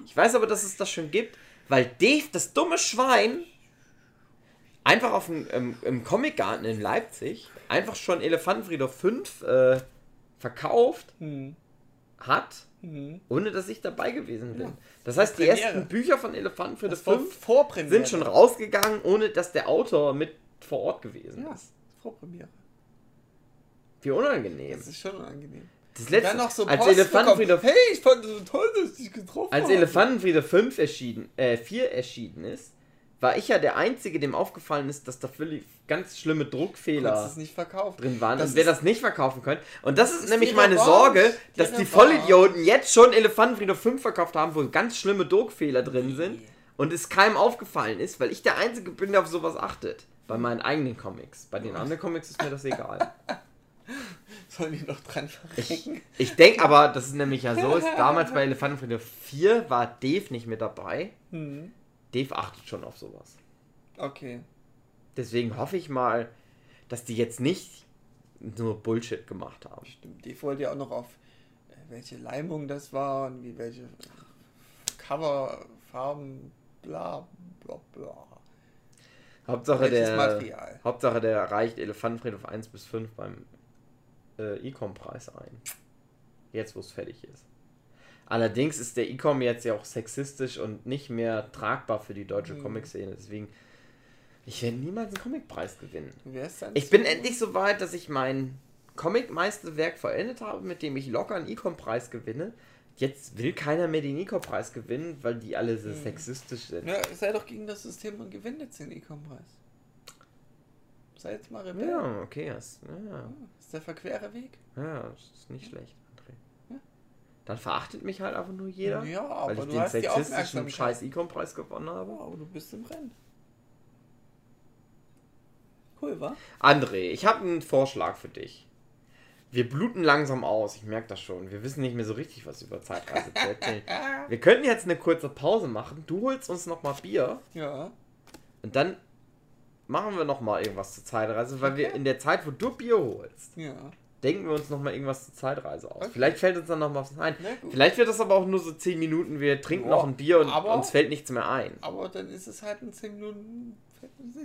Ich weiß aber, dass es das schon gibt, weil Dave, das dumme Schwein, einfach auf dem, ähm, im Comicgarten in Leipzig einfach schon Elefantenfriedhof 5 äh, verkauft Hm. hat, Hm. ohne dass ich dabei gewesen bin. Ja. Das heißt, die ersten Bücher von war 5 Vorpremiere. sind schon rausgegangen, ohne dass der Autor mit vor Ort gewesen Ja, ist. Vorpremiere. Wie unangenehm. Das ist schon unangenehm. Das letzte, noch so als bekommen. Hey, ich fand es so toll, dass ich dich getroffen als habe. Elefantenfriedhof 5 erschienen, äh, 4 erschienen ist, war ich ja der Einzige, dem aufgefallen ist, dass da völlig ganz schlimme Druckfehler drin waren Das und wir ist- das nicht verkaufen können. Und das ist, ist nämlich die meine Revanche. Sorge, Die dass die Revanche. Vollidioten jetzt schon Elefantenfriedhof 5 verkauft haben, wo ganz schlimme Druckfehler drin sind und es keinem aufgefallen ist, weil ich der Einzige bin, der auf sowas achtet. Bei meinen eigenen Comics. Bei den anderen Comics ist mir das egal. Sollen die noch dran Ich, verrecken? ich denke aber, dass es nämlich ja so ist, damals bei Elefantenfriedhof 4 war Dave nicht mit dabei. Hm. Dave achtet schon auf sowas. Okay. Deswegen hoffe ich mal, dass die jetzt nicht nur Bullshit gemacht haben. Stimmt. Die wollte ja auch noch auf äh, welche Leimung das war und wie welche Coverfarben, bla bla bla. Hauptsache der, Material. Hauptsache der reicht Elefantenfriedhof 1 bis 5 beim äh, Ecom-Preis ein. Jetzt, wo es fertig ist. Allerdings ist der Ecom jetzt ja auch sexistisch und nicht mehr tragbar für die deutsche Mhm. Comic-Szene. Deswegen, ich werde niemals einen Comicpreis gewinnen. Ich bin endlich so weit, dass ich mein Comic-Meisterwerk vollendet habe, mit dem ich locker einen Ecom-Preis gewinne. Jetzt will keiner mehr den Ecom-Preis gewinnen, weil die alle so Mhm. sexistisch sind. Ja, sei doch gegen das System und gewinnt jetzt den E-Com-Preis. Sei jetzt mal Rebell. Ja, okay, das, ja, Ja, ist der verquere Weg. ja, das ist nicht schlecht, André. Ja. Dann verachtet mich halt einfach nur jeder, Ja, weil aber ich du den hast sexistischen scheiß Ecom-Preis gewonnen habe. Ja, aber du bist im Rennen. Cool, wa? André, ich habe einen Vorschlag für dich. Wir bluten langsam aus, ich merke das schon. Wir wissen nicht mehr so richtig, was über Zeitreise zu erzählen. Wir könnten jetzt eine kurze Pause machen. Du holst uns nochmal Bier Ja. und dann machen wir nochmal irgendwas zur Zeitreise, weil wir Okay. in der Zeit, wo du Bier holst, Ja. denken wir uns nochmal irgendwas zur Zeitreise aus. Okay. Vielleicht fällt uns dann noch was ein. Vielleicht wird das aber auch nur so 10 Minuten, wir trinken Boah, noch ein Bier und aber- uns fällt nichts mehr ein. Aber dann ist es halt ein 10 Minuten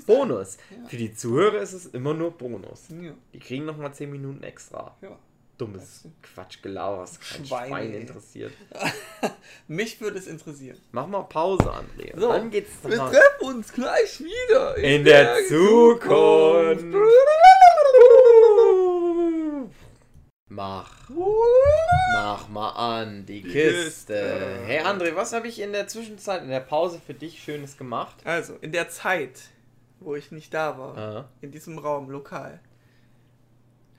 Bonus. Ja. Für die Zuhörer ist es immer nur Bonus. Ja. Die kriegen nochmal 10 Minuten extra. ja. Dummes Quatschgelaber, was kein Schweine, Schwein interessiert. Mich würde es interessieren. Mach mal Pause, André. Und So, dann geht's Wir treffen uns gleich wieder in der Zukunft. Mach, mach mal an die Die Kiste. Kiste. Hey André, was habe ich in der Zwischenzeit, in der Pause für dich Schönes gemacht? Also, in der Zeit, wo ich nicht da war, Ah. in diesem Raum, lokal,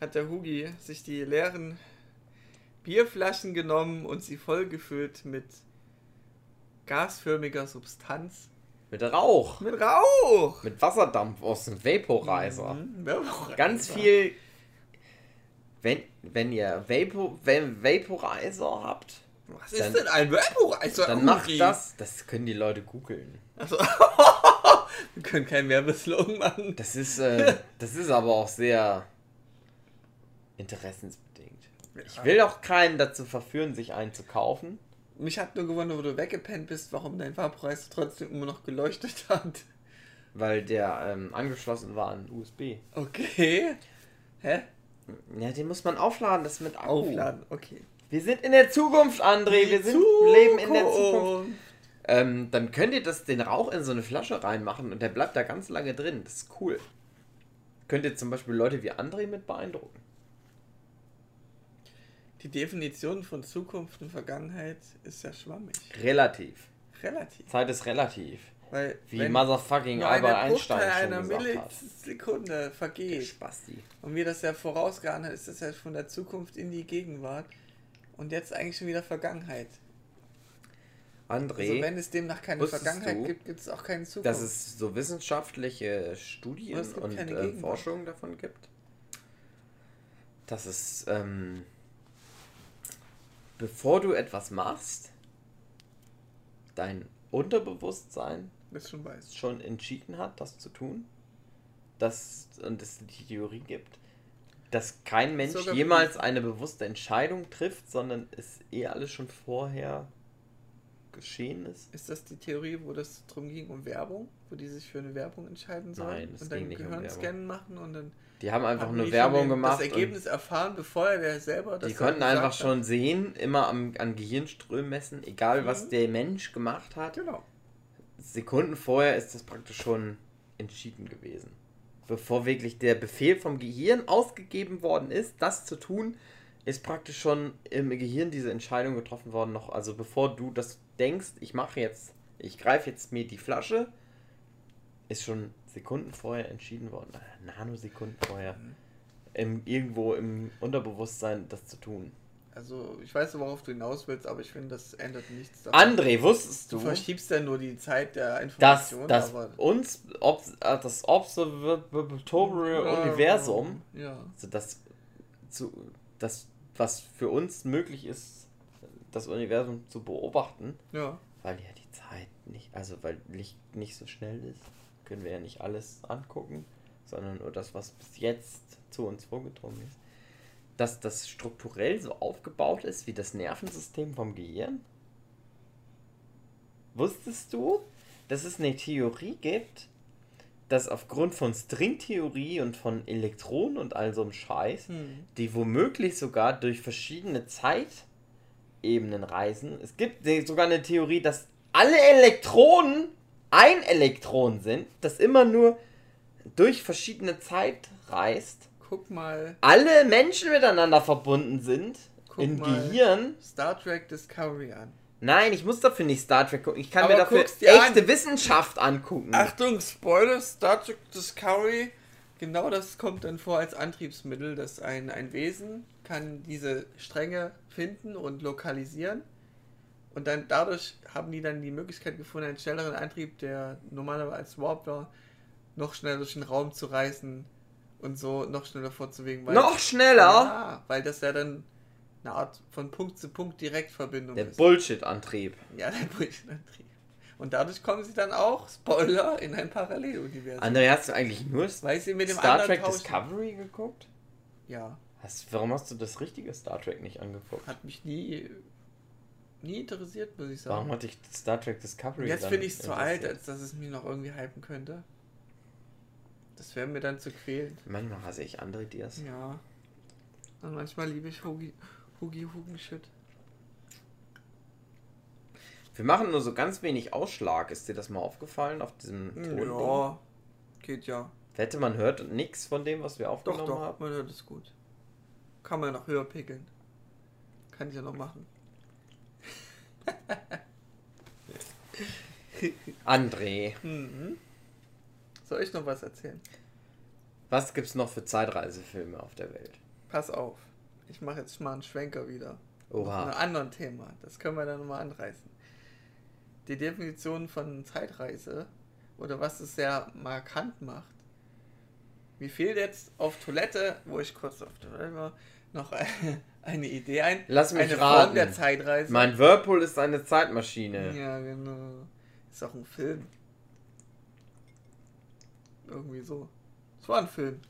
hat der Hugi sich die leeren Bierflaschen genommen und sie vollgefüllt mit gasförmiger Substanz. Mit Rauch, Mit Rauch! mit Wasserdampf aus dem Vaporizer. Mhm, Vaporizer. Ganz viel. Wenn, wenn ihr Vapor, wenn Vaporizer habt, Was ist dann- denn ein Vaporizer? dann macht das. Das können die Leute googeln. Also, wir können keinen Werbeslogan machen. Das ist, äh, das ist aber auch sehr interessensbedingt. Ich will auch keinen dazu verführen, sich einen zu kaufen. Mich hat nur gewundert, wo du weggepennt bist, warum dein Vaporizer trotzdem immer noch geleuchtet hat. Weil der ähm, angeschlossen war an USB. Okay. Hä? Ja, den muss man aufladen, das ist mit Akku. Aufladen, okay. Wir sind in der Zukunft, André. Wir sind, leben in der Zukunft. Ähm, dann könnt ihr das, den Rauch in so eine Flasche reinmachen und der bleibt da ganz lange drin. Das ist cool. Könnt ihr zum Beispiel Leute wie André mit beeindrucken. Die Definition von Zukunft und Vergangenheit ist ja schwammig. Relativ. Relativ. Zeit ist relativ. Weil Wie Motherfucking Albert Einstein einer schon gesagt hat. Millisekunde vergeht Spasti. und wir das ja vorausgeahnt haben, ist das ja von der Zukunft in die Gegenwart und jetzt eigentlich schon wieder Vergangenheit. André, Also wenn es demnach keine Vergangenheit du, gibt, gibt es auch keine Zukunft. dass es so wissenschaftliche Studien und keine äh, Gegenwart. Forschung davon gibt, dass es, ähm, bevor du etwas machst, dein Unterbewusstsein das schon weiß. schon entschieden hat, das zu tun. Dass, und es die Theorie gibt, dass kein Mensch Sogar jemals eine bewusste Entscheidung trifft, sondern es eh alles schon vorher geschehen ist. Ist das die Theorie, wo das drum ging, um Werbung? Wo die sich für eine Werbung entscheiden sollen? Nein, das und dann nicht um Gehirnscan machen und dann Die haben einfach haben nur Werbung gemacht. Das Ergebnis erfahren, bevor er selber das die konnten einfach hat. schon sehen, immer am, an Gehirnströmen messen, egal was Mhm. der Mensch gemacht hat. Genau. Sekunden vorher ist das praktisch schon entschieden gewesen. Bevor wirklich der Befehl vom Gehirn ausgegeben worden ist, das zu tun, ist praktisch schon im Gehirn diese Entscheidung getroffen worden. Noch, also bevor du das denkst, ich mache jetzt, ich greife jetzt mir die Flasche, ist schon Sekunden vorher entschieden worden, äh, Nanosekunden vorher, Mhm. im, irgendwo im Unterbewusstsein das zu tun. Also, ich weiß, worauf du hinaus willst, aber ich finde, das ändert nichts daran. André, wusstest Du du, verschiebst ja nur die Zeit der dass, Information, dass aber. uns ob, äh, das Observatory Universum, Ja. also das, zu, das, was für uns möglich ist, das Universum zu beobachten, Ja. weil ja die Zeit nicht, also weil Licht nicht so schnell ist, können wir ja nicht alles angucken, sondern nur das, was bis jetzt zu uns vorgedrungen ist. Dass das strukturell so aufgebaut ist wie das Nervensystem vom Gehirn? Wusstest du, dass es eine Theorie gibt, dass aufgrund von Stringtheorie und von Elektronen und all so einem Scheiß, Hm. die womöglich sogar durch verschiedene Zeitebenen reisen. Es gibt sogar eine Theorie, dass alle Elektronen ein Elektron sind, das immer nur durch verschiedene Zeit reist. Guck mal, Alle Menschen miteinander verbunden sind. Guck mal. Gehirn. Star Trek Discovery an. Nein, ich muss dafür nicht Star Trek gucken. Ich kann Aber mir dafür echte an. Wissenschaft angucken. Achtung, Spoiler, Star Trek Discovery. Genau das kommt dann vor als Antriebsmittel, dass ein, ein Wesen kann diese Stränge finden und lokalisieren. Und dann dadurch haben die dann die Möglichkeit gefunden, einen schnelleren Antrieb, der normalerweise als Warp war, noch schneller durch den Raum zu reißen und so noch schneller vorzubewegen. Weil Noch schneller? Ja, weil das ja dann eine Art von Punkt zu Punkt Direktverbindung Der ist. Bullshit-Antrieb. Ja, der Bullshit-Antrieb. Und dadurch kommen sie dann auch, Spoiler, in ein Paralleluniversum. André, hast du eigentlich nur Weil sie mit dem Star Trek tauschen. Discovery geguckt? Ja, Hast, warum hast du das richtige Star Trek nicht angeguckt? hat mich nie, nie interessiert, muss ich Warum sagen. hat dich Star Trek Discovery Jetzt finde ich es zu alt, als dass es mich noch irgendwie hypen könnte. Wäre mir dann zu quälen. Manchmal hasse ich andere Dias. Ja. Und manchmal liebe ich Hugi, Hugi Hugenschütt. Wir machen nur so ganz wenig Ausschlag. Ist dir das mal aufgefallen auf diesem Ton? Ja, geht ja. Wette, man hört nichts von dem, was wir Doch, aufgenommen doch, haben. man hört es gut. Kann man noch höher pickeln. Kann ich ja noch machen. André, Mhm. Soll ich noch was erzählen? was gibt's noch für Zeitreisefilme auf der Welt? Pass auf. Ich mache jetzt mal einen Schwenker wieder. Oha. einem anderen Thema. Das können wir dann nochmal anreißen. Die Definition von Zeitreise oder was es sehr markant macht. Mir fehlt jetzt auf Toilette, wo ich kurz auf Toilette war, noch eine, eine Idee ein. Lass mich eine raten. Form der Zeitreise. Mein Whirlpool ist eine Zeitmaschine. Ja, genau. Ist auch ein Film. Irgendwie so. Es war ein Film.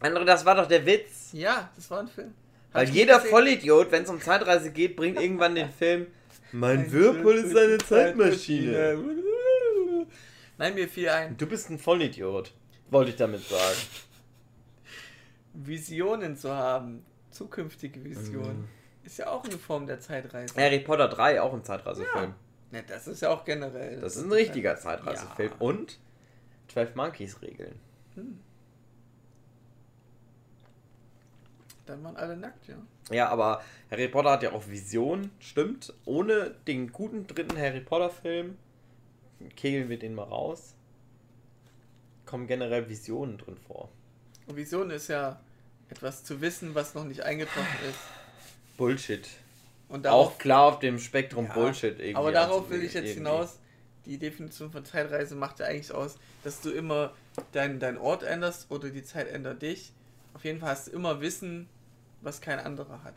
André, das war doch der Witz. Ja, das war ein Film. Hab Weil jeder gesehen. Vollidiot, wenn es um Zeitreise geht, bringt irgendwann den Film Mein Ein Whirlpool ist eine Zeitmaschine. Nein, mir fiel ein. Du bist ein Vollidiot, wollte ich damit sagen. Visionen zu haben, zukünftige Visionen, Mhm. ist ja auch eine Form der Zeitreise. Harry Potter 3, auch ein Zeitreisefilm. Ne, das ist ja auch generell. Das ist ein richtiger Zeitreisefilm. Ja. Und 12 Monkeys Regeln. Dann waren alle nackt, ja. Ja, aber Harry Potter hat ja auch Vision, stimmt. Ohne den guten dritten Harry Potter Film, kegeln wir den mal raus, kommen generell Visionen drin vor. Und Vision ist ja etwas zu wissen, was noch nicht eingetroffen ist. Bullshit. Und auch klar auf dem Spektrum Ja, Bullshit irgendwie. Aber darauf will ich jetzt irgendwie. hinaus. Die Definition von Zeitreise macht ja eigentlich aus, dass du immer deinen dein Ort änderst oder die Zeit ändert dich. Auf jeden Fall hast du immer Wissen, was kein anderer hat.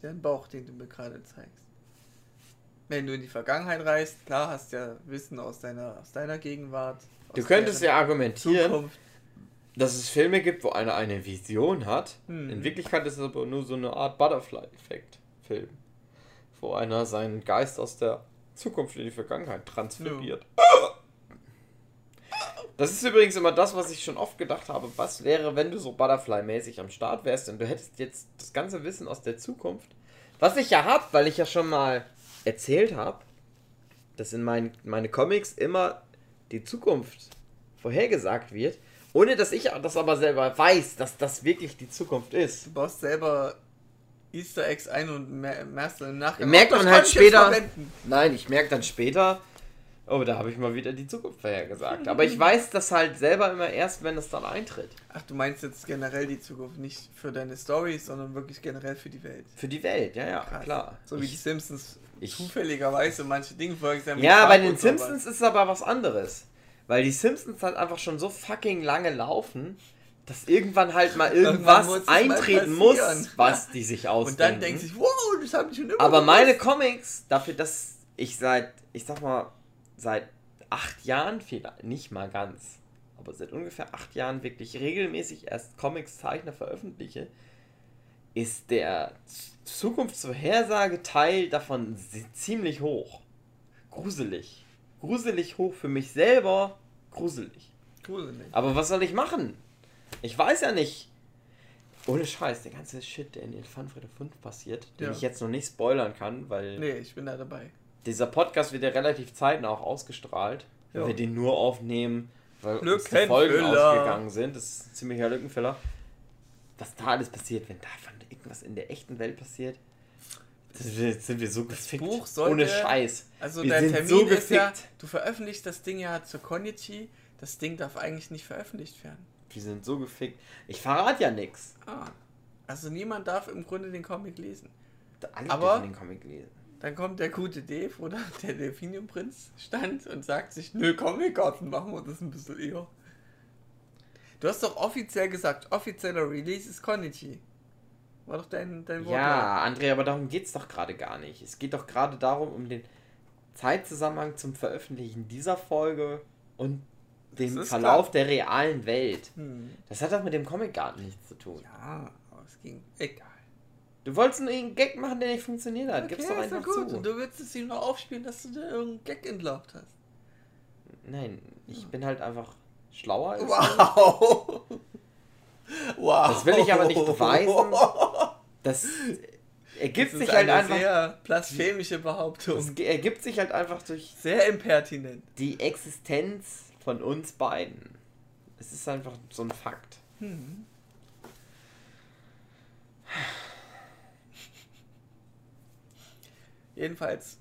Dein Bauch, den du mir gerade zeigst. Wenn du in die Vergangenheit reist, klar hast du ja Wissen aus deiner, aus deiner Gegenwart. Du aus könntest deren ja argumentieren, Zukunft. dass es Filme gibt, wo einer eine Vision hat. Hm. In Wirklichkeit ist es aber nur so eine Art Butterfly-Effekt-Film. Wo einer seinen Geist aus der Zukunft in die Vergangenheit transferiert. Das ist übrigens immer das, was ich schon oft gedacht habe. Was wäre, wenn du so Butterfly-mäßig am Start wärst und du hättest jetzt das ganze Wissen aus der Zukunft? Was ich ja hab, weil ich ja schon mal erzählt habe, dass in meinen meine Comics immer die Zukunft vorhergesagt wird, ohne dass ich das aber selber weiß, dass das wirklich die Zukunft ist. Du baust selber Easter Eggs ein und mer- merkst dann Nachgang. Merkt "Oh, das man halt später- verwenden." Nein, ich merke dann später, oh, da habe ich mal wieder die Zukunft vorhergesagt. Aber ich weiß das halt selber immer erst, wenn es dann eintritt. Ach, du meinst jetzt generell die Zukunft, nicht für deine Stories, sondern wirklich generell für die Welt. Für die Welt, ja, ja, Krass. klar. So wie die Simpsons ich- zufälligerweise manche Dinge haben. ja, bei den. Simpsons ist es aber was anderes. Weil die Simpsons halt einfach schon so fucking lange laufen, dass irgendwann halt mal Irgendwann muss irgendwas es mal eintreten muss, was die sich ausdenken. Und dann denkt sich, wow, das habe ich schon immer Aber gewusst. meine Comics, dafür, dass ich seit, ich sag mal, seit acht Jahren, vielleicht nicht mal ganz, aber seit ungefähr acht Jahren wirklich regelmäßig erst Comics zeichne, veröffentliche, ist der Zukunftsvorhersage-Teil davon ziemlich hoch. Gruselig. Gruselig hoch für mich selber. Gruselig. Gruselig. Aber was soll ich machen? Ich weiß ja nicht. Ohne Scheiß, der ganze Shit, der in den Funfriede 5 passiert, den Ja. ich jetzt noch nicht spoilern kann, weil Nee, ich bin da dabei. dieser Podcast wird ja relativ zeitnah auch ausgestrahlt. Weil Ja. wir den nur aufnehmen, weil uns die. Folgen ausgegangen sind. Das ist ein ziemlicher Lückenfüller. Was da alles passiert, wenn davon irgendwas in der echten Welt passiert, sind wir, sind wir so gefickt. Buch sollte- Ohne Scheiß. Also Wir der sind Termin so ist ja, du veröffentlichst das Ding ja zur Konichi, das Ding darf eigentlich nicht veröffentlicht werden. Wir sind so gefickt. Ich verrate ja nichts. Ah. Also niemand darf im Grunde den Comic lesen. Alle Aber- den Comic lesen. Dann kommt der gute Dave oder der Delphiniumprinz stand und sagt sich, nö, Comic-Garten machen wir das ein bisschen eher. Du hast doch offiziell gesagt, offizieller Release ist Konichi. War doch dein, dein Wort. Ja, André, aber darum geht es doch gerade gar nicht. Es geht doch gerade darum, um den Zeitzusammenhang zum Veröffentlichen dieser Folge und dem ist Verlauf der realen Welt. Hm. Das hat doch mit dem Comic-Garten nichts zu tun. Ja, aber es ging. Egal. Du wolltest nur einen Gag machen, der nicht funktioniert hat. Gib's doch ist einfach doch gut. zu. Und du willst es ihm noch aufspielen, dass du da irgendeinen Gag entlarvt hast. Nein, ich bin halt einfach schlauer als du. Wow. Wow. Das will ich aber nicht beweisen. Das ergibt Das sich ist halt eine einfach. sehr blasphemische Behauptung. Das ergibt sich halt einfach durch Sehr impertinent. die Existenz von uns beiden. Es ist einfach so ein Fakt. Hm. Jedenfalls,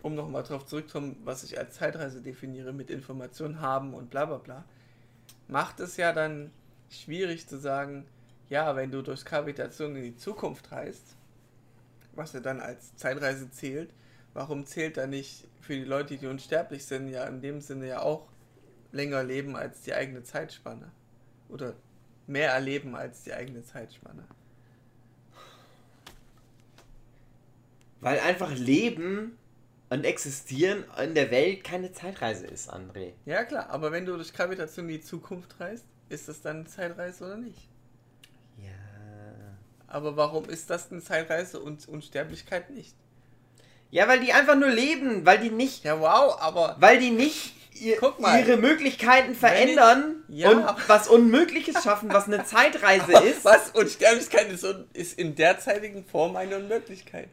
um nochmal drauf zurückzukommen, was ich als Zeitreise definiere, mit Informationen haben und bla bla bla, macht es ja dann schwierig zu sagen, ja, wenn du durch Gravitation in die Zukunft reist, was ja dann als Zeitreise zählt, warum zählt da nicht für die Leute, die unsterblich sind, ja in dem Sinne ja auch länger leben als die eigene Zeitspanne? Oder mehr erleben als die eigene Zeitspanne? Weil einfach Leben und Existieren in der Welt keine Zeitreise ist, André. Ja klar, aber wenn du durch Gravitation in die Zukunft reist, ist das dann eine Zeitreise oder nicht? Ja. Aber warum ist das eine Zeitreise und Unsterblichkeit nicht? Ja, weil die einfach nur leben, weil die nicht, Ja wow, aber weil die nicht ihr, Guck mal. ihre Möglichkeiten verändern Ja. und was Unmögliches schaffen, was eine Zeitreise ist. was Unsterblichkeit ist, ist in derzeitigen Form eine Unmöglichkeit.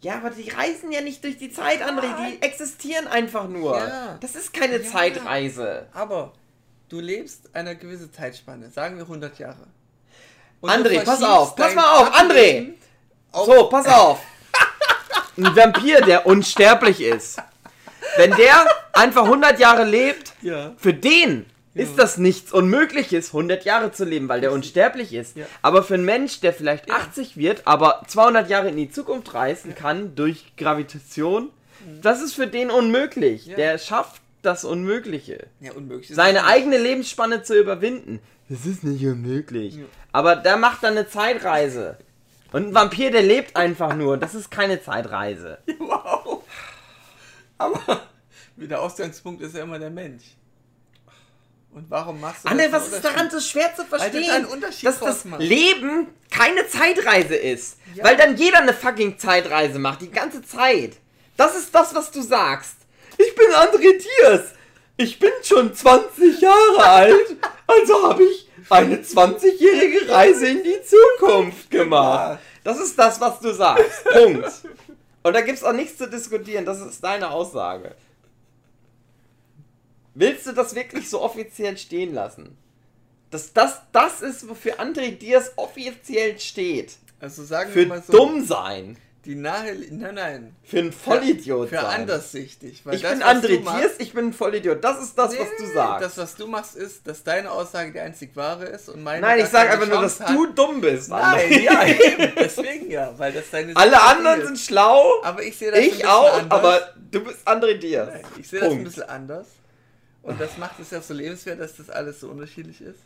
Ja, aber die reisen ja nicht durch die Zeit, André, die existieren einfach nur. Ja. Das ist keine Ja. Zeitreise. Aber du lebst eine gewisse Zeitspanne, sagen wir 100 Jahre. Und André, pass auf, pass mal auf, André! Auf- So, pass auf. Ein Vampir, der unsterblich ist. Wenn der einfach 100 Jahre lebt, Ja. für den ist das nichts Unmögliches, 100 Jahre zu leben, weil der unsterblich ist. Ja. Aber für einen Mensch, der vielleicht Ja. 80 wird, aber 200 Jahre in die Zukunft reisen kann durch Gravitation, das ist für den unmöglich. Ja. Der schafft das Unmögliche. Ja, unmöglich. Seine nicht. eigene Lebensspanne zu überwinden. Das ist nicht unmöglich. Aber der macht dann eine Zeitreise. Und ein Vampir, der lebt einfach nur. Das ist keine Zeitreise. Wow. Aber der Ausgangspunkt ist ja immer der Mensch. Und warum machst du Anne, das was ist daran so schwer zu verstehen? dass das. Leben keine Zeitreise ist. Ja. Weil dann jeder eine fucking Zeitreise macht. Die ganze Zeit. Das ist das, was du sagst. Ich bin André Diers. Ich bin schon 20 Jahre alt. Also habe ich eine 20-jährige Reise in die Zukunft gemacht. Das ist das, was du sagst. Punkt. Und da gibt es auch nichts zu diskutieren. Das ist deine Aussage. Willst du das wirklich so offiziell stehen lassen? Dass das das ist, wofür André Diaz offiziell steht. Also sagen Für wir mal so. dumm sein. Die nahe. Nein, nein. Für ein Vollidiot Für sein. anderssichtig. Ich das, bin André Diaz, ich bin ein Vollidiot. Das ist das, Nee, was du sagst. Das, was du machst, ist, dass deine Aussage die einzig wahre ist und meine. Nein, ich sage einfach nur, dass Chance du hat. dumm bist. Nein, André. ja, eben. Deswegen ja, weil das deine. Alle anderen ist. sind schlau. Aber ich sehe das ein Ich auch, anders. aber du bist André Diaz. Nein, ich sehe das ein bisschen anders. Und das macht es ja so lebenswert, dass das alles so unterschiedlich ist.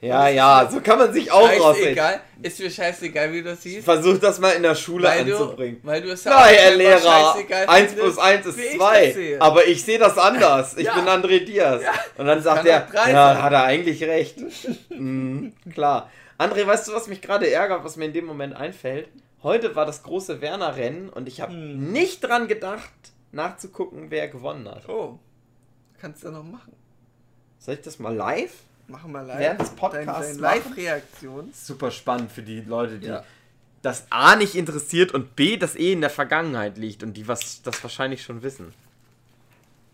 Ja, ja, so kann man sich auch rausreden. Scheißegal, ist mir scheißegal, wie du das siehst. Versuch das mal in der Schule Weil du, anzubringen. weil du es ja Nein, Herr Lehrer, scheißegal 1 findest, plus 1 ist wie ich 2. das sehe. Aber ich sehe das anders. Ich Ja. bin André Diaz. Und dann sagt kann er, drei ja, hat er eigentlich recht. mhm, klar. André, weißt du, was mich gerade ärgert, was mir in dem Moment einfällt? Heute war das große Werner-Rennen und ich habe Hm. nicht dran gedacht, nachzugucken, wer gewonnen hat. Oh, kannst du noch machen. Soll ich das mal live? Machen wir live. Während des Podcasts? Live-Reaktion. Super spannend für die Leute, die Ja. das A nicht interessiert und B das eh in der Vergangenheit liegt und die was das wahrscheinlich schon wissen.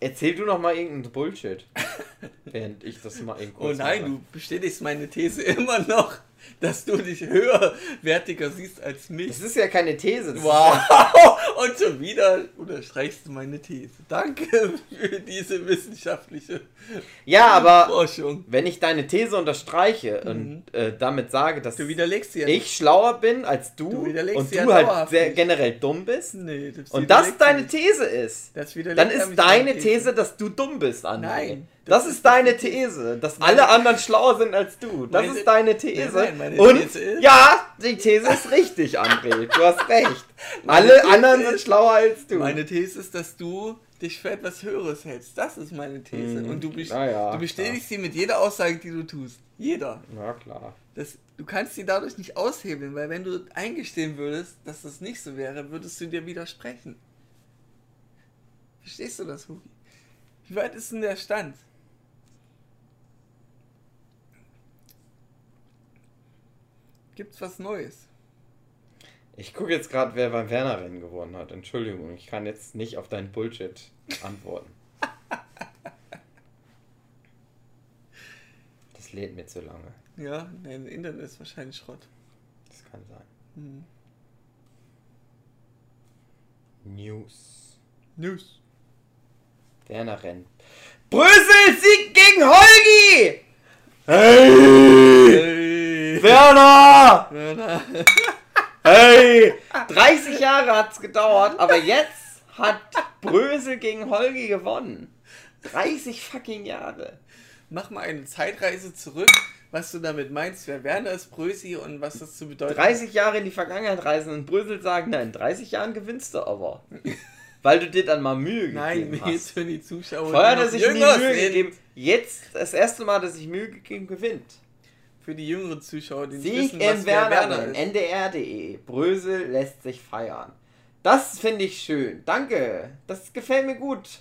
Erzähl du noch mal irgendeinen Bullshit, während ich das mal eben Oh kurz nein, mache. du bestätigst meine These immer noch, dass du dich höherwertiger siehst als mich. Das ist ja keine These. Wow! Und schon wieder unterstreichst du meine These. Danke für diese wissenschaftliche ja, aber Forschung. wenn ich deine These unterstreiche und äh, damit sage, dass Du widerlegst sie ja ich schlauer bin als du, Du und ja du halt sehr generell dumm bist Nee, das und das deine These ist. Das dann ist deine These, dass du dumm bist, André. Nein, Das, das ist deine These, dass alle anderen schlauer sind als du. Das Meine- ist deine These. Nein, nein, Und These ja, die These ist richtig, André. Du hast recht. Alle These anderen ist- sind schlauer als du. Meine These ist, dass du dich für etwas Höheres hältst. Das ist meine These. Hm, Und du, best na ja, du bestätigst sie mit jeder Aussage, die du tust. Jeder. ja, klar. Das, du kannst sie dadurch nicht aushebeln, weil wenn du eingestehen würdest, dass das nicht so wäre, würdest du dir widersprechen. Verstehst du das, Hugi? Wie weit ist denn der Stand? Gibt's was Neues? Ich gucke jetzt gerade, wer beim Werner-Rennen gewonnen hat. Entschuldigung, ich kann jetzt nicht auf deinen Bullshit antworten. das lädt mir zu lange. Ja, dein Internet ist wahrscheinlich Schrott. Das kann sein. Hm. News. News. Werner-Rennen. Brüssel Sieg gegen Holgi! Hey! Hey. Werner! Werner. Hey! 30 Jahre hat's gedauert, aber jetzt hat Brösel gegen Holgi gewonnen. 30 fucking Jahre. Mach mal eine Zeitreise zurück, was du damit meinst, wer Werner ist, Brösi und was das zu bedeuten 30 Jahre in die Vergangenheit reisen und Brösel sagen, nein, in 30 Jahren gewinnst du aber. Weil du dir dann mal Mühe Nein, gegeben geht's hast. für die Zuschauer. Vorher hat er noch sich nie Mühe gegeben. Jetzt das erste Mal, dass sich Mühe gegeben, gewinnt. Für die jüngeren Zuschauer, die nicht Sieg wissen, was im wer Werner Werner, ist. ndr.de. Brösel lässt sich feiern. Das finde ich schön. Danke. Das gefällt mir gut.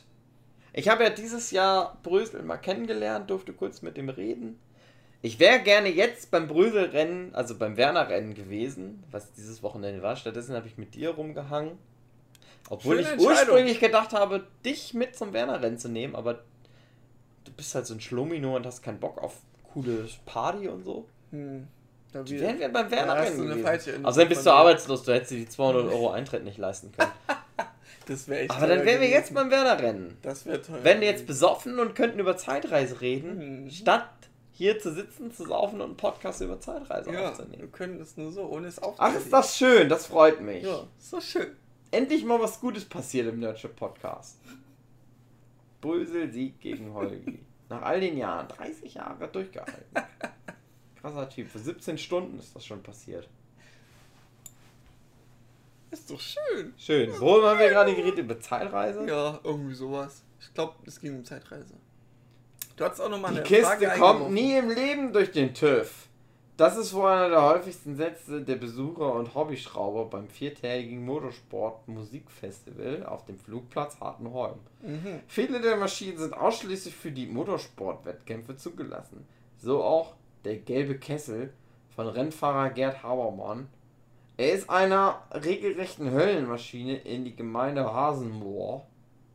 Ich habe ja dieses Jahr Brösel mal kennengelernt, durfte kurz mit ihm reden. Ich wäre gerne jetzt beim Brösel-Rennen, also beim Werner-Rennen gewesen, was dieses Wochenende war. Stattdessen habe ich mit dir rumgehangen. Obwohl Schöne ich ursprünglich gedacht habe, dich mit zum Werner-Rennen zu nehmen, aber du bist halt so ein Schlumino und hast keinen Bock auf coole Party und so. Hm. Da Die wir- wären wir beim Da falsche Info Außerdem bist von du arbeitslos, du hättest dir die 200 Euro Eintritt nicht leisten können. Das wäre echt Aber dann wären wir jetzt beim Werner-Rennen. Das wäre teuer. Wären wir jetzt besoffen und könnten über Zeitreise reden, Mhm. statt hier zu sitzen, zu saufen und einen Podcast über Zeitreise Ja, wir aufzunehmen. können es nur so, ohne es Ach, aufzunehmen. ist das schön, das freut mich. Ja, ist doch schön. Endlich mal was Gutes passiert im Nerdship Podcast. Brösel Sieg gegen Holgi. Nach all den Jahren, 30 Jahre durchgehalten. Krasser Typ, für 17 Stunden ist das schon passiert. Ist doch schön. Schön. Worüber haben wir gerade geredet? Über Zeitreise? Ja, irgendwie sowas. Ich glaube, es ging um Zeitreise. Du hattest auch nochmal Die eine Kiste Frage kommt eingeworfen. nie im Leben durch den TÜV. Das ist wohl einer der häufigsten Sätze der Besucher und Hobbyschrauber beim viertägigen Motorsport-Musikfestival auf dem Flugplatz Hartenholm. Mhm. Viele der Maschinen sind ausschließlich für die Motorsportwettkämpfe zugelassen. So auch der gelbe Kessel von Rennfahrer Gerd Habermann. Er ist einer regelrechten Höllenmaschine in die Gemeinde Hasenmoor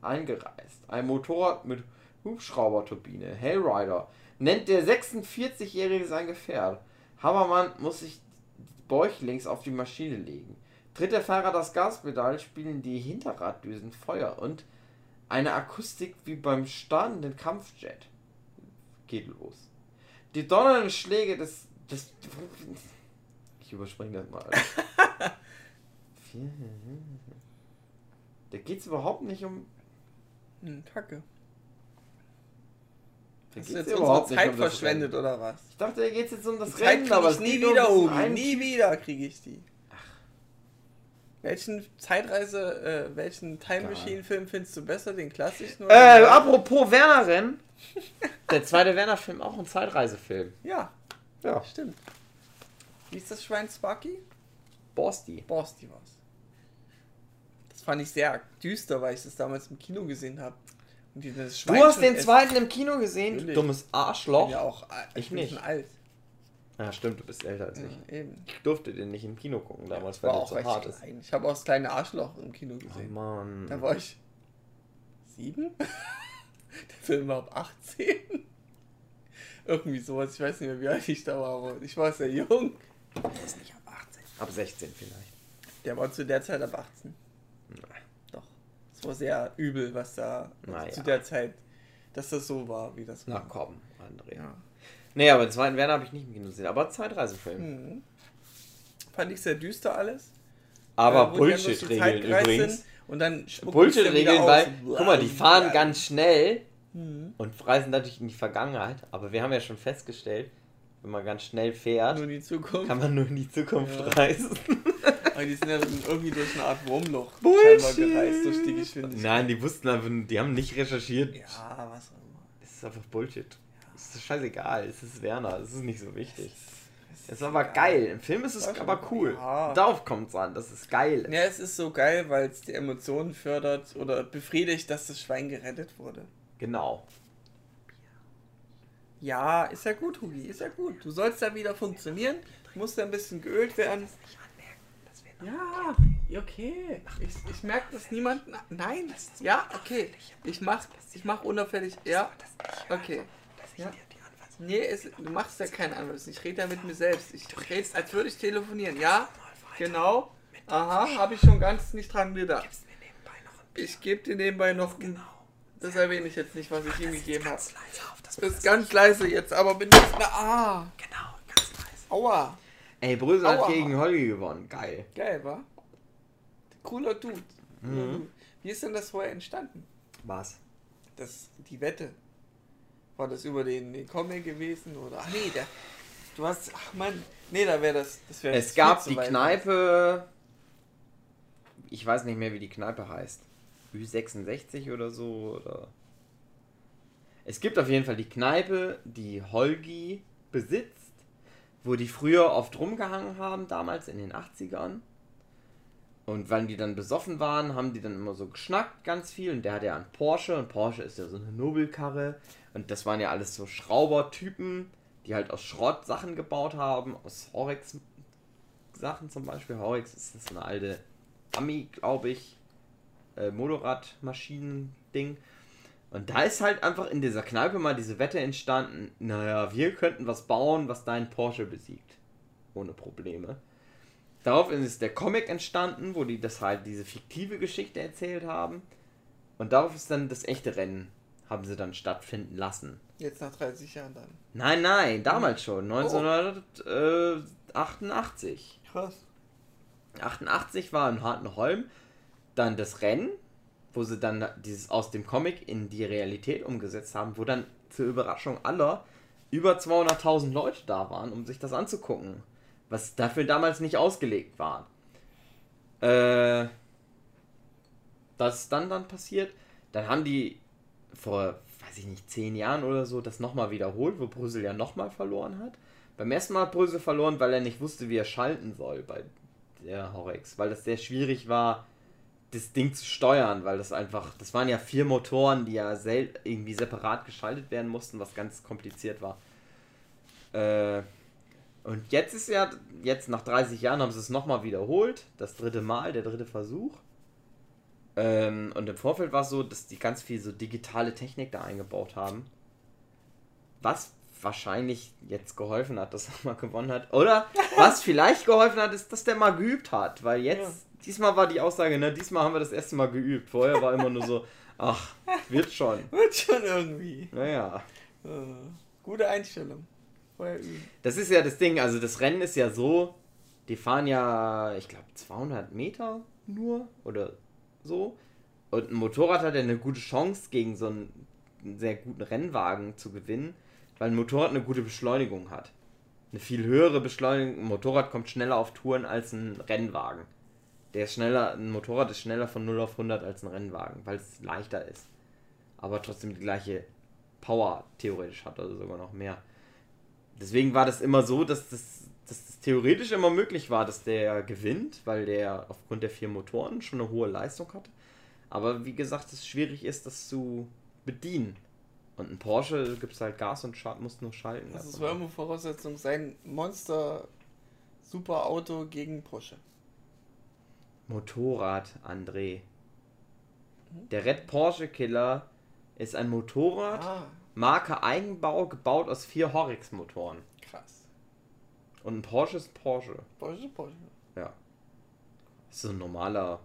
eingereist. Ein Motorrad mit Hubschrauberturbine, Hellrider, nennt der 46-Jährige sein Gefährt. Habermann muss sich bäuchlings auf die Maschine legen. Tritt der Fahrer das Gaspedal, spielen die Hinterraddüsen Feuer und eine Akustik wie beim startenden Kampfjet. Geht los. Die donnernden Schläge des. des ich überspringe das mal. Da geht es überhaupt nicht um. Hm, Kacke. Da Hast du jetzt überhaupt unsere nicht Zeit um verschwendet Rennen. oder was? Ich dachte, da geht es jetzt um das Die Zeit Rennen, kriege aber ich nie um wieder, diesen Obi. Nie wieder kriege ich die. Welchen Zeitreise, äh, welchen Time. Machine Film findest du besser? Den klassischen Äh, oder den neuen? apropos Werner-Rennen. Der zweite Werner-Film auch ein Zeitreisefilm. Ja, Ja. stimmt. Wie ist das Schwein Sparky? Borsti. Borsti war's. Das fand ich sehr düster, weil ich das damals im Kino gesehen habe. Du hast den zweiten im Kino gesehen, du Natürlich. dummes Ich bin Arschloch. ja auch alt. Ich bin nicht. alt. Ja, stimmt, du bist älter als ich. Ja, eben. Ich durfte den nicht im Kino gucken damals, Das weil war der auch so hart ist. klein. Ich habe auch das kleine Arschloch im Kino Oh gesehen. Mann. Da war ich sieben? Der Film war ab 18. Irgendwie sowas, ich weiß nicht mehr, wie alt ich da war, aber ich war sehr jung. Der ist nicht ab 18. Ab 16 vielleicht. Der war zu der Zeit ab 18. Es war sehr übel, was da Naja. zu der Zeit, dass das so war, wie das Na war. komm, André. Ja. Nee, aber den zweiten Werner habe ich nicht Kino gesehen, aber Zeitreisefilm. Mhm. Fand ich sehr düster alles. Aber Äh, Bullshit-Regeln übrigens. sind Und dann Bullshit-Regeln, weil, guck mal, die fahren Ja. ganz schnell Mhm. und reisen dadurch in die Vergangenheit. Aber wir haben ja schon festgestellt, wenn man ganz schnell fährt, Nur in die Zukunft. kann man nur in die Zukunft Ja. reisen. Aber die sind ja irgendwie durch eine Art Wurmloch scheinbar gereist durch die Geschwindigkeit. Nein, die wussten einfach, die haben nicht recherchiert. Ja, was auch immer. Es ist einfach Bullshit. Es ist scheißegal, es ist Werner, es ist nicht so wichtig. Es ist aber geil. Im Film ist es schon- aber cool. Ja. Darauf kommt es an, dass es geil ist. Ja, es ist so geil, weil es die Emotionen fördert oder befriedigt, dass das Schwein gerettet wurde. Genau. Ja, ist ja gut, Hugi, ist ja gut. Du sollst ja wieder funktionieren, muss ja ein bisschen geölt werden. Ja, okay. Ich, ich merke, dass niemand. Nein, ja, okay. Ich mach, ich mach unauffällig. Ja, okay. Ja. Nee, es, du machst ja keinen Anwalt. Ich rede ja mit mir selbst. Ich rede, als würde ich telefonieren. Ja, genau. Aha, habe ich schon ganz nicht dran gedacht. Ich gebe dir nebenbei noch ein. Das erwähne ich jetzt nicht, was ich ihm gegeben habe. Das ist ganz leise jetzt, aber bin mehr. Ah. Genau, ganz leise. Aua. Ey, Brösel hat Aua. gegen Holgi gewonnen. Geil. Geil, wa? Cooler Dude. Mhm. Wie ist denn das vorher entstanden? Was? Das, die Wette. War das über den, den Comic gewesen? Oder. Ach nee, der. Du hast. Ach Mann. Nee, da wäre das. das wär Es gab die. Kneipe. Ich weiß nicht mehr, wie die Kneipe heißt. Ü66 oder so. Oder es gibt auf jeden Fall die Kneipe, die Holgi besitzt, wo die früher oft rumgehangen haben, damals in den 80ern. Und wenn die dann besoffen waren, haben die dann immer so geschnackt, ganz viel. Und der hat ja einen Porsche. Und Porsche ist ja so eine Nobelkarre. Und das waren ja alles so Schraubertypen, die halt aus Schrott Sachen gebaut haben. Aus Horex Sachen zum Beispiel. Horex ist das eine alte Ami, glaube ich, äh, Motorradmaschinen-Ding. Und da ist halt einfach in dieser Kneipe mal diese Wette entstanden, naja, wir könnten was bauen, was deinen Porsche besiegt. Ohne Probleme. Darauf ist der Comic entstanden, wo die das halt diese fiktive Geschichte erzählt haben. Und darauf ist dann das echte Rennen, haben sie dann stattfinden lassen. Jetzt nach 30 Jahren dann. Nein, nein, damals schon, 1988. Krass. 88 war in Hartenholm dann das Rennen, wo sie dann dieses aus dem Comic in die Realität umgesetzt haben, wo dann zur Überraschung aller über 200.000 Leute da waren, um sich das anzugucken. Was dafür damals nicht ausgelegt war. Äh, das dann dann passiert. Dann haben die vor, weiß ich nicht, zehn Jahren oder so das nochmal wiederholt, wo Brüssel ja nochmal verloren hat. Beim ersten Mal hat Brüssel verloren, weil er nicht wusste, wie er schalten soll bei der Horex, weil das sehr schwierig war, das Ding zu steuern, weil das einfach, das waren ja vier Motoren, die ja sel irgendwie separat geschaltet werden mussten, was ganz kompliziert war. Äh, und jetzt ist ja, jetzt nach 30 Jahren haben sie es nochmal wiederholt, das dritte Mal, der dritte Versuch. Ähm, und im Vorfeld war es so, dass die ganz viel so digitale Technik da eingebaut haben. Was wahrscheinlich jetzt geholfen hat, dass er mal gewonnen hat. Oder was vielleicht geholfen hat, ist, dass der mal geübt hat. Weil jetzt, Ja. Diesmal war die Aussage, ne, diesmal haben wir das erste Mal geübt. Vorher war immer nur so, ach, wird schon. Wird schon irgendwie. Naja. Äh, gute Einstellung. Vorher üben. Das ist ja das Ding, also das Rennen ist ja so, die fahren ja, ich glaube, 200 Meter nur oder so. Und ein Motorrad hat ja eine gute Chance, gegen so einen, einen sehr guten Rennwagen zu gewinnen, weil ein Motorrad eine gute Beschleunigung hat. Eine viel höhere Beschleunigung. Ein Motorrad kommt schneller auf Touren als ein Rennwagen. Der schneller, ein Motorrad ist schneller von 0 auf 100 als ein Rennwagen, weil es leichter ist. Aber trotzdem die gleiche Power theoretisch hat, also sogar noch mehr. Deswegen war das immer so, dass das, dass das theoretisch immer möglich war, dass der gewinnt, weil der aufgrund der vier Motoren schon eine hohe Leistung hatte. Aber wie gesagt, es schwierig ist, das zu bedienen. Und ein Porsche gibt es halt Gas und muss nur schalten. Das ist Voraussetzung, sein Monster Super Auto gegen Porsche. Motorrad, André. Der Red Porsche Killer ist ein Motorrad, Ah, Marke Eigenbau, gebaut aus vier Horrix-Motoren. krass. Und ein Porsche ist Porsche. Porsche, Porsche. Ja. Ist so ein normaler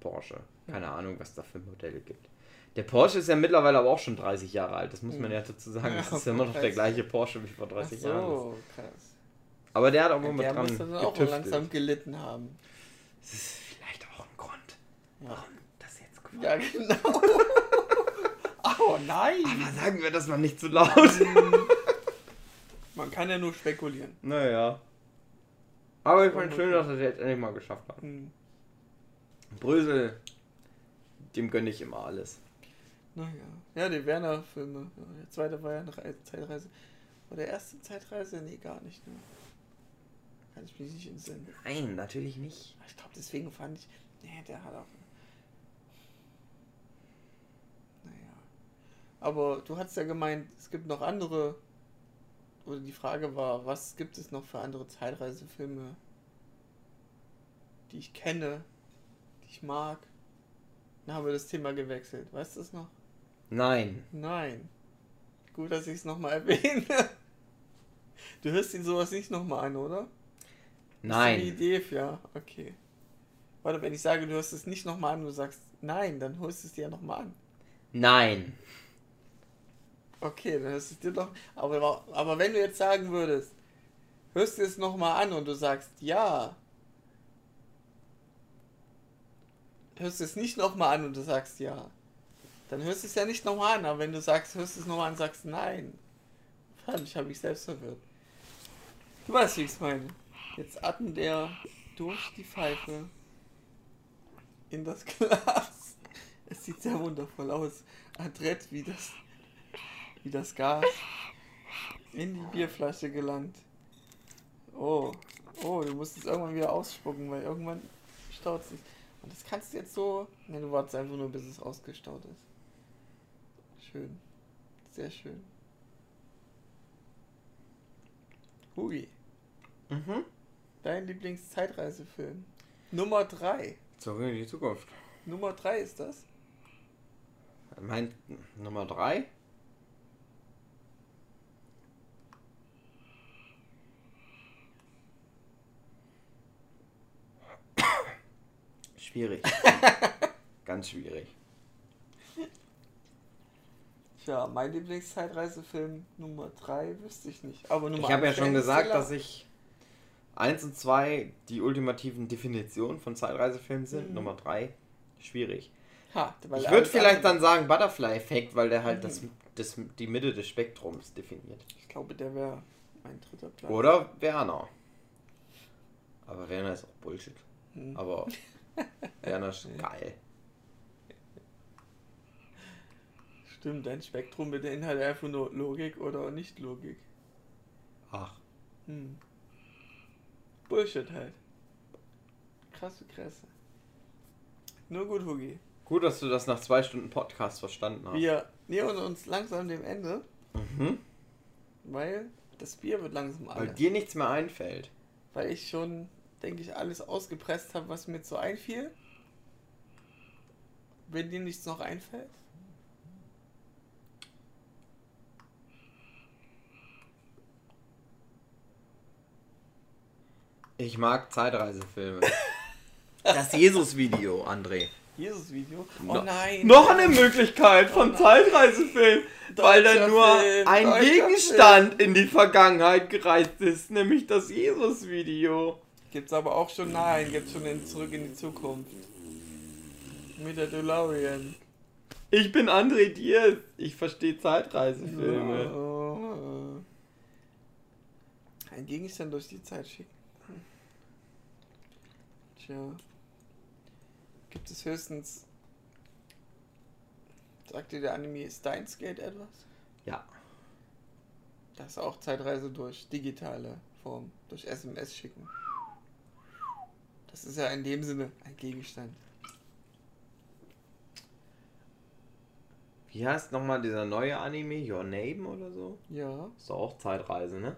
Porsche. Keine Ahnung, was da für Modelle gibt. Der Porsche ist ja mittlerweile aber auch schon 30 Jahre alt. Das muss man Hm. ja dazu sagen. Ja, Das ist ja immer noch der 30. gleiche Porsche wie vor 30 Ach Jahren. so, krass. Aber der hat auch Ja, immer der dran muss dann auch getüftelt. langsam gelitten haben. Das ist vielleicht auch ein Grund, warum das jetzt gewonnen ja genau. oh nein! Aber sagen wir das mal nicht zu laut. Man kann ja nur spekulieren. naja. Aber ich fand schön, dass er es jetzt endlich mal geschafft hat. Hm. Brösel, dem gönne ich immer alles. Naja. Ja, die Werner-Filme. Der zweite war ja eine Re- Zeitreise. War der erste Zeitreise? Nee, gar nicht. Ne? Kann ich mich nicht entsinnen. Nein, natürlich nicht. Ich glaube, deswegen fand ich. Nee, der hat auch. Naja. Aber du hast ja gemeint, es gibt noch andere. Oder die Frage war, was gibt es noch für andere Zeitreisefilme, die ich kenne, die ich mag? Dann haben wir das Thema gewechselt. Weißt du es noch? Nein. Nein. Gut, dass ich es nochmal erwähne. Du hörst ihn sowas nicht nochmal an, oder? Nein. Ist die Idee, ja, okay. Warte, wenn ich sage, du hörst es nicht nochmal an, du sagst nein, dann hörst du es dir ja nochmal an. Nein. Okay, dann hörst du es dir doch. Aber, aber wenn du jetzt sagen würdest, hörst du es nochmal an und du sagst ja, hörst du es nicht nochmal an und du sagst ja, dann hörst du es ja nicht nochmal an. Aber wenn du sagst, hörst du es nochmal an und sagst nein, verdammt, ich habe mich selbst verwirrt. Du weißt, wie ich es meine. Jetzt atmet er durch die Pfeife in das Glas. Es sieht sehr wundervoll aus. Adrett, wie das, wie das Gas in die Bierflasche gelangt. Oh, oh, du musst es irgendwann wieder ausspucken, weil irgendwann staut es sich. Und das kannst du jetzt so. Ne, du wartest einfach nur, bis es ausgestaut ist. Schön. Sehr schön. Hugi. Mhm. Dein Lieblingszeitreisefilm. Nummer 3. Zurück in die Zukunft. Nummer 3 ist das? Mein Nummer 3? Schwierig. Ganz schwierig. Tja, mein Lieblingszeitreisefilm Nummer 3 wüsste ich nicht. Aber Nummer Ich habe ja schon gesagt, dass ich 1 und 2 die ultimativen Definitionen von Zeitreisefilmen sind. Mhm. Nummer 3 schwierig. Ha, Ich würde vielleicht andere- dann sagen Butterfly-Effekt, weil der halt Mhm. das, das, die Mitte des Spektrums definiert. Ich glaube, der wäre mein dritter Platz. Oder Werner. Aber Werner ist auch Bullshit. Hm. Aber Werner ist geil. Stimmt, ein Spektrum beinhaltet einfach nur Logik oder Nicht-Logik. Ach. Hm. Bullshit halt. Krasse Kresse. Nur gut, Hugi. Gut, dass du das nach zwei Stunden Podcast verstanden hast. Wir nähern uns langsam dem Ende, Mhm. weil das Bier wird langsam Weil alle. dir nichts mehr einfällt. Weil ich schon, denke ich, alles ausgepresst habe, was mir so einfiel. Wenn dir nichts noch einfällt. Ich mag Zeitreisefilme. das Jesus-Video, André. Jesus-Video. Oh No- nein! Noch eine Möglichkeit von Oh. Zeitreisefilm, weil da nur Film, ein Gegenstand in die Vergangenheit gereist ist, nämlich das Jesus-Video. Gibt's aber auch schon, nein, gibt's schon in Zurück in die Zukunft. Mit der DeLorean. Ich bin André Diaz. Ich verstehe Zeitreisefilme. Oh. Ein Gegenstand durch die Zeit schicken. Tja. Gibt es höchstens. Sagt dir der Anime Steins Gate etwas? Ja. Das ist auch Zeitreise durch digitale Form, durch SMS schicken. Das ist ja in dem Sinne ein Gegenstand. Wie heißt nochmal dieser neue Anime? Your Name oder so? Ja. Ist doch auch Zeitreise, ne?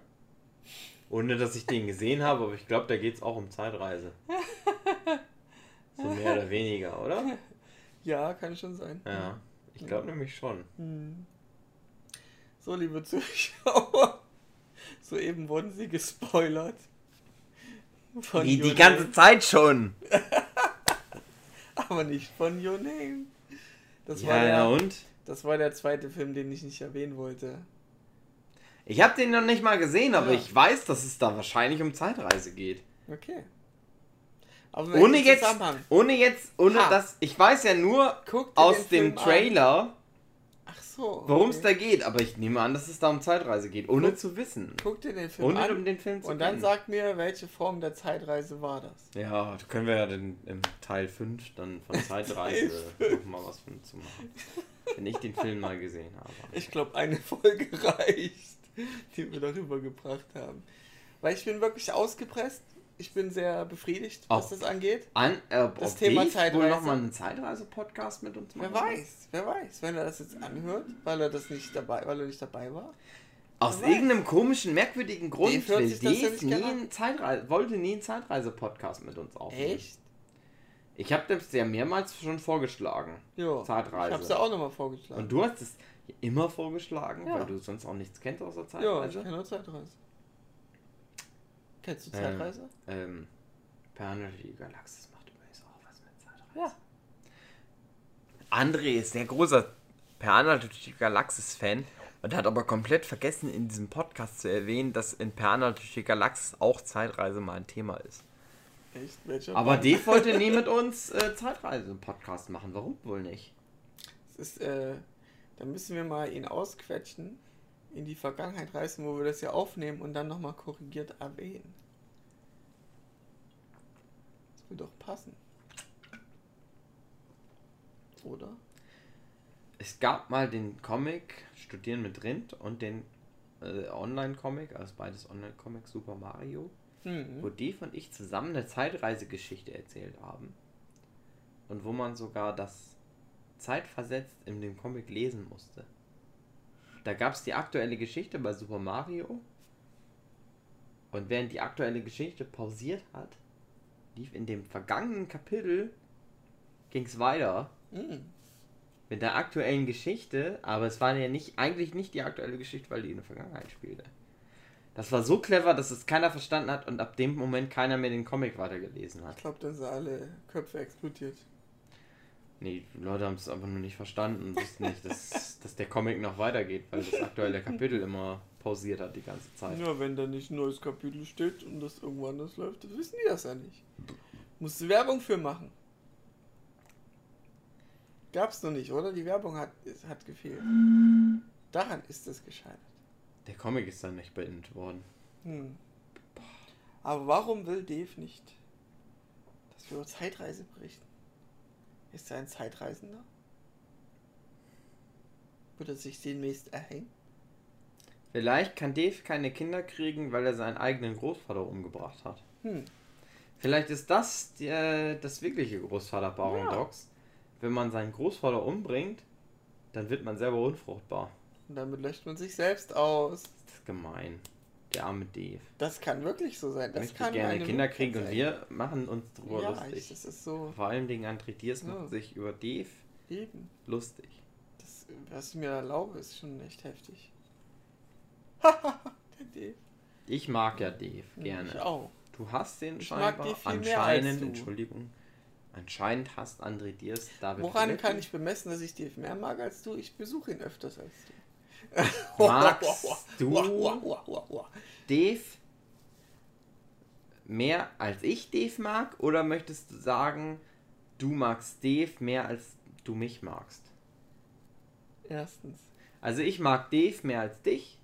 Ohne dass ich den gesehen habe, aber ich glaube, da geht es auch um Zeitreise. So mehr oder weniger, oder? Ja, kann schon sein. Ja, ich glaube nämlich schon. Hm. So, liebe Zuschauer, soeben wurden sie gespoilert. Von Wie die ganze Name, Zeit schon. aber nicht von Your Name. Das, ja, war der, na und? das war der zweite Film, den ich nicht erwähnen wollte. Ich habe den noch nicht mal gesehen, aber Ja. ich weiß, dass es da wahrscheinlich um Zeitreise geht. Okay. Aber Ohne jetzt, ohne jetzt, ohne Ha. dass, ich weiß ja nur aus dem Film an. Trailer, Ach so. worum es okay. da geht, aber ich nehme an, dass es da um Zeitreise geht, ohne Guck- zu wissen. Guck dir den Film Ohne an um den Film zu und dann sag mir, welche Form der Zeitreise war das. Ja, da können wir ja den, im Teil 5 dann von Zeitreise nochmal was von zu machen. Wenn ich den Film mal gesehen habe. Ich glaube, eine Folge reicht, die wir darüber gebracht haben. Weil ich bin wirklich ausgepresst. Ich bin sehr befriedigt, was Auch. das angeht. An, äh, Das ob Thema wohl Zeitreise. nochmal einen Zeitreise-Podcast mit uns Wer machen wird? weiß, wer weiß, wenn er das jetzt anhört, weil er das nicht dabei, weil er nicht dabei war. Aus Wer weiß. irgendeinem komischen, merkwürdigen Grund will Dave nie einen Zeitreise, wollte nie einen Zeitreise-Podcast mit uns aufnehmen. Echt? Ich habe das ja mehrmals schon vorgeschlagen. Ja. Zeitreise. Ich hab's ja auch nochmal vorgeschlagen. Und du hast es immer vorgeschlagen, Ja. weil du sonst auch nichts kennst außer ja, ich Zeitreise. kenne nur Zeitreise. Kennst du Ähm, Zeitreise? Ähm, Perle die Galaxis macht übrigens auch was mit Zeitreise. Ja. André ist sehr großer Per Anhalt durch die Galaxis-Fan und hat aber komplett vergessen, in diesem Podcast zu erwähnen, dass in Per Anhalt durch die Galaxis auch Zeitreise mal ein Thema ist. Echt? Welcher? Aber Mann? Dave wollte nie mit uns äh, Zeitreise-Podcast machen. Warum wohl nicht? Das ist, äh, da müssen wir mal ihn ausquetschen, in die Vergangenheit reisen, wo wir das ja aufnehmen und dann nochmal korrigiert erwähnen. Das würde doch passen. Oder? Es gab mal den Comic Studieren mit Rind und den äh, Online-Comic, also beides Online-Comic Super Mario, Mhm. wo Dave und ich zusammen eine Zeitreisegeschichte erzählt haben. Und wo man sogar das zeitversetzt in dem Comic lesen musste. Da gab es die aktuelle Geschichte bei Super Mario. Und während die aktuelle Geschichte pausiert hat, lief in dem vergangenen Kapitel ging es weiter Mhm. mit der aktuellen Geschichte, aber es war ja nicht eigentlich nicht die aktuelle Geschichte, weil die in der Vergangenheit spielte. Das war so clever, dass es keiner verstanden hat und ab dem Moment keiner mehr den Comic weitergelesen hat. Ich glaube, dann sind alle Köpfe explodiert. Nee, die Leute haben es einfach nur nicht verstanden und wussten nicht, dass, dass der Comic noch weitergeht, weil das aktuelle Kapitel immer pausiert hat die ganze Zeit. Ja, wenn da nicht ein neues Kapitel steht und das irgendwo anders läuft, dann wissen die das ja nicht. Musst du Werbung für machen. Gab's noch nicht, oder? Die Werbung hat, hat gefehlt. Daran ist es gescheitert. Der Comic ist dann nicht beendet worden. Hm. Aber warum will Dave nicht, dass wir über Zeitreise berichten? Ist er ein Zeitreisender? Wird er sich demnächst erhängen? Vielleicht kann Dave keine Kinder kriegen, weil er seinen eigenen Großvater umgebracht hat. Hm. Vielleicht ist das die, äh, das wirkliche Großvater-Paradox. Wenn man seinen Großvater umbringt, dann wird man selber unfruchtbar. Und damit löscht man sich selbst aus. Das ist gemein. Der arme Dave. Das kann wirklich so sein. Ich Das möchte kann gerne eine Kinder kriegen und Möglichkeit wir machen uns sein. drüber Ja, ich, lustig. das ist so Vor allen Dingen André Diers Ja. macht sich über Dave eben. lustig. Das, was ich mir erlaube, ist schon echt heftig. Haha, der Dave. Ich mag ja Dave Ich gerne. auch. Du hast den Ich scheinbar. Anscheinend. Entschuldigung. Anscheinend hasst André Diers David Woran Philipp. kann ich bemessen, dass ich Dave mehr mag als du? Ich besuche ihn öfters als du. Magst du. Dave mehr als ich Dave mag? Oder möchtest du sagen, du magst Dave mehr als du mich magst? Erstens. Also ich mag Dave mehr als dich.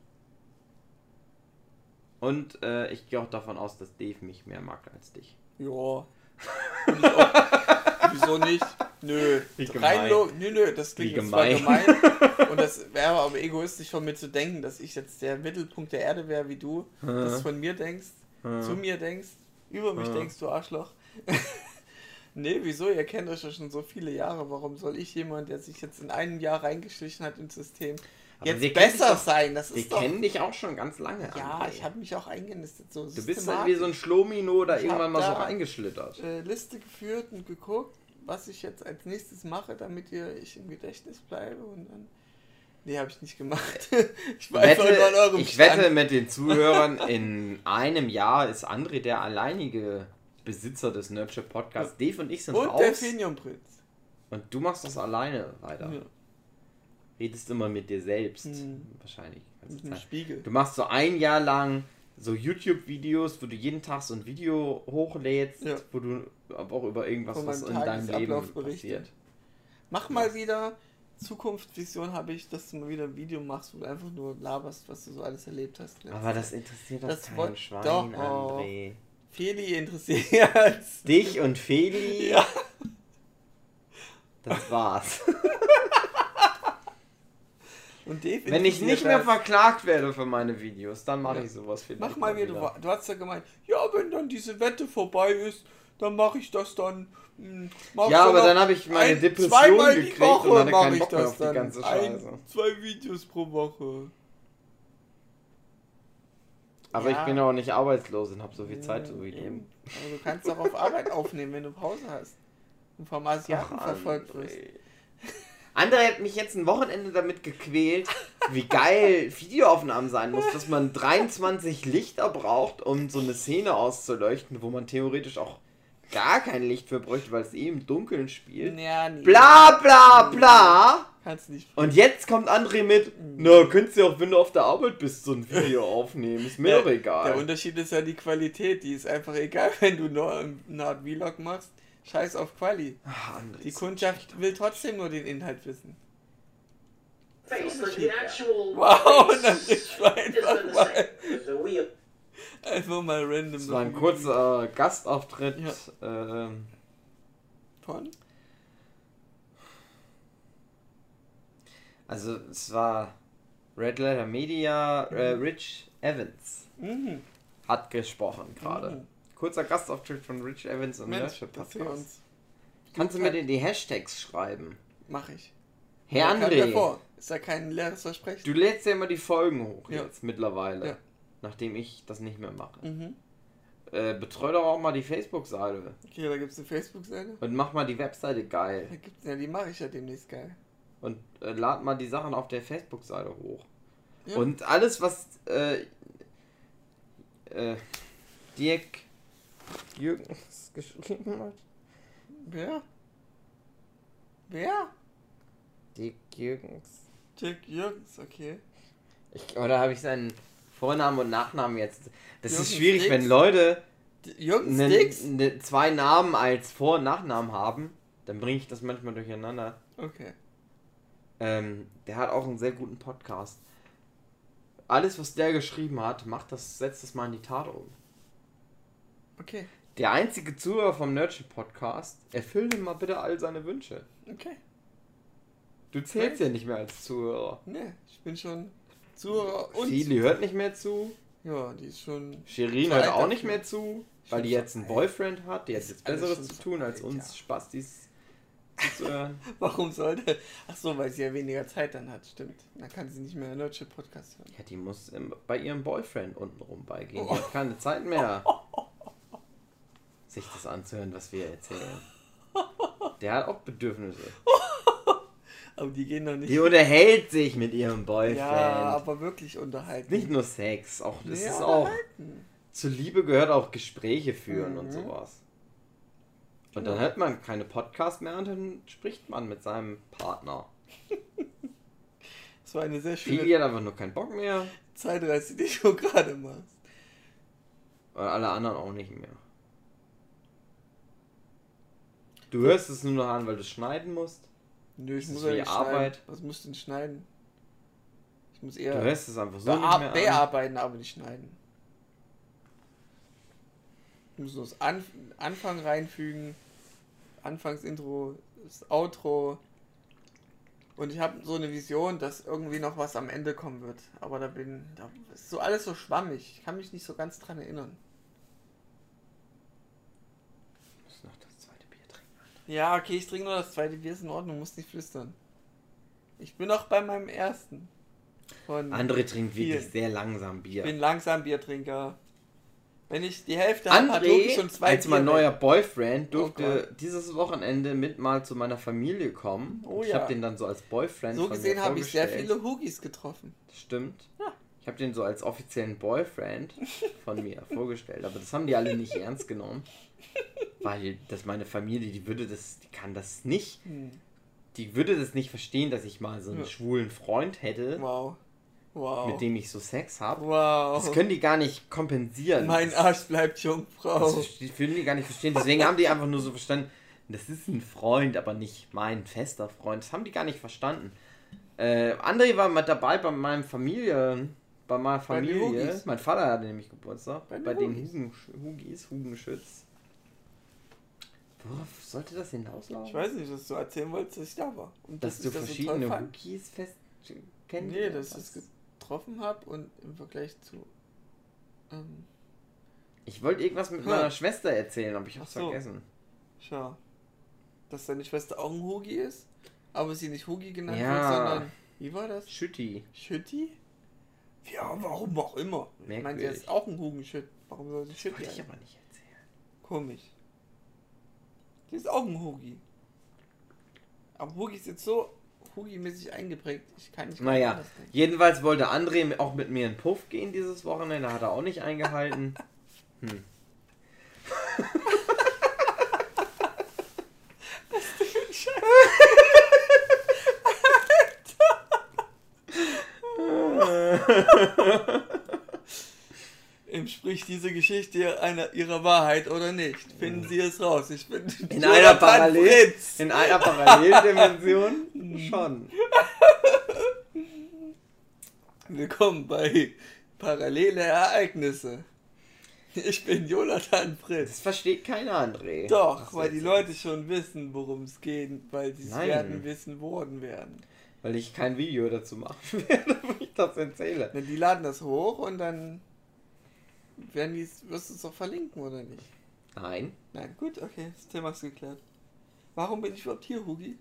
Und äh, ich gehe auch davon aus, dass Dave mich mehr mag als dich. Ja. Wieso nicht? Nö. Wie Rein gemein. lo- nö, nö, das klingt jetzt zwar gemein. gemein. Und das wäre aber egoistisch von mir zu denken, dass ich jetzt der Mittelpunkt der Erde wäre, wie du. Das von mir denkst, zu mir denkst, über mich Ja. denkst, du Arschloch. nee, wieso? Ihr kennt euch ja schon so viele Jahre. Warum soll ich jemand, der sich jetzt in einem Jahr reingeschlichen hat ins System, Aber wir jetzt besser doch- sein? Das Wir ist doch. kennen dich auch schon ganz lange. Ja, André. ich habe mich auch eingenistet. So Du bist halt wie so ein Schlomino da Ich irgendwann mal so reingeschlittert. äh, Liste geführt und geguckt, was ich jetzt als nächstes mache, damit ihr ich im Gedächtnis bleibe und dann. Nee, habe ich nicht gemacht. ich war einfach nur an eurem ich Stand. wette mit den Zuhörern, in einem Jahr ist André der alleinige Besitzer des Nerdship Podcasts. Dave und ich sind Und der raus. Fenium-Prinz. Und du machst das alleine weiter. Ja, Redest immer mit dir selbst. Hm. Wahrscheinlich. mit dem. Spiegel. Du machst so ein Jahr lang so YouTube-Videos, wo du jeden Tag so ein Video hochlädst, Ja. wo du aber auch über irgendwas, was in deinem Leben passiert. Mach mal wieder. Zukunftsvision habe ich, dass du mal wieder ein Video machst, wo du einfach nur laberst, was du so alles erlebt hast. Aber das interessiert doch Das kein wollt- Schwein, doch. André. Feli interessiert. Dich und Feli, Ja. das war's. Wenn ich nicht mehr verklagt werde für meine Videos, dann mache Ja. ich sowas für Mach mal wieder. Du, du hast ja gemeint, ja, wenn dann diese Wette vorbei ist, dann mache ich das dann. hm, mach Ja, aber dann habe ich meine ein- Depression gekriegt Woche und hatte mach keinen ich Bock mehr das auf die dann. ganze ein, Scheiße. zwei Videos pro Woche. Aber Ja. ich bin auch nicht arbeitslos und habe so viel Zeit so wie du. Eben. Aber du kannst auch auf Arbeit aufnehmen, wenn du Pause hast. Und vom Asiaten verfolgt wirst. André hat mich jetzt ein Wochenende damit gequält, wie geil Videoaufnahmen sein muss, dass man 23 Lichter braucht, um so eine Szene auszuleuchten, wo man theoretisch auch gar kein Licht für bräuchte, weil es eh im Dunkeln spielt. Ja, nee. Bla bla bla. Kannst nicht. Und jetzt kommt André mit, na, könntest du auch, wenn du auf der Arbeit bist, so ein Video aufnehmen. Ist mir doch Der egal. Unterschied ist ja die Qualität. Die ist einfach egal, wenn du nur eine Art Vlog machst. Scheiß auf Quali. Ach, Die Kundschaft will trotzdem nur den Inhalt wissen. Wow, dann ist has einfach mal, einfach mal random. Das war ein kurzer Gastauftritt. Ja. Ähm, Von? also es war Red Letter Media, äh, Rich Evans Mhm. hat gesprochen gerade. Mhm. Kurzer Gastauftritt von Rich Evans und Mensch, erzähl Podcast. uns. Kannst du mir die, die Hashtags schreiben? Mach ich. Herr André. Ist ja kein leeres Versprechen. du lädst ja immer die Folgen hoch Ja. jetzt mittlerweile. Ja. Nachdem ich das nicht mehr mache. Mhm. Äh, betreu doch auch mal die Facebook-Seite. Okay, da gibt's eine Facebook-Seite. Und mach mal die Webseite geil. Da gibt's, ja, die mache ich ja demnächst geil. Und äh, lad mal die Sachen auf der Facebook-Seite hoch. Ja. Und alles, was äh, äh, Dirk Jürgens geschrieben hat. Wer? Wer? Dirk Jürgens. Jack Jürgens, okay. Ich, oder habe ich seinen Vornamen und Nachnamen jetzt? Das ist Jürgens schwierig, Dix? wenn Leute ne, ne, zwei Namen als Vor- und Nachnamen haben. Dann bringe ich das manchmal durcheinander. Okay. Ähm, der hat auch einen sehr guten Podcast. Alles, was der geschrieben hat, macht das, setzt das mal in die Tat um. Okay. Der einzige Zuhörer vom Nerdship Podcast, erfüll ihm mal bitte all seine Wünsche. Okay. Du zählst ja nicht mehr als Zuhörer. Ne, ich bin schon Zuhörer und. Fili hört nicht mehr zu. Ja, die ist schon. Shirin hört auch nicht mehr zu, weil die jetzt einen. Boyfriend hat. Die hat jetzt Besseres zu tun, als uns ja. Spastis zuzuhören. Warum sollte. Ach so, weil sie ja weniger Zeit dann hat, stimmt. Dann kann sie nicht mehr deutschen Podcast hören. Ja, die muss bei ihrem Boyfriend untenrum beigehen. Oh. Die hat keine Zeit mehr, sich das anzuhören, was wir erzählen. Der hat auch Bedürfnisse. Aber die gehen doch nicht. Die unterhält sich mit ihrem Boyfriend. ja, aber wirklich unterhalten. Nicht nur Sex, auch das Ja, ist auch unterhalten. zur Liebe gehört auch Gespräche führen und Mhm. sowas. Und dann hört man keine Podcasts mehr und dann spricht man mit seinem Partner. Das war eine sehr schöne Fili hat einfach nur keinen Bock mehr Zeitreise, die du gerade machst. und alle anderen auch nicht mehr. Du hörst es nur noch an, weil du schneiden musst. Nö, ich Das muss ja wie nicht Arbeit. schneiden. Was musst du denn schneiden? Ich muss Du eher hörst es einfach so bea nicht mehr an. bearbeiten, aber nicht schneiden. Ich muss nur das Anf Anfang reinfügen, Anfangsintro, das Outro. Und ich habe so eine Vision, dass irgendwie noch was am Ende kommen wird. Aber da bin, da ist so alles so schwammig. Ich kann mich nicht so ganz dran erinnern. Ich muss noch das zweite Bier trinken. Ja, okay, ich trinke nur das zweite Bier, ist in Ordnung, muss nicht flüstern. Ich bin noch bei meinem ersten. Von André trinkt wirklich Vielen. sehr langsam Bier. bin langsam Biertrinker. Wenn ich die Hälfte habe, hat wirklich André, schon zwei als mein Bier neuer weg. Boyfriend, Oh durfte dieses Wochenende mit mal zu meiner Familie kommen. Oh ich ja. habe den dann so als Boyfriend So gesehen habe ich sehr viele Hugis getroffen. Stimmt. Ja. Ich habe den so als offiziellen Boyfriend von mir vorgestellt, aber das haben die alle nicht ernst genommen. Weil das meine Familie, die würde das, die kann das nicht, Hm. die würde das nicht verstehen, dass ich mal so einen Ja. schwulen Freund hätte, Wow. Wow. mit dem ich so Sex habe. wow. Das können die gar nicht kompensieren. mein Das- Arsch bleibt Das Jungfrau. verste- würden die gar nicht verstehen. Deswegen haben die einfach nur so verstanden, das ist ein Freund, aber nicht mein fester Freund. Das haben die gar nicht verstanden. Äh, André war mit dabei bei meinem Familie, bei meiner Bei Familie. Hugis. mein Vater hatte nämlich Geburtstag. Bei Bei, den Hugis, Hugenschütz. Worauf sollte das hinauslaufen? Ich weiß nicht, was du erzählen wolltest, dass ich da war. Und Dass du das so verschiedene fand. Hugis fest Kennt Nee, dass ich das? es getroffen habe und im Vergleich zu. Ähm, Ich wollte irgendwas mit Hm. meiner Schwester erzählen, aber ich hab's so. vergessen. schau. Dass deine Schwester auch ein Hugi ist, aber sie nicht Hugi genannt Ja. wird, sondern. Wie war das? Schütti. Schütti? Ja, warum auch immer. Ich meine, Merkwürdig. sie ist auch ein Hugenschütt. Warum soll sie Schütti Wollte ich aber nicht erzählen. Komisch. Die ist auch ein Hugi. Aber Hugi ist jetzt so Hugi-mäßig eingeprägt. Ich kann nicht Naja, jedenfalls wollte André auch mit mir in Puff gehen dieses Wochenende, hat er auch nicht eingehalten. Hm. Entspricht diese Geschichte einer ihrer Wahrheit oder nicht? Finden Sie es raus. Ich bin In Jonathan einer Parallel in einer Paralleldimension schon. Willkommen bei Parallele Ereignisse. Ich bin Jonathan Fritz. Das versteht keiner André. Doch, weil die? Leute schon wissen, worum es geht, weil sie es werden wissen worden werden. Weil ich kein Video dazu machen werde, wo ich das erzähle. Die laden das hoch und dann werden die, wirst du es doch verlinken, oder nicht? Nein. Nein, gut, okay, das Thema ist geklärt. Warum bin ich überhaupt hier, Hugi?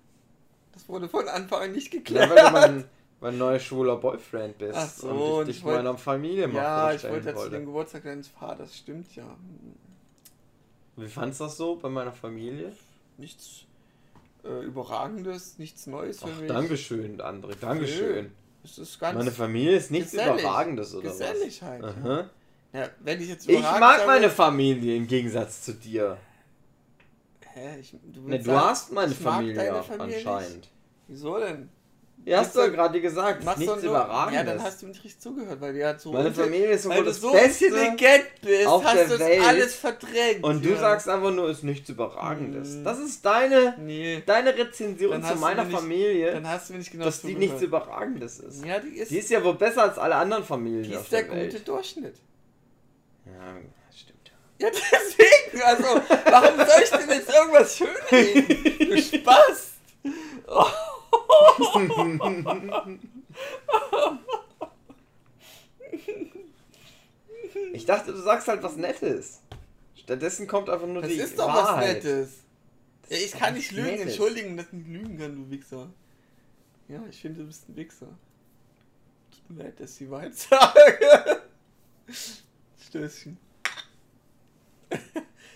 Das wurde von Anfang an nicht Ja, geklärt. weil du mein, mein neuer schwuler Boyfriend bist. Ach so, und ich dich wollt- meiner Familie mal ja, ich wollte ja zu dem Geburtstag deines Vaters, stimmt ja. Wie fandst du das so bei meiner Familie? Nichts äh, Überragendes, nichts Neues für Ach, mich. Dankeschön, André. Dankeschön. Es ist ganz Meine Familie ist nichts. Überragendes oder Gesellig was? halt. Aha. Ja, wenn ich jetzt Ich mag sage- meine Familie im Gegensatz zu dir. Hä, ich, du, Ne, du sagen, hast meine ich mag Familie, deine Familie anscheinend. Nicht? Wieso denn? Ja, hast du ja du- gerade gesagt, Machst nichts Überragendes. Ja, dann hast du nicht richtig zugehört, weil die hat so. meine Familie ist so weil wohl du das so Beste. intelligent bist, auf hast du das Welt. alles verdrängt. Und du ja. sagst einfach nur, ist nichts Überragendes. Hm. Das ist deine, Nee, deine Rezension zu du meiner nicht- Familie, dann hast du mir nicht genau dass die nichts Überragendes ist. Ja, die ist, Die ist ja wohl besser als alle anderen Familien die ist der der gute. Durchschnitt. Ja, stimmt. Ja, deswegen, also, warum soll ich denn jetzt irgendwas schönreden? Du Spaß! Oh. Ich dachte, du sagst halt was Nettes. Stattdessen kommt einfach nur Das die ist doch was Wahrheit. Nettes. Ja, ich kann nicht lügen, Nettes. entschuldigen, dass ich nicht lügen kann, du Wichser. Ja, ich finde, du bist ein Wichser. Tut mir leid, dass ich die Wahrheit sage. Stößchen.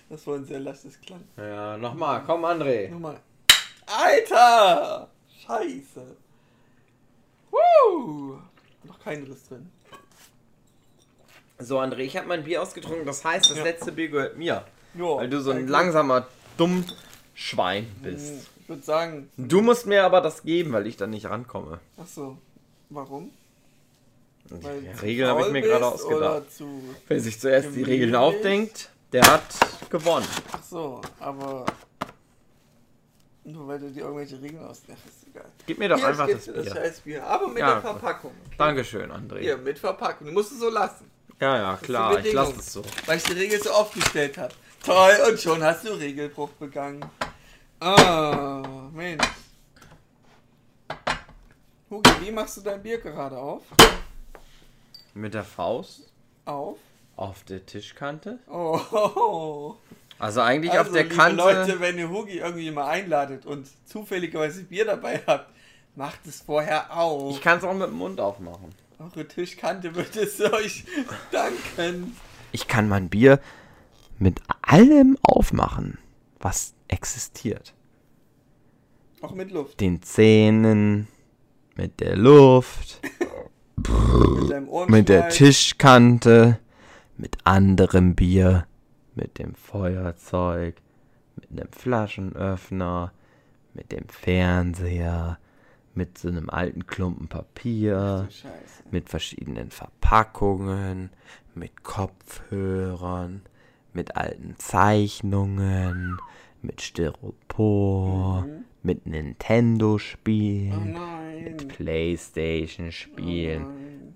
Das war ein sehr lastes Klang. Ja, nochmal, komm André. Nochmal. Alter! Scheiße. Woo! Noch kein Riss drin. So André, ich habe mein Bier ausgetrunken, das heißt, das Ja. letzte Bier gehört mir. Jo, Weil du so ein langsamer, dumm Schwein bist. Ich würde sagen, Du musst mir aber das geben, weil ich da nicht rankomme. ach so. Warum? Weil Die Regeln habe ich mir gerade ausgedacht. Wer sich zuerst die. Regeln aufdenkt, der hat gewonnen. Ach so, aber nur weil du dir irgendwelche Regeln ausdenkst, ist egal. Gib mir doch Hier, einfach das Bier. das scheiß Bier, aber mit Ja, der Verpackung. Okay. Dankeschön, André. Hier, mit Verpackung. Du musst es so lassen, Ja, ja, klar, ich lasse es so. weil ich die Regel so aufgestellt habe. Toll, und schon hast du Regelbruch begangen. Ah, Mensch. Hugi, wie machst du dein Bier gerade auf? Mit der Faust Auf? auf der Tischkante. Oh. Also eigentlich Also, auf der liebe Kante. Leute, wenn ihr Hugi irgendwie mal einladet und zufälligerweise Bier dabei habt, macht es vorher auf. Ich kann es auch mit dem Mund aufmachen. Eure Tischkante wird es euch danken. Ich kann mein Bier mit allem aufmachen, was existiert. Auch mit Luft. Den Zähnen, mit der Luft, Mit mit der Tischkante, mit anderem Bier, mit dem Feuerzeug, mit einem Flaschenöffner, mit dem Fernseher, mit so einem alten Klumpen Papier, mit verschiedenen Verpackungen, mit Kopfhörern, mit alten Zeichnungen, mit Styropor, Mhm. Mit Oh Nintendo-Spielen, nein. mit Playstation-Spielen, Oh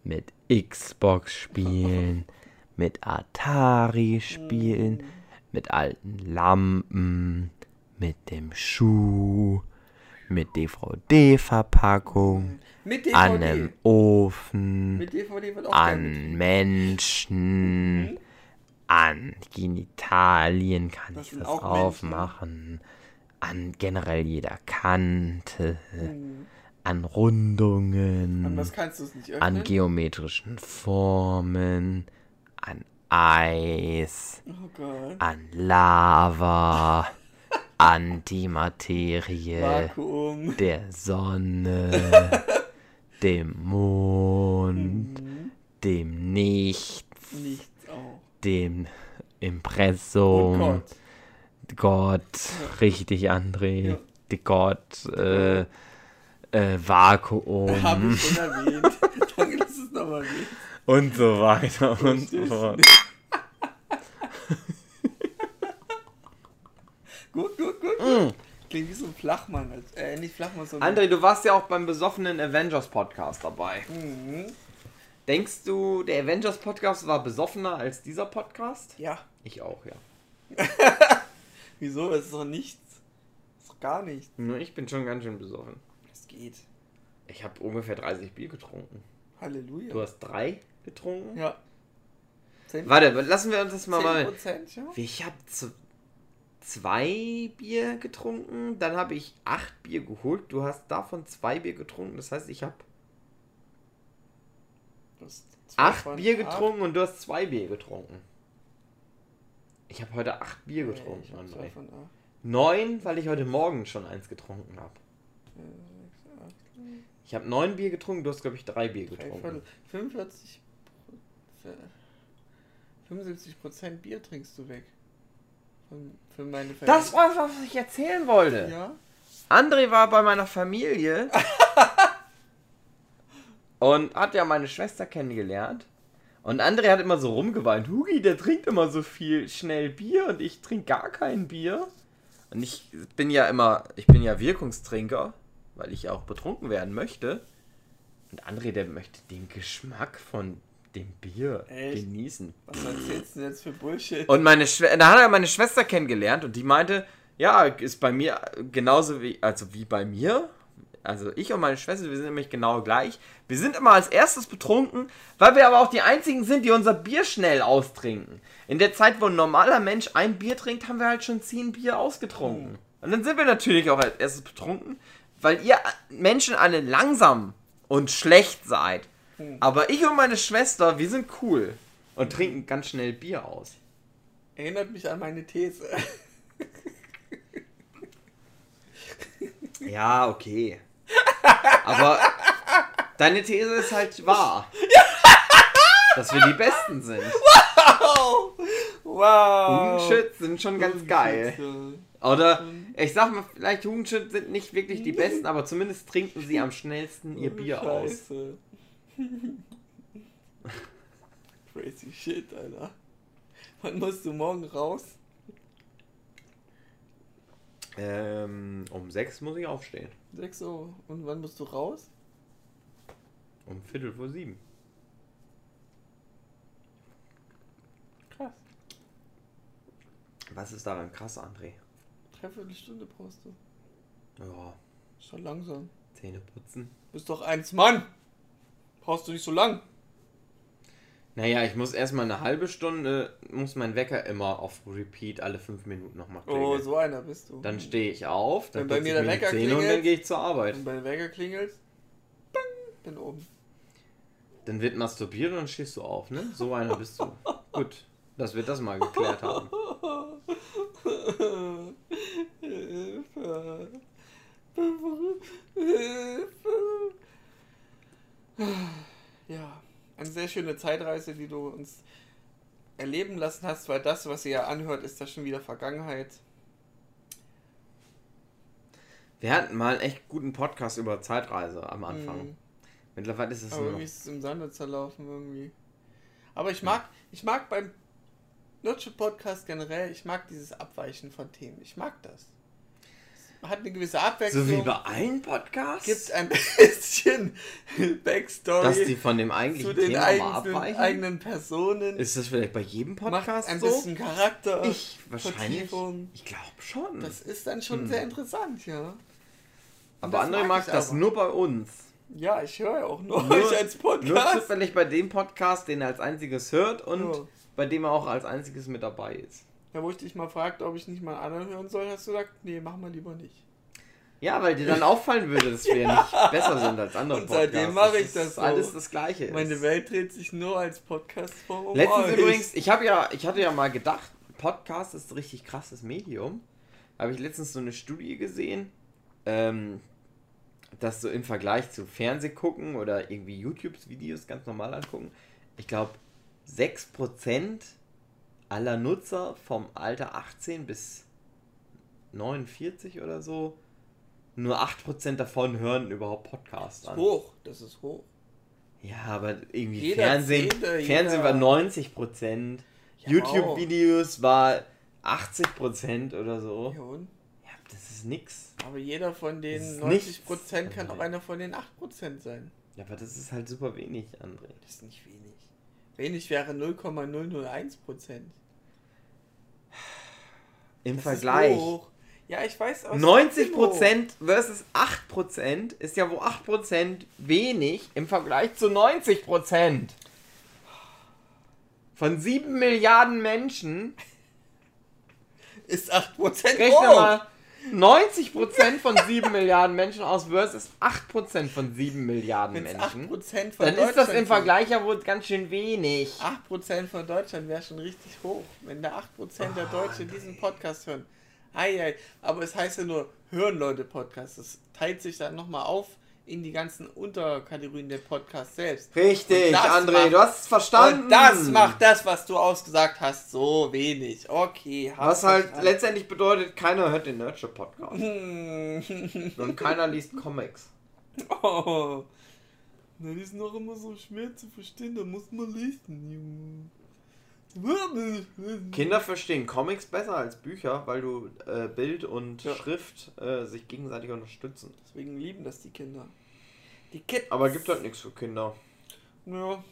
mit Xbox-Spielen, mit Atari-Spielen, mit alten Lampen, mit dem Schuh, mit DVD-Verpackung, DVD. an einem Ofen, an Menschen, an Genitalien kann Das ich das auch Menschen. An generell jeder Kante, betrieben. an Rundungen, An an geometrischen Formen, an Eis, oh an Lava, an die Materie Vakuum. der Sonne, dem Mond, Mhm. dem Nichts, Nichts dem Und Impressum, Gott. Gott, richtig, André, Ja. die Gott, äh, äh, Vakuum Habe ich schon erwähnt. Danke, dass es nochmal erwähnt. und so weiter und so fort. gut, gut, gut. gut. Klingt wie so ein Flachmann. Als, äh, nicht Flachmann, sondern... André, du warst ja auch beim besoffenen Avengers Podcast dabei. Mhm. Denkst du, der Avengers Podcast war besoffener als dieser Podcast? Ja. Ich auch, ja. Wieso? Das ist doch nichts. Ist doch gar nichts. Nur ich bin schon ganz schön besoffen. Das geht. Ich habe ungefähr 30 Bier getrunken. Halleluja. Du hast drei getrunken? Ja. 10, Warte, lassen wir uns das mal mal. Ja. Ich habe zwei Bier getrunken, dann habe ich acht Bier geholt. Du hast davon zwei Bier getrunken. Das heißt, ich habe acht Bier acht. getrunken und du hast zwei Bier getrunken. Ich habe heute acht Bier Nee, getrunken, ich hab acht. Neun, weil ich heute Morgen schon eins getrunken habe. Ich habe neun Bier getrunken, du hast, glaube ich, drei Bier getrunken. Viertel. 45 Pro- 75 Prozent Bier trinkst du weg. Von, für meine Das war, was ich erzählen wollte. Ja? André war bei meiner Familie und hat ja meine Schwester kennengelernt. Und André hat immer so rumgeweint. Hugi, der trinkt immer so viel schnell Bier und ich trinke gar kein Bier. Und ich bin ja immer, ich bin ja Wirkungstrinker, weil ich auch betrunken werden möchte. Und André, der möchte den Geschmack von dem Bier Echt? genießen. Was erzählst du denn jetzt für Bullshit? Und meine Schwester, da hat er meine Schwester kennengelernt und die meinte, ja, ist bei mir genauso wie, also wie bei mir. Also ich und meine Schwester, wir sind nämlich genau gleich. Wir sind immer als erstes betrunken, weil wir aber auch die einzigen sind, die unser Bier schnell austrinken. In der Zeit, wo ein normaler Mensch ein Bier trinkt, haben wir halt schon zehn Bier ausgetrunken. Und dann sind wir natürlich auch als erstes betrunken, weil ihr Menschen alle langsam und schlecht seid. Aber ich und meine Schwester, wir sind cool und trinken ganz schnell Bier aus. Erinnert mich an meine These. Ja, okay. Aber deine These ist halt wahr. Dass wir die Besten sind. Wow! Wow! Jugendshit sind schon ganz geil. Oder ich sag mal, vielleicht Jugendshit sind nicht wirklich die Besten, aber zumindest trinken sie am schnellsten ihr Bier aus. Scheiße. Crazy shit, Alter. Wann musst du morgen raus? Ähm, um sechs muss ich aufstehen. 6 Uhr. Und wann musst du raus? Um Viertel vor sieben. Krass. Was ist daran krass, André? Dreiviertel Stunde brauchst du. Ja, Schon langsam. Zähne putzen. Bist doch eins Mann. Brauchst du nicht so lang. Naja, ich muss erstmal eine halbe Stunde, muss mein Wecker immer auf Repeat alle fünf Minuten nochmal klingeln. Oh, so einer bist du. Dann stehe ich auf, dann Wenn bei mir der Wecker Zähne und dann klingelt- gehe ich zur Arbeit. Wenn bei der Wecker klingelt, bang, bin oben. Dann wird masturbiert und dann stehst du auf, ne? So einer bist du. Gut, dass wir das mal geklärt haben. Hilfe. Hilfe. Ja, eine sehr schöne Zeitreise, die du uns erleben lassen hast, weil das, was ihr ja anhört, ist ja schon wieder Vergangenheit. Wir hatten mal einen echt guten Podcast über Zeitreise am Anfang. Mhm. Mittlerweile ist es Aber nur irgendwie ist es im Sande zerlaufen irgendwie. Aber ich mag, ich mag beim Nurture Podcast generell, ich mag dieses Abweichen von Themen. Ich mag das. Hat eine gewisse Abwechslung. So wie bei allen Podcasts? gibt ein bisschen Backstory dass die von dem eigentlichen zu den Thema mal eigenen, abweichen? eigenen Personen. ist das vielleicht bei jedem Podcast ein so? bisschen Charakter. Ich wahrscheinlich. Vertiefung. Ich glaube schon. Das ist dann schon Hm. sehr interessant, ja. Aber André mag mag das aber. nur bei uns. Ja, ich höre ja auch nur, Nur- euch als Nur Podcast. zufällig bei dem Podcast, den er als einziges hört und Ja. bei dem er auch als einziges mit dabei ist. Ja, wo ich dich mal fragte, ob ich nicht mal anderen hören soll, hast du gesagt, nee, mach mal lieber nicht. Ja, weil dir dann auffallen würde, dass wir nicht besser sind als andere Und seitdem Podcasts. mache ich ist das so. alles das Gleiche. ist. Meine Welt dreht sich nur als Podcast-Form um Letztens euch. übrigens, ich habe ja, ich hatte ja mal gedacht, Podcast ist ein richtig krasses Medium. Habe ich letztens so eine Studie gesehen, ähm, dass so im Vergleich zu Fernseh gucken oder irgendwie YouTube-Videos ganz normal angucken, ich glaube 6% aller Nutzer vom Alter 18 bis 49 oder so, nur 8% davon hören überhaupt Podcasts Das ist an. hoch, das ist hoch. Ja, aber irgendwie Jeder Fernsehen, Zehnte, Fernsehen war 90 Prozent, Ja, YouTube-Videos war 80 Prozent oder so. Ja, und? Ja, das ist nix. Aber jeder von den ist 90% nichts. kann auch einer von den 8% sein. Ja, aber das ist halt super wenig, André. Das ist nicht wenig. Wenig wäre 0,001%. Im Das Vergleich. Ja, ich weiß. ist 90 trotzdem hoch. Prozent versus 8 Prozent ist ja wo 8 Prozent wenig im Vergleich zu 90 Prozent. Von 7 Milliarden Menschen Ist 8% Rechne hoch. mal 90% von 7 Milliarden Menschen aus versus 8% von 7 Milliarden Wenn es Menschen. 8% von Dann ist das im. Vergleich ja wohl ganz schön wenig. 8% von Deutschland wäre schon richtig hoch. Wenn da 8% der Deutschen diesen Podcast hören. Eieiei. Aber es heißt ja nur, hören Leute Podcasts. Das teilt sich dann nochmal auf in die ganzen Unterkategorien der Podcasts selbst. Richtig, André, macht- du hast es verstanden. Und das macht das, was du ausgesagt hast, so wenig. Okay, Was halt verstanden. letztendlich bedeutet, keiner hört den Nurture Podcast. Und keiner liest Comics. Oh. Na, die sind doch immer so schwer zu verstehen, da muss man lesen, Junge. Kinder verstehen Comics besser als Bücher, weil du äh, Bild und Ja. Schrift äh, sich gegenseitig unterstützen. Deswegen lieben das die Kinder. Die Kids. Aber gibt halt nichts für Kinder. Ja.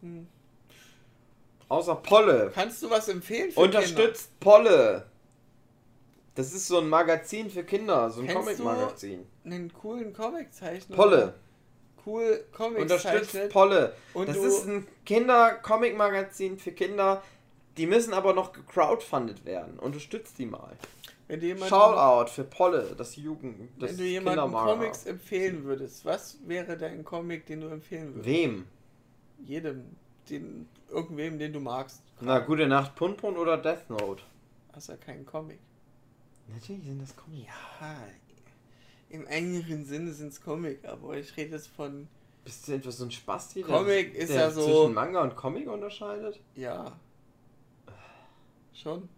Hm. Außer Polle. Kannst du was empfehlen für Unterstützt Polle. Das ist so ein Magazin für Kinder, so ein Comic-Magazin. Kinder? Einen coolen Comic-Zeichner. Polle. Cool Comics Unterstützt zeichnet. Polle. Und das ist ein Kinder-Comic-Magazin für Kinder. Die müssen aber noch gecrowdfundet werden. Unterstützt die mal. Wenn du jemanden, Shoutout für Polle, das Jugend, das wenn du jemandem. Comics empfehlen würdest, was wäre dein Comic, den du empfehlen würdest? Wem? Jedem. Den, irgendwem, den du magst. Na, Gute Nacht Punpun oder Death Note? Hast ja keinen Comic. Natürlich sind das Comics. Ja, im engeren Sinne sind es Comic, aber ich rede jetzt von, Bist du etwas so ein Spasti, Comic ist der ja so- zwischen Manga und Comic unterscheidet? ja. Schon?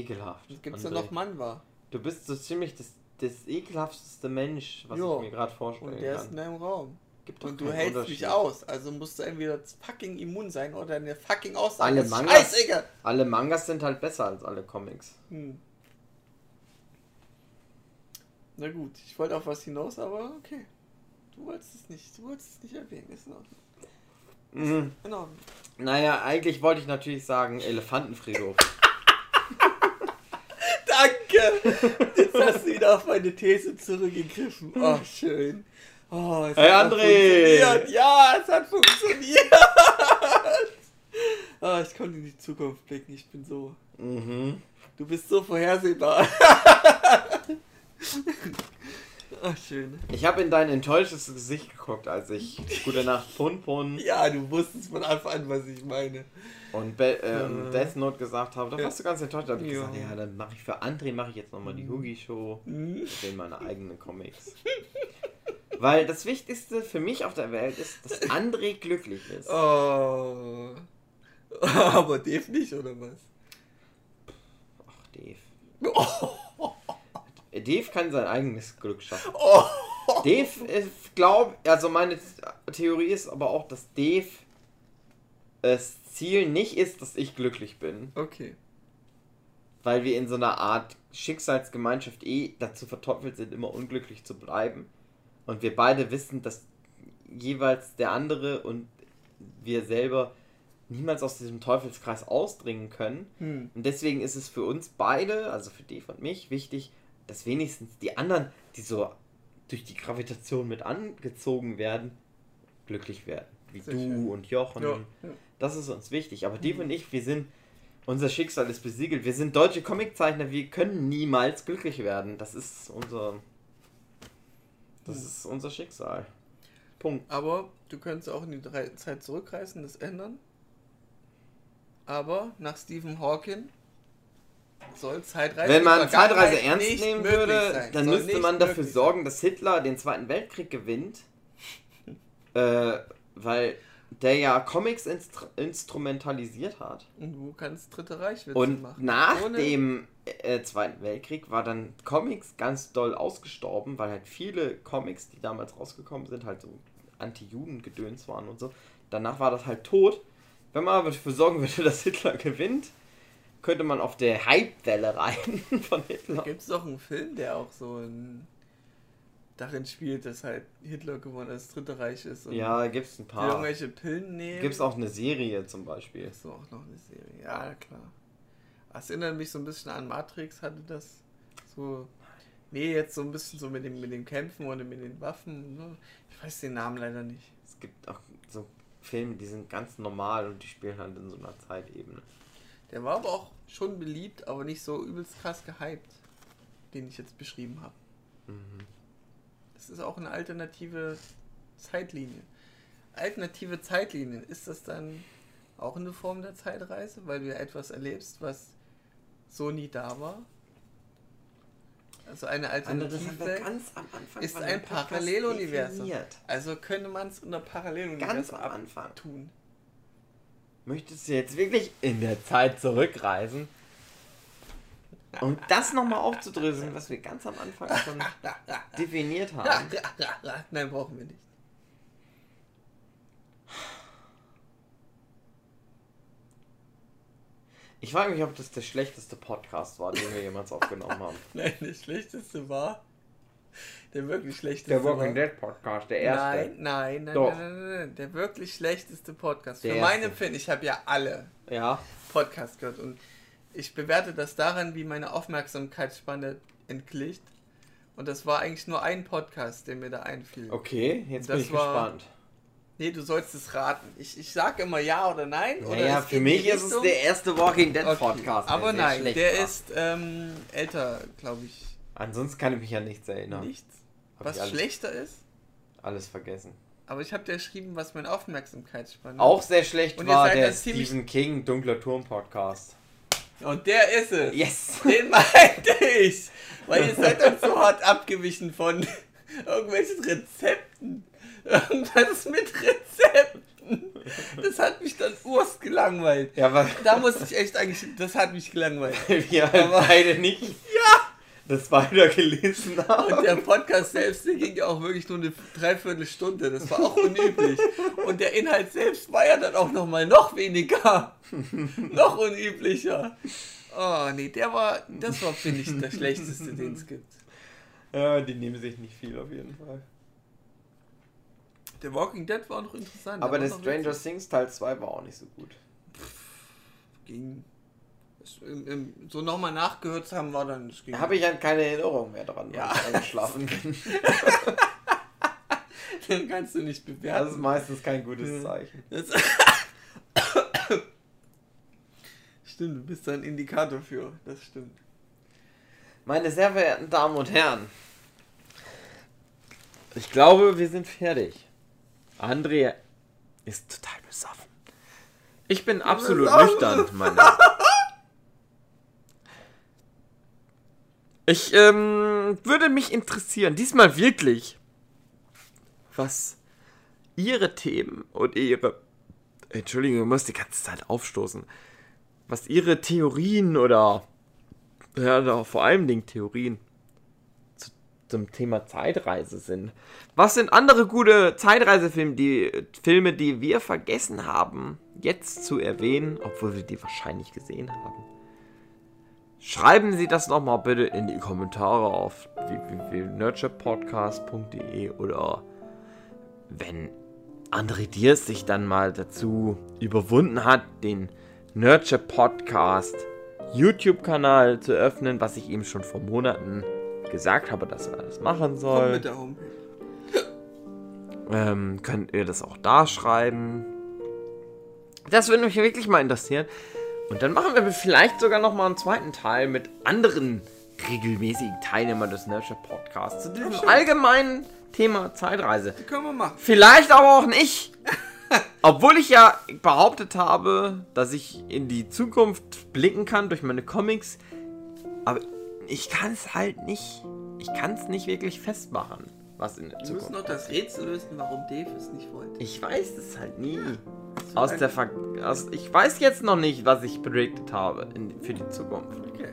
Ekelhaft. Gibt es ja André. noch Manwa. Du bist so ziemlich das, das ekelhafteste Mensch, was Jo. ich mir gerade vorstellen Und der ist in kann. deinem Raum. Gibt Und du hältst mich aus. Also musst du entweder fucking immun sein oder eine fucking Aussage. Alle Mangas- Scheißegal. Alle Mangas sind halt besser als alle Comics. Hm. Na gut, ich wollte auf was hinaus, aber okay. Du wolltest es nicht, du wolltest es nicht erwähnen, ist in Ordnung. Mhm. In Ordnung. Naja, eigentlich wollte ich natürlich sagen Elefantenfriedhof. Jetzt hast du wieder auf meine These zurückgegriffen. Oh, schön. Oh, es Hey, hat funktioniert. Ja, es hat funktioniert! Ah, ich konnte in die Zukunft blicken. Ich bin so. mhm. Du bist so vorhersehbar. Ach, schön. Ich habe in dein enttäuschtes Gesicht geguckt, als ich Gute Nacht Punpun Ja, du wusstest von Anfang an, was ich meine. und Be ähm, Ja. Death Note gesagt habe. Da warst du ganz enttäuscht. Da habe ich Ja. gesagt, ja, dann mache ich für André mache ich jetzt nochmal die Hugi-Show. Hm? Ich will meine eigenen Comics. Weil das Wichtigste für mich auf der Welt ist, dass André glücklich ist. Oh. Aber Dave nicht, oder was? Ach, Dave. Dave kann sein eigenes Glück schaffen. Oh. Dave, ich glaube, also meine Theorie ist aber auch, dass Dave das Ziel nicht ist, dass ich glücklich bin, Okay. weil wir in so einer Art Schicksalsgemeinschaft eh dazu verteufelt sind, immer unglücklich zu bleiben. Und wir beide wissen, dass jeweils der andere und wir selber niemals aus diesem Teufelskreis ausdringen können. Hm. Und deswegen ist es für uns beide, also für Dave und mich, wichtig, dass wenigstens die anderen, die so durch die Gravitation mit angezogen werden, glücklich werden. Wie Sehr du und Jochen. Ja. Das ist uns wichtig. Aber Dave und ich, wir sind, unser Schicksal ist besiegelt. Wir sind deutsche Comiczeichner, wir können niemals glücklich werden. Das ist unser, das ist unser Schicksal. Punkt. Aber du könntest auch in die Zeit zurückreisen, das ändern. Aber nach Stephen Hawking soll Zeitreise. Wenn man Zeitreise ernst nehmen würde, sein. dann Soll müsste man dafür sorgen, dass Hitler den Zweiten Weltkrieg gewinnt. äh, weil der ja Comics instru instrumentalisiert hat. Und du kannst Dritte Reich Witze Und machen. nach Ohne- dem äh, Zweiten Weltkrieg war dann Comics ganz doll ausgestorben, weil halt viele Comics, die damals rausgekommen sind, halt so Anti-Juden-Gedöns waren und so. Danach war das halt tot. Wenn man aber dafür sorgen würde, dass Hitler gewinnt, könnte man auf der Hype-Welle reiten von Hitler. Gibt es doch einen Film, der auch so ein, darin spielt, dass halt Hitler gewonnen das Dritte Reich ist und Ja, gibt's ein die paar. irgendwelche Pillen nehmen. Gibt's auch eine Serie zum Beispiel. Ist so auch noch eine Serie. Ja, klar. Das erinnert mich so ein bisschen an Matrix, hatte das so. Nee, jetzt so ein bisschen so mit dem, mit dem Kämpfen oder mit den Waffen. Ne? Ich weiß den Namen leider nicht. Es gibt auch so Filme, die sind ganz normal und die spielen halt in so einer Zeitebene. Der war aber auch schon beliebt, aber nicht so übelst krass gehypt, den ich jetzt beschrieben habe. Mhm. Das ist auch eine alternative Zeitlinie. Alternative Zeitlinien, ist das dann auch eine Form der Zeitreise, weil du ja etwas erlebst, was so nie da war? Also eine Alternative ganz am Anfang ist ein Paralleluniversum. Also könnte man es unter Ganz Paralleluniversum am Anfang. abtun. Möchtest du jetzt wirklich in der Zeit zurückreisen? Um das nochmal aufzudröseln, was wir ganz am Anfang schon definiert haben. Nein, brauchen wir nicht. Ich frage mich, ob das der schlechteste Podcast war, den wir jemals aufgenommen haben. Nein, der schlechteste war. Der wirklich schlechteste Der Walking. Dead Podcast, der erste. Nein, nein, nein, Doch. nein, nein, nein. Der wirklich schlechteste Podcast. Der Für mein erste. Empfinden, ich habe ja alle Ja. Podcasts gehört und ich bewerte das daran, wie meine Aufmerksamkeitsspanne entglicht. Und das war eigentlich nur ein Podcast, der mir da einfiel. Okay, jetzt bin Das ich war- gespannt. Nee, du sollst es raten. Ich, ich sag immer ja oder nein. Oder Naja, für mich ist es der erste Walking Dead Okay, Podcast. Aber nein, der war. ist ähm, älter, glaube ich. Ansonsten kann ich mich ja nichts erinnern. Nichts. Hab Was alles- schlechter ist. Alles vergessen. Aber ich habe dir geschrieben, was meine Aufmerksamkeitsspanne Auch sehr schlecht war der Stephen King Dunkler Turm Podcast. Und der ist es. Yes! Den meinte ich. Weil ihr seid dann so hart abgewichen von irgendwelchen Rezepten. Irgendwas mit Rezepten. Das hat mich dann urst gelangweilt. Ja, weil Da muss ich echt eigentlich, das hat mich gelangweilt. wir halt beide nicht das weitergelesen haben. Und der Podcast selbst, der ging ja auch wirklich nur eine Dreiviertelstunde. Das war auch unüblich. Und der Inhalt selbst war ja dann auch nochmal noch weniger. noch unüblicher. Oh, nee, der war, das war, finde ich, der schlechteste, den es gibt. Ja, die nehmen sich nicht viel auf jeden Fall. Der Walking Dead war noch interessant. Aber der der Stranger. Things Teil 2 war auch nicht so gut. ging. Das, im, im, so nochmal nachgehört zu haben, war dann. Das. Habe ich halt keine Erinnerung mehr dran, weil Ja. ich eingeschlafen bin. Den kannst du nicht bewerten. Das ist meistens kein gutes. Zeichen. Stimmt, du bist da ein Indikator für. Das stimmt. Meine sehr verehrten Damen und Herren, ich glaube, wir sind fertig. André ist total besoffen. Ich bin absolut nüchtern, Mann. Ich ähm, würde mich interessieren, diesmal wirklich, was Ihre Themen und Ihre. Entschuldigung, ich muss die ganze Zeit aufstoßen. Was Ihre Theorien oder ja, da vor allem Dingen Theorien zu, zum Thema Zeitreise sind. Was sind andere gute Zeitreisefilme, die Filme, die wir vergessen haben, jetzt zu erwähnen, obwohl wir die wahrscheinlich gesehen haben? Schreiben Sie das nochmal bitte in die Kommentare auf www.nurturepodcast.de oder wenn André Diers sich dann mal dazu überwunden hat, den Nurture Podcast YouTube-Kanal zu öffnen, was ich ihm schon vor Monaten gesagt habe, dass er das machen Komm soll. mit der Homepage. Ähm, könnt ihr das auch da schreiben? Das würde mich wirklich mal interessieren. Und dann machen wir vielleicht sogar noch mal einen zweiten Teil mit anderen regelmäßigen Teilnehmern des Nerdship Podcasts zu diesem allgemeinen Thema Zeitreise. Die können wir machen. Vielleicht aber auch nicht. Obwohl ich ja behauptet habe, dass ich in die Zukunft blicken kann durch meine Comics. Aber ich kann es halt nicht. Ich kann es nicht wirklich festmachen, was in der musst Zukunft noch das Rätsel lösen, warum Dave es nicht wollte. Ich weiß es halt nie. So Aus der Ver aus, ich weiß jetzt noch nicht, was ich predicted habe in, für die Zukunft. Okay.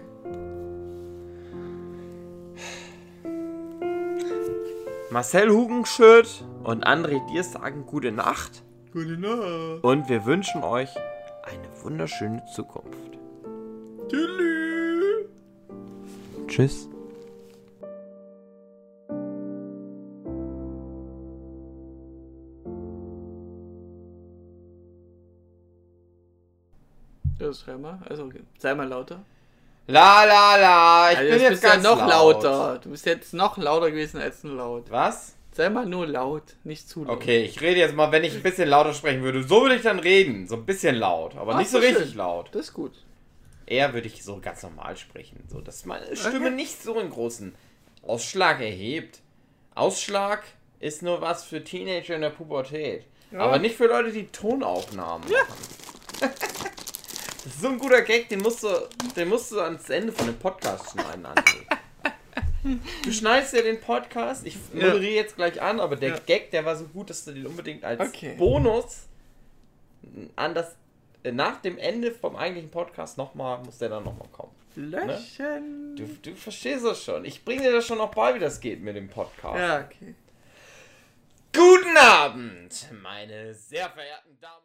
Marcel Hugenschild und André Dier sagen gute Nacht Gute Nacht. und wir wünschen euch eine wunderschöne Zukunft. Tschüss. Ja, schreib mal. Also, sei mal lauter. La la la, ich Also, bin jetzt bist ganz ja noch laut. lauter. Du bist jetzt noch lauter gewesen als nur laut. Was? Sei mal nur laut, nicht zu laut. Okay, ich rede jetzt mal, wenn ich ein bisschen lauter sprechen würde. So würde ich dann reden. So ein bisschen laut, aber Ach, nicht so richtig schön. laut. Das ist gut. Eher würde ich so ganz normal sprechen, so dass meine Stimme Okay. nicht so einen großen Ausschlag erhebt. Ausschlag ist nur was für Teenager in der Pubertät. Aber nicht für Leute, die Tonaufnahmen machen. das ist so ein guter Gag, den musst du, den musst du ans Ende von dem Podcast schneiden, André. Du schneidest ja den Podcast, ich Ja. moderiere jetzt gleich an, aber der Ja. Gag, der war so gut, dass du den unbedingt als Okay. Bonus an das nach dem Ende vom eigentlichen Podcast nochmal, muss der dann nochmal kommen. Löschen. Du, du verstehst das schon. Ich bringe dir das schon noch bei, wie das geht mit dem Podcast. Ja, okay. Guten Abend, meine sehr verehrten Damen und Herren.